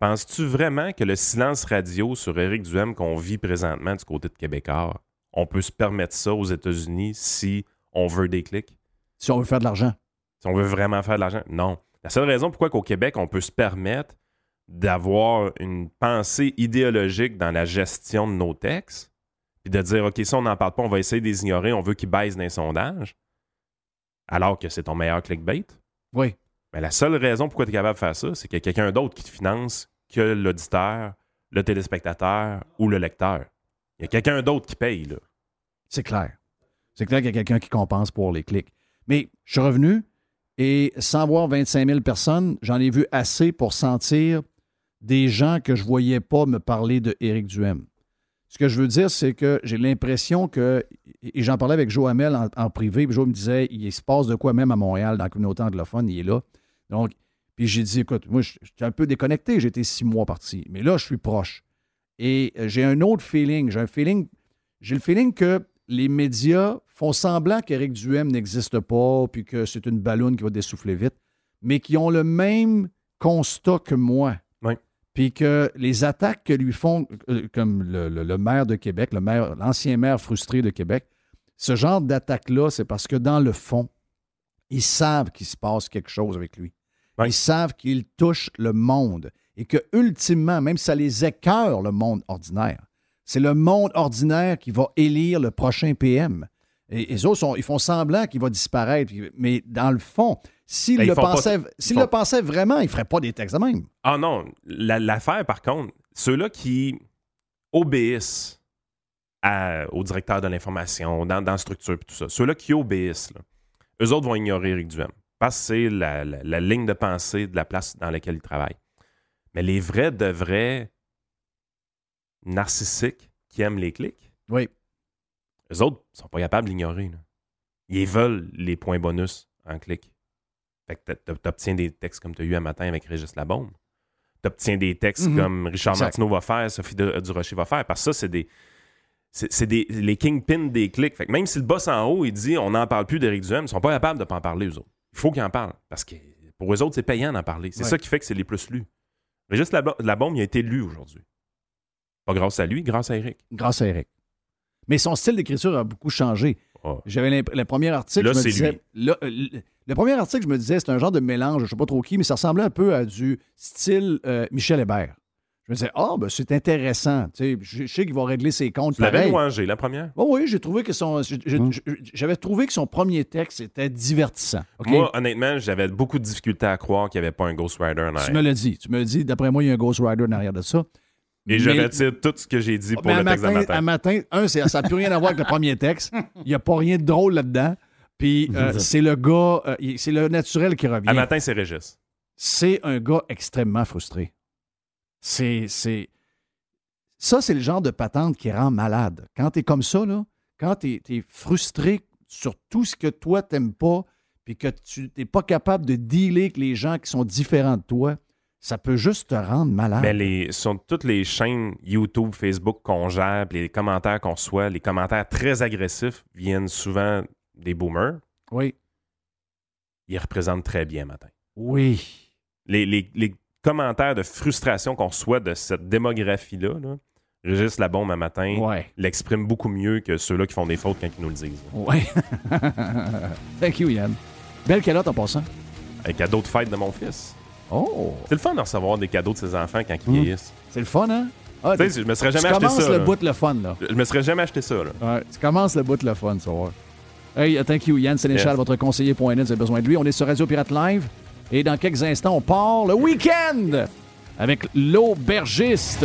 Speaker 2: Penses-tu vraiment que le silence radio sur Éric Duhem qu'on vit présentement du côté de Québécois, on peut se permettre ça aux États-Unis si on veut des clics?
Speaker 3: Si on veut faire de l'argent.
Speaker 2: Si on veut vraiment faire de l'argent? Non. La seule raison pourquoi qu'au Québec, on peut se permettre d'avoir une pensée idéologique dans la gestion de nos textes, puis de dire, OK, ça, on n'en parle pas, on va essayer de les ignorer, on veut qu'ils baissent dans les sondages, alors que c'est ton meilleur clickbait,
Speaker 3: Oui.
Speaker 2: Mais la seule raison pourquoi tu es capable de faire ça, c'est qu'il y a quelqu'un d'autre qui te finance que l'auditeur, le téléspectateur ou le lecteur. Il y a quelqu'un d'autre qui paye, là.
Speaker 3: C'est clair. C'est clair qu'il y a quelqu'un qui compense pour les clics. Mais je suis revenu et sans voir 25 000 personnes, j'en ai vu assez pour sentir des gens que je ne voyais pas me parler de Éric Duhem. Ce que je veux dire, c'est que j'ai l'impression que, et j'en parlais avec Joe Hamel en, privé, puis Joe me disait, il se passe de quoi même à Montréal, dans la communauté anglophone, il est là. Donc, puis j'ai dit, écoute, moi, je suis un peu déconnecté, été six mois parti, mais là, je suis proche. Et euh, j'ai un autre feeling, j'ai un feeling, j'ai le feeling que les médias font semblant qu'Éric Duhem n'existe pas, puis que c'est une ballonne qui va dessouffler vite, mais qui ont le même constat que moi. Puis que les attaques que lui font, euh, comme le, maire de Québec, le maire, l'ancien maire frustré de Québec, ce genre d'attaque-là, c'est parce que dans le fond, ils savent qu'il se passe quelque chose avec lui. Ils savent qu'il touche le monde et que, ultimement, même si ça les écœure, le monde ordinaire, c'est le monde ordinaire qui va élire le prochain PM. Et les autres, sont, ils font semblant qu'il va disparaître. Mais dans le fond, s'il ben, le, pensait, le pensait vraiment, il ne ferait pas des textes de même.
Speaker 2: Ah non. L'affaire, par contre, ceux-là qui obéissent au directeur de l'information, dans, dans la structure et tout ça, ceux-là qui obéissent, eux autres vont ignorer Eric Duhem. Parce que c'est la, la, ligne de pensée de la place dans laquelle ils travaillent. Mais les vrais de vrais narcissiques qui aiment les clics,
Speaker 3: oui.
Speaker 2: eux autres sont pas capables d'ignorer. Ils veulent les points bonus en clic. Fait que tu obtiens des textes comme tu as eu un matin avec Régis Labombe. Tu obtiens des textes mhm. comme Richard Martineau va faire, Sophie Durocher va faire. Parce que ça, c'est des. C'est des, les kingpins des clics. Fait que même si le boss en haut, il dit on n'en parle plus d'Éric Duhem, ils sont pas capables de pas en parler, eux autres. Il faut qu'ils en parlent. Parce que pour eux autres, c'est payant d'en parler. C'est ça qui fait que c'est les plus lus. Régis Labombe, il a été lu aujourd'hui. Pas grâce à lui, grâce à Eric.
Speaker 3: Grâce à Eric. Mais son style d'écriture a beaucoup changé. Ah. J'avais le premier article,
Speaker 2: là,
Speaker 3: je me disais. Euh, le, premier article, je me disais, c'est un genre de mélange, je ne sais pas trop qui, mais ça ressemblait un peu à du style euh, Michel Hébert. Je me disais, ah, ben, c'est intéressant. Tu sais, je, sais qu'il va régler ses comptes.
Speaker 2: Tu l'avais louangé, la première?
Speaker 3: Oh, oui, j'ai trouvé que son. Hum. J'avais trouvé que son premier texte était divertissant.
Speaker 2: Moi, honnêtement, j'avais beaucoup de difficultés à croire qu'il n'y avait pas un Ghost Rider en arrière.
Speaker 3: Tu me l'as dit. Tu me l'as dit, d'après moi, il y a un Ghost Rider en arrière de ça.
Speaker 2: Et je retire tout ce que j'ai dit pour le texte
Speaker 3: matin. matin, un, ça n'a plus rien à voir avec le premier texte. Il n'y a pas rien de drôle là-dedans. Puis euh, c'est le gars, euh, c'est le naturel qui revient.
Speaker 2: À matin, c'est Régis.
Speaker 3: C'est un gars extrêmement frustré. C'est. Ça, c'est le genre de patente qui rend malade. Quand tu es comme ça, là, quand tu es, frustré sur tout ce que toi, t'aimes pas, puis que tu n'es pas capable de dealer avec les gens qui sont différents de toi, ça peut juste te rendre malade.
Speaker 2: Mais les, sur toutes les chaînes YouTube, Facebook qu'on gère, les commentaires qu'on reçoit, les commentaires très agressifs viennent souvent des boomers.
Speaker 3: Oui.
Speaker 2: Ils représentent très bien matin.
Speaker 3: Oui.
Speaker 2: Les, les, commentaires de frustration qu'on reçoit de cette démographie-là, là, Régis Labombe un matin
Speaker 3: ouais.
Speaker 2: l'exprime beaucoup mieux que ceux-là qui font des fautes quand ils nous le disent.
Speaker 3: Oui. Thank you, Yann. Belle calotte en passant.
Speaker 2: Un cadeau de fête de mon fils.
Speaker 3: Oh!
Speaker 2: C'est le fun de recevoir des cadeaux de ses enfants quand ils hmm. vieillissent.
Speaker 3: C'est le fun, hein?
Speaker 2: Ah, tu sais, je me serais jamais acheté ça. Tu
Speaker 3: commences le bout de le fun, là.
Speaker 2: Je me serais jamais acheté ça, là.
Speaker 3: Ouais, tu commences le bout de le fun, ça va. Hey, thank you, Yann Sénéchal, votre conseiller.net, vous avez besoin de lui. On est sur Radio Pirate Live. Et dans quelques instants, on part le week-end avec l'aubergiste.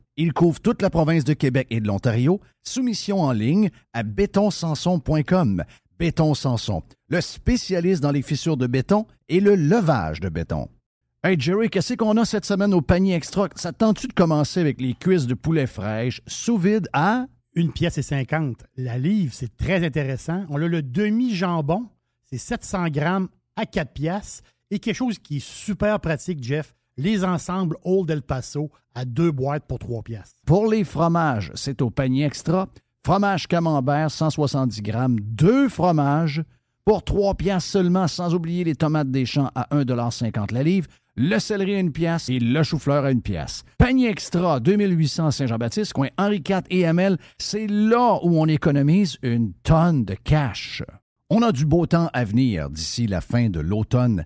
Speaker 3: Il couvre toute la province de Québec et de l'Ontario. Soumission en ligne à bétonsanson.com. Béton Sanson, le spécialiste dans les fissures de béton et le levage de béton. Hey Jerry, qu'est-ce qu'on a cette semaine au panier extra? Ça tente-tu de commencer avec les cuisses de poulet fraîche sous vide à?
Speaker 4: Une pièce et 50. La livre, c'est très intéressant. On a le demi-jambon, c'est 700 grammes à 4 pièces. Et quelque chose qui est super pratique, Jeff, les ensembles Old El Paso à deux boîtes pour 3 pièces.
Speaker 3: Pour les fromages, c'est au panier extra. Fromage camembert, 170 grammes, deux fromages pour 3 piastres seulement, sans oublier les tomates des champs à 1,50 la livre, le céleri à une pièce et le chou-fleur à une pièce. Panier extra 2800 Saint-Jean-Baptiste, coin Henri IV et Hamel, c'est là où on économise une tonne de cash. On a du beau temps à venir d'ici la fin de l'automne.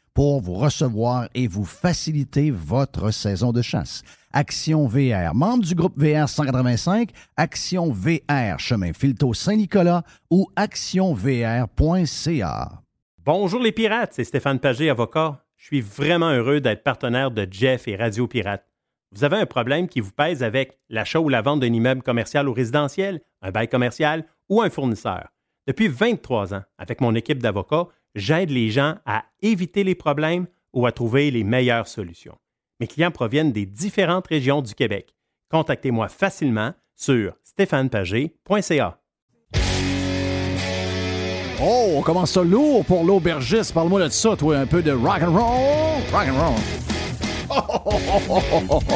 Speaker 3: pour vous recevoir et vous faciliter votre saison de chasse. Action VR, membre du groupe VR 185, Action VR, chemin Filto Saint-Nicolas ou actionvr.ca.
Speaker 1: Bonjour les pirates, c'est Stéphane Pagé, avocat. Je suis vraiment heureux d'être partenaire de Jeff et Radio Pirate. Vous avez un problème qui vous pèse avec l'achat ou la vente d'un immeuble commercial ou résidentiel, un bail commercial ou un fournisseur. Depuis 23 ans, avec mon équipe d'avocats, j'aide les gens à éviter les problèmes ou à trouver les meilleures solutions. Mes clients proviennent des différentes régions du Québec. Contactez-moi facilement sur stéphanepagé.ca.
Speaker 3: Oh, on commence ça lourd pour l'aubergiste. Parle-moi de ça, toi, un peu de rock and roll. Rock and roll.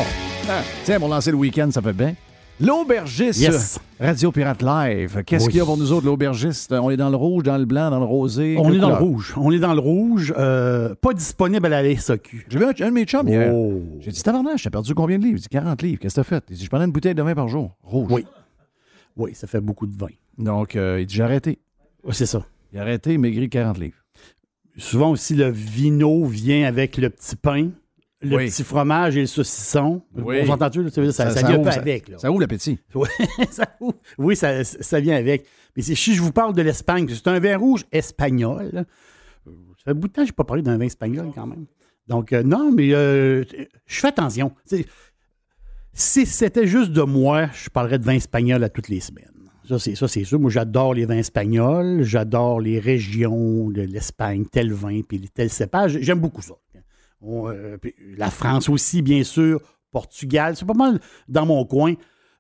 Speaker 3: Tiens, pour lancer le week-end, ça fait bien. L'aubergiste,
Speaker 4: Yes.
Speaker 3: Radio Pirate Live. Qu'est-ce
Speaker 4: Oui.
Speaker 3: qu'il y a pour nous autres, l'aubergiste? On est dans le rouge, dans le blanc, dans le rosé.
Speaker 4: On est dans le rouge. On est dans le rouge. euh, pas disponible à la SAQ.
Speaker 3: J'ai vu un, un de mes chums hier.
Speaker 4: Oh.
Speaker 3: J'ai dit, tabarnak, j'ai perdu combien de livres? Il dit 40 livres. Qu'est-ce que t'as fait? Il dit, je prenais une bouteille de vin par jour. Rouge.
Speaker 4: Oui. Oui, ça fait beaucoup de vin.
Speaker 3: Donc, euh, il dit, j'ai arrêté.
Speaker 4: Ouais, c'est ça.
Speaker 3: Il a arrêté, il maigrit 40 livres.
Speaker 4: Souvent aussi, le vino vient avec le petit pain, le
Speaker 3: Oui.
Speaker 4: petit fromage et le saucisson.
Speaker 3: Oui.
Speaker 4: On s'entend-tu? Ça, vient
Speaker 3: ouvre,
Speaker 4: avec. là.
Speaker 3: Ça ouvre l'appétit.
Speaker 4: Oui, ça, oui, ça, ça vient avec. Mais si je vous parle de l'Espagne, c'est un vin rouge espagnol. là. Ça fait un bout de temps que je n'ai pas parlé d'un vin espagnol quand même. Donc, euh, non, mais euh, je fais attention. Si c'était juste de moi, je parlerais de vin espagnol à toutes les semaines. Ça, c'est ça, c'est sûr. Moi, j'adore les vins espagnols, j'adore les régions de l'Espagne, tel vin, puis tel cépage. J'aime beaucoup ça. On, euh, la France aussi, bien sûr. Portugal, c'est pas mal dans mon coin.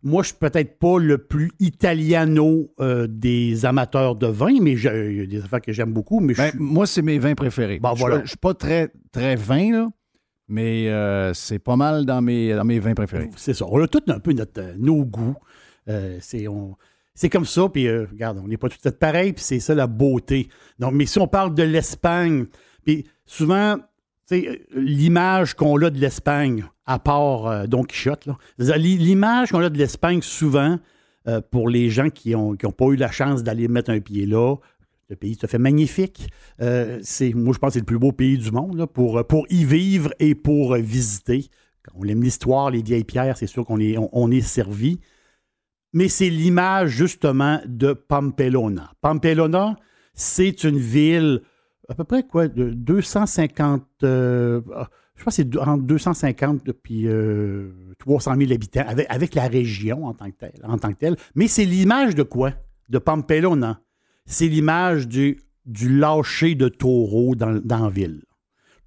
Speaker 4: Moi, je suis peut-être pas le plus italiano euh, des amateurs de vin, mais il y a des affaires que j'aime beaucoup. Mais
Speaker 3: Ben,
Speaker 4: suis-
Speaker 3: moi, c'est mes vins préférés.
Speaker 4: Bon,
Speaker 3: je,
Speaker 4: voilà.
Speaker 3: je suis pas très, très vin, là, mais euh, c'est pas mal dans mes, dans mes vins préférés.
Speaker 4: c'est ça. On a tous un peu notre, nos goûts. Euh, c'est on- c'est comme ça, puis regarde, on n'est pas tout à fait pareil, puis c'est ça la beauté. Donc, mais si on parle de l'Espagne, puis souvent, l'image qu'on a de l'Espagne, à part euh, Don Quichotte, l'image qu'on a de l'Espagne, souvent, euh, pour les gens qui n'ont ont pas eu la chance d'aller mettre un pied là, le pays à fait magnifique. Euh, moi, je pense que c'est le plus beau pays du monde pour, euh, y vivre et pour euh, visiter. Quand on aime l'histoire, les vieilles pierres, c'est sûr qu'on est, on, est servi. Mais c'est l'image, justement, de Pamplona. Pamplona, c'est une ville à peu près quoi, de 250, euh, je pense c'est entre 250 puis euh, 300 000 habitants, avec, la région en tant que telle. Mais c'est l'image de quoi? De Pamplona. C'est l'image du, lâcher de taureaux dans, la ville.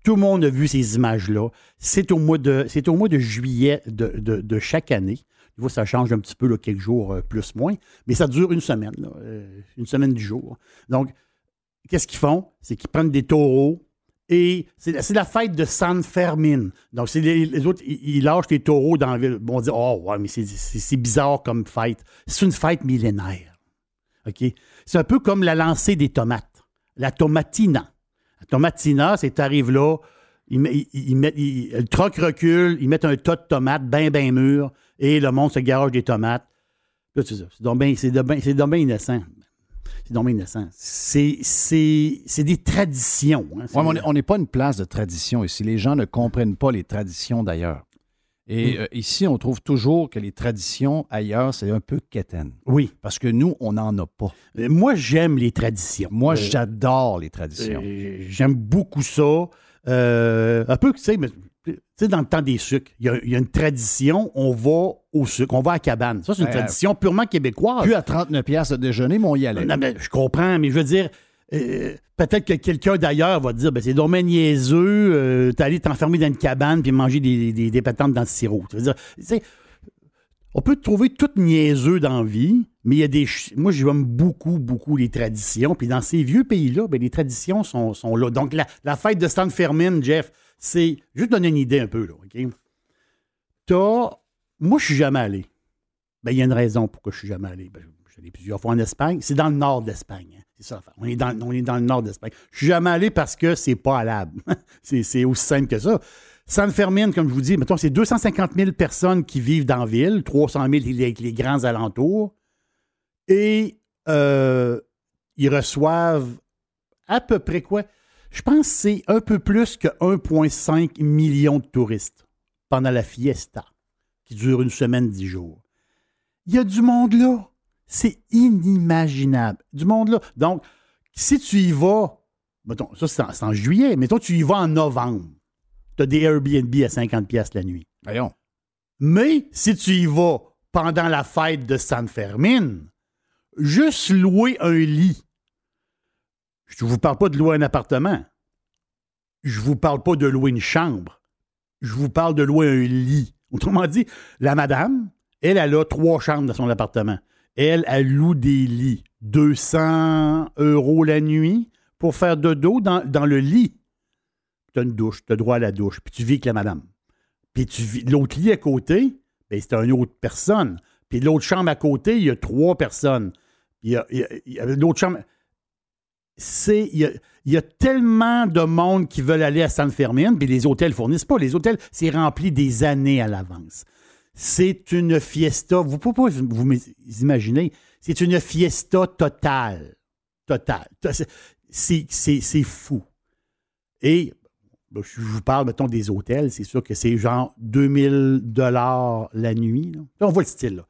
Speaker 4: Tout le monde a vu ces images-là. C'est au mois de, c'est au mois de juillet de, chaque année. Fois, ça change un petit peu, quelques jours euh, plus, moins, mais ça dure une semaine, euh, une semaine du jour. Donc, qu'est-ce qu'ils font? C'est qu'ils prennent des taureaux et c'est la fête de San Fermin. Donc, les, autres, ils, lâchent les taureaux dans la ville. Bon, on dit, oh, ouais, mais c'est- bizarre comme fête. C'est une fête millénaire. OK? C'est un peu comme la lancée des tomates. La tomatina. La tomatina, c'est tu arrives là, ils, ils- ils le troc recule, ils mettent un tas de tomates bien, bien mûres, et le monde se garage des tomates. C'est donc bien bien innocent. C'est donc bien innocent. C'est- C'est c'est des traditions. hein. C'est-
Speaker 3: Ouais, mais on est- on n'est pas une place de tradition ici. Les gens ne comprennent pas les traditions d'ailleurs. Et euh, ici, on trouve toujours que les traditions ailleurs, c'est un peu quétaine.
Speaker 4: Oui.
Speaker 3: Parce que nous, on n'en a pas.
Speaker 4: Euh, Moi, j'aime les traditions.
Speaker 3: Moi,
Speaker 4: Euh,
Speaker 3: j'adore les traditions.
Speaker 4: J'aime beaucoup ça. Un peu, tu sais, mais, tu sais, dans le temps des sucres, il y, a- il y a une tradition, on va au sucre, on va à la cabane. Ça, c'est une tradition purement québécoise.
Speaker 3: Plus à 39 pièces de déjeuner, mais on y allait.
Speaker 4: Non, mais je comprends, mais je veux dire, euh, peut-être que quelqu'un d'ailleurs va te dire, ben, c'est dommage niaiseux, euh, t'es allé t'enfermer dans une cabane puis manger des, des, des patentes dans le sirop. Tu veux dire, tu sais, on peut trouver tout niaiseux dans la vie, mais il y a des. Moi, j'aime beaucoup, beaucoup les traditions. Puis dans ces vieux pays-là, ben, les traditions sont, sont là. Donc, la, la fête de Stan Fermin, Jeff, c'est. Juste donner une idée un peu, là, OK? T'as. Moi, je suis jamais allé. Ben, il y a une raison pourquoi je suis jamais allé. Ben, je suis plusieurs fois en Espagne. C'est dans le nord d'Espagne. hein. C'est ça. On est dans, on est dans le nord d'Espagne. Je suis jamais allé parce que c'est pas allable. c'est, c'est aussi simple que ça. San Fermin, comme je vous dis, mettons, c'est 250 000 personnes qui vivent dans la ville, 300 000 avec les grands alentours. Et euh, ils reçoivent à peu près quoi? Je pense que c'est un peu plus que 1,5 million de touristes pendant la fiesta, qui dure une semaine, dix jours. Il y a du monde là. C'est inimaginable. Du monde là. Donc, si tu y vas, mettons, ça c'est en, c'est en juillet, mettons, tu y vas en novembre, tu as des Airbnb à 50$ piastres la nuit.
Speaker 3: Voyons.
Speaker 4: Mais si tu y vas pendant la fête de San Fermin, juste louer un lit. Je ne vous parle pas de louer un appartement. Je vous parle pas de louer une chambre. Je vous parle de louer un lit. Autrement dit, la madame, elle, elle a trois chambres dans son appartement. Elle, elle loue des lits. 200 euros la nuit pour faire dodo dans, dans le lit. Tu as une douche, tu as droit à la douche, puis tu vis avec la madame. Puis tu vis- l'autre lit à côté, ben, c'est une autre personne. Puis l'autre chambre à côté, il y a trois personnes. Puis il il a l'autre chambre. C'est, il, y a, il y a tellement de monde qui veulent aller à San Fermin, puis les hôtels fournissent pas. Les hôtels, c'est rempli des années à l'avance. C'est une fiesta. Vous pouvez pas vous imaginer. C'est une fiesta totale. Totale. C'est, c'est, c'est fou. Et ben, je vous parle, mettons, des hôtels. C'est sûr que c'est genre 2000 dollars la nuit. là. Là, on voit le style. Là.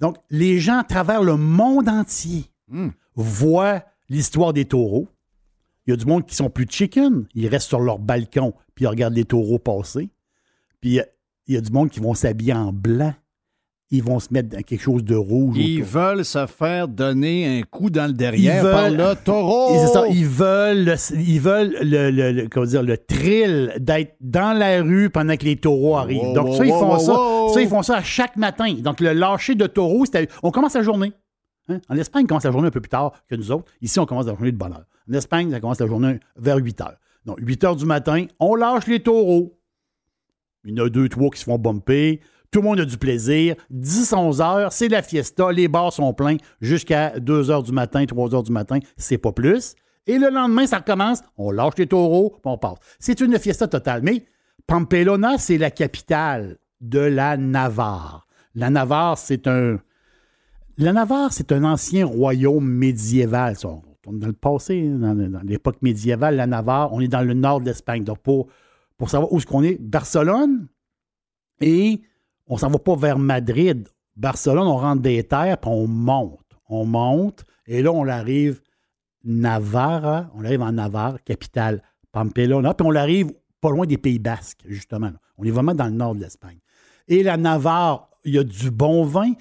Speaker 4: Donc, les gens à travers le monde entier voient l'histoire des taureaux. Il y a du monde qui sont plus chicken. Ils restent sur leur balcon puis ils regardent les taureaux passer. Puis il y a- il y a du monde qui vont s'habiller en blanc. Ils vont se mettre dans quelque chose de rouge.
Speaker 3: Ils
Speaker 4: autour.
Speaker 3: veulent se faire donner un coup dans le derrière
Speaker 4: Ils
Speaker 3: par
Speaker 4: veulent-
Speaker 3: le taureau.
Speaker 4: C'est ça, ils veulent, le, ils veulent le, le- le- comment dire, le thrill d'être dans la rue pendant que les taureaux arrivent.
Speaker 3: Wow,
Speaker 4: Donc,
Speaker 3: wow,
Speaker 4: ça, ils font
Speaker 3: wow,
Speaker 4: ça. Ça, ils font ça à chaque matin. Donc, le lâcher de taureau, c'était. On commence la journée. Hein? En Espagne, on commence la journée un peu plus tard que nous autres. Ici, on commence la journée de bonne heure. En Espagne, ça commence la journée vers 8 heures. Donc, 8 heures du matin, on lâche les taureaux. Il y en a deux, trois qui se font bumper. Tout le monde a du plaisir. 10, 11 heures, c'est la fiesta. Les bars sont pleins jusqu'à 2 heures du matin, 3 heures du matin. C'est pas plus. Et le lendemain, ça recommence. On lâche les taureaux, puis on passe. C'est une fiesta totale. Mais Pamplona, c'est la capitale de la Navarre. La Navarre, c'est un. La Navarre, c'est un ancien royaume médiéval. On retourne dans le passé, dans, l'époque médiévale, la Navarre, on est dans le nord de l'Espagne. Donc, pour, savoir où est-ce qu'on est, Barcelone, et on s'en va pas vers Madrid. Barcelone, on rentre des terres, puis on monte. On monte, et là, on arrive Navarra, on arrive en Navarre, capitale Pamplona, puis on arrive pas loin des Pays Basques, justement. On est vraiment dans le nord de l'Espagne. Et la Navarre, il y a du bon vin.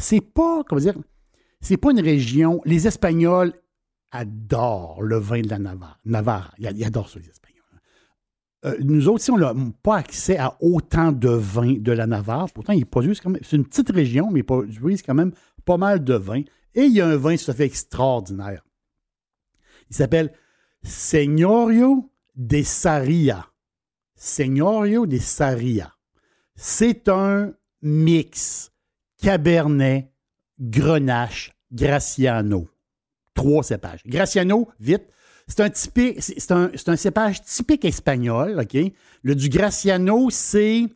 Speaker 4: C'est pas, pas une région. Les Espagnols adorent le vin de la Navarre. Navarre, ils adorent ça, les Espagnols. Euh, nous autres, on n'a pas accès à autant de vin de la Navarre, pourtant, ils produisent quand même. C'est une petite région, mais ils produisent quand même pas mal de vin. Et il y a un vin tout à fait extraordinaire. Il s'appelle Signorio de Saria. Signorio de Saria. C'est un mix Cabernet, Grenache, Graciano. Trois cépages. Graciano, vite. C'est un, cépage typique espagnol, OK? Le du Graciano, c'est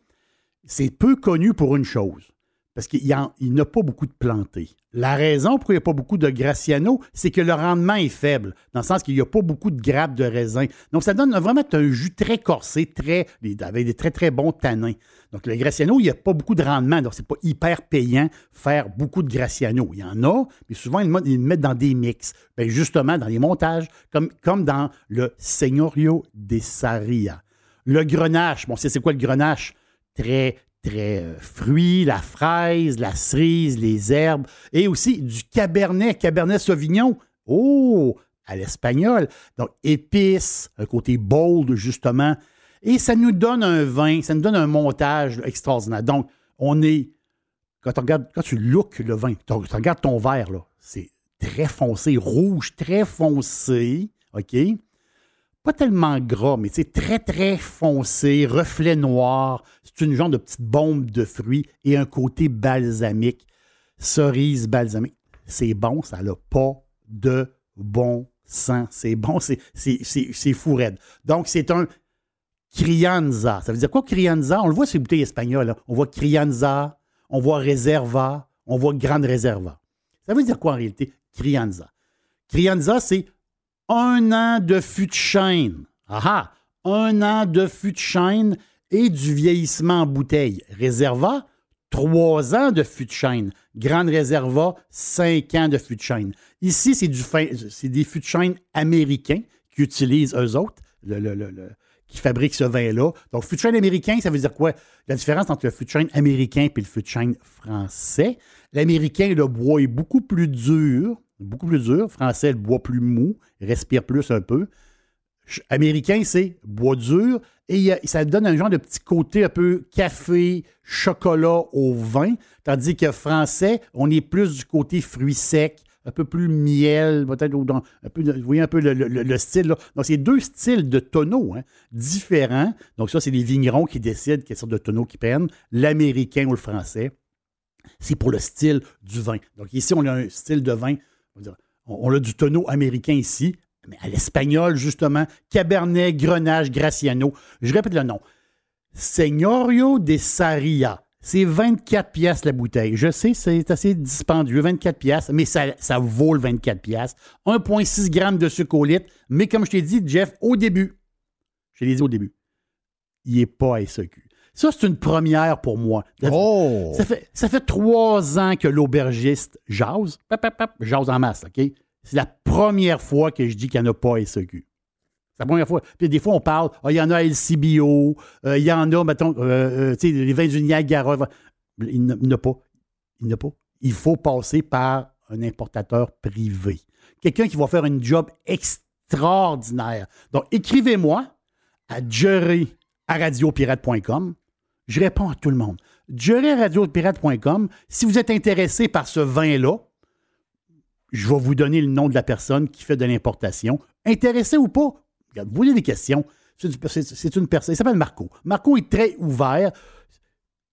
Speaker 4: peu connu pour une chose. Parce qu'il n'a pas beaucoup de plantés. La raison pour il n'y a pas beaucoup de Graciano, c'est que le rendement est faible, dans le sens qu'il n'y a pas beaucoup de grappes de raisin. Donc, ça donne vraiment un jus très corsé, très, avec des très, très bons tanins. Donc, le Graciano, il n'y a pas beaucoup de rendement, donc c'est pas hyper payant faire beaucoup de Graciano. Il y en a, mais souvent, ils le mettent- dans des mix. Ben, justement, dans les montages, comme, dans le Signorio de Saria. Le grenache, bon, c'est quoi le grenache? Très, très euh, fruits, la fraise, la cerise, les herbes, et aussi du cabernet, cabernet sauvignon. Oh, à l'espagnol. Donc, épices, un côté bold, justement. Et ça nous donne un vin, ça nous donne un montage extraordinaire. Donc, on est, quand, on regarde, quand tu look le vin, tu regardes ton verre, là, c'est très foncé, rouge, très foncé, OK? Pas tellement gras, mais c'est très, très foncé, reflet noir. C'est une genre de petite bombe de fruits et un côté balsamique. Cerise balsamique. C'est bon, ça n'a pas de bon sens. C'est bon, c'est- fou raide. Donc, c'est un Crianza. Ça veut dire quoi, Crianza? On le voit sur les bouteilles espagnoles. là. On voit Crianza, on voit Reserva, on voit Grande Reserva. Ça veut dire quoi en réalité, Crianza? Crianza, c'est un an de fût de chêne. Ah ah! Un an de fût de chêne et du vieillissement en bouteille. Reserva, trois ans de fût de chêne. Grande Reserva, cinq ans de fût de chêne. Ici, c'est du fin- c'est des fûts de chêne américains qui utilisent eux autres, qui fabriquent ce vin-là. Donc, fût de chêne américain, ça veut dire quoi? La différence entre le fût de chêne américain et le fût de chêne français. L'américain, le bois est beaucoup plus dur, beaucoup plus dur. Français, le bois plus mou, respire plus un peu. Américain, c'est bois dur et ça donne un genre de petit côté un peu café, chocolat au vin, tandis que français, on est plus du côté fruits secs, un peu plus miel, peut-être vous voyez un peu le style. Là. Donc, c'est deux styles de tonneaux hein, différents. Donc, ça, c'est les vignerons qui décident quelle sorte de tonneau qu'ils prennent, l'américain ou le français. C'est pour le style du vin. Donc, ici, on a un style de vin, on, a du tonneau américain ici, mais à l'espagnol, justement, Cabernet, Grenache, Graciano. Je répète le nom. Signorio de Saria. C'est 24 pièces la bouteille. Je sais, c'est assez dispendieux, 24 pièces, mais ça, ça vaut le 24 pièces. 1,6 g de sucre au litre. Mais comme je t'ai dit, Jeff, au début, je l'ai dit au début, il n'est pas SEQ. Ça, c'est une première pour moi.
Speaker 3: Oh!
Speaker 4: Ça fait, ça fait trois ans que l'aubergiste jase. Pap, pap, pap, jase en masse, OK? C'est la première fois que je dis qu'il n'y en a pas SEQ. C'est la première fois. Puis des fois, on parle, ah, il y en a à LCBO, euh, il y en a, mettons, euh, euh, tu sais, les vins du Niagara. Il n'y en a pas. Il n'y en a pas. Il faut passer par un importateur privé. Quelqu'un qui va faire une job extraordinaire. Donc, écrivez-moi à jerry à radiopirate.com. Je réponds à tout le monde. Radiopirate.com. Si vous êtes intéressé par ce vin-là, je vais vous donner le nom de la personne qui fait de l'importation. Intéressé ou pas, vous voulez des questions. C'est une personne. Il s'appelle Marco. Marco est très ouvert.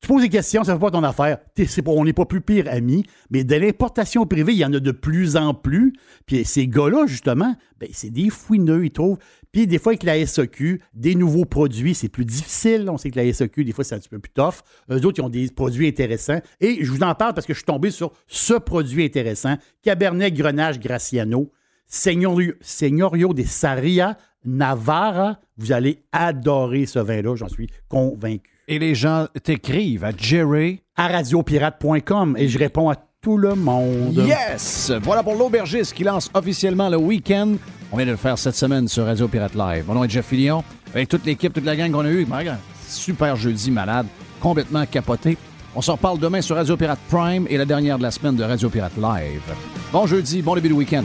Speaker 4: Tu poses des questions, ça ne fait pas ton affaire. On n'est pas plus pire amis, mais de l'importation privée, il y en a de plus en plus. Puis ces gars-là, justement, ben, c'est des fouineux, ils trouvent. Puis des fois, avec la SEQ, des nouveaux produits, c'est plus difficile. On sait que la SEQ, des fois, c'est un petit peu plus tough. Eux autres, ils ont des produits intéressants. Et je vous en parle parce que je suis tombé sur ce produit intéressant. Cabernet Grenache Graciano. Signorio, Signorio de Saria Navarra. Vous allez adorer ce vin-là, j'en suis convaincu.
Speaker 3: Et les gens t'écrivent à Jerry.
Speaker 4: À radiopirate.com et je réponds à tout le monde.
Speaker 3: Yes! Voilà pour l'aubergiste qui lance officiellement le week-end. On vient de le faire cette semaine sur Radio Pirate Live. Mon nom est Jeff Fillion. Avec toute l'équipe, toute la gang qu'on a eue. Ben, Super jeudi malade. Complètement capoté. On s'en reparle demain sur Radio Pirate Prime et la dernière de la semaine de Radio Pirate Live. Bon jeudi, bon début de week-end.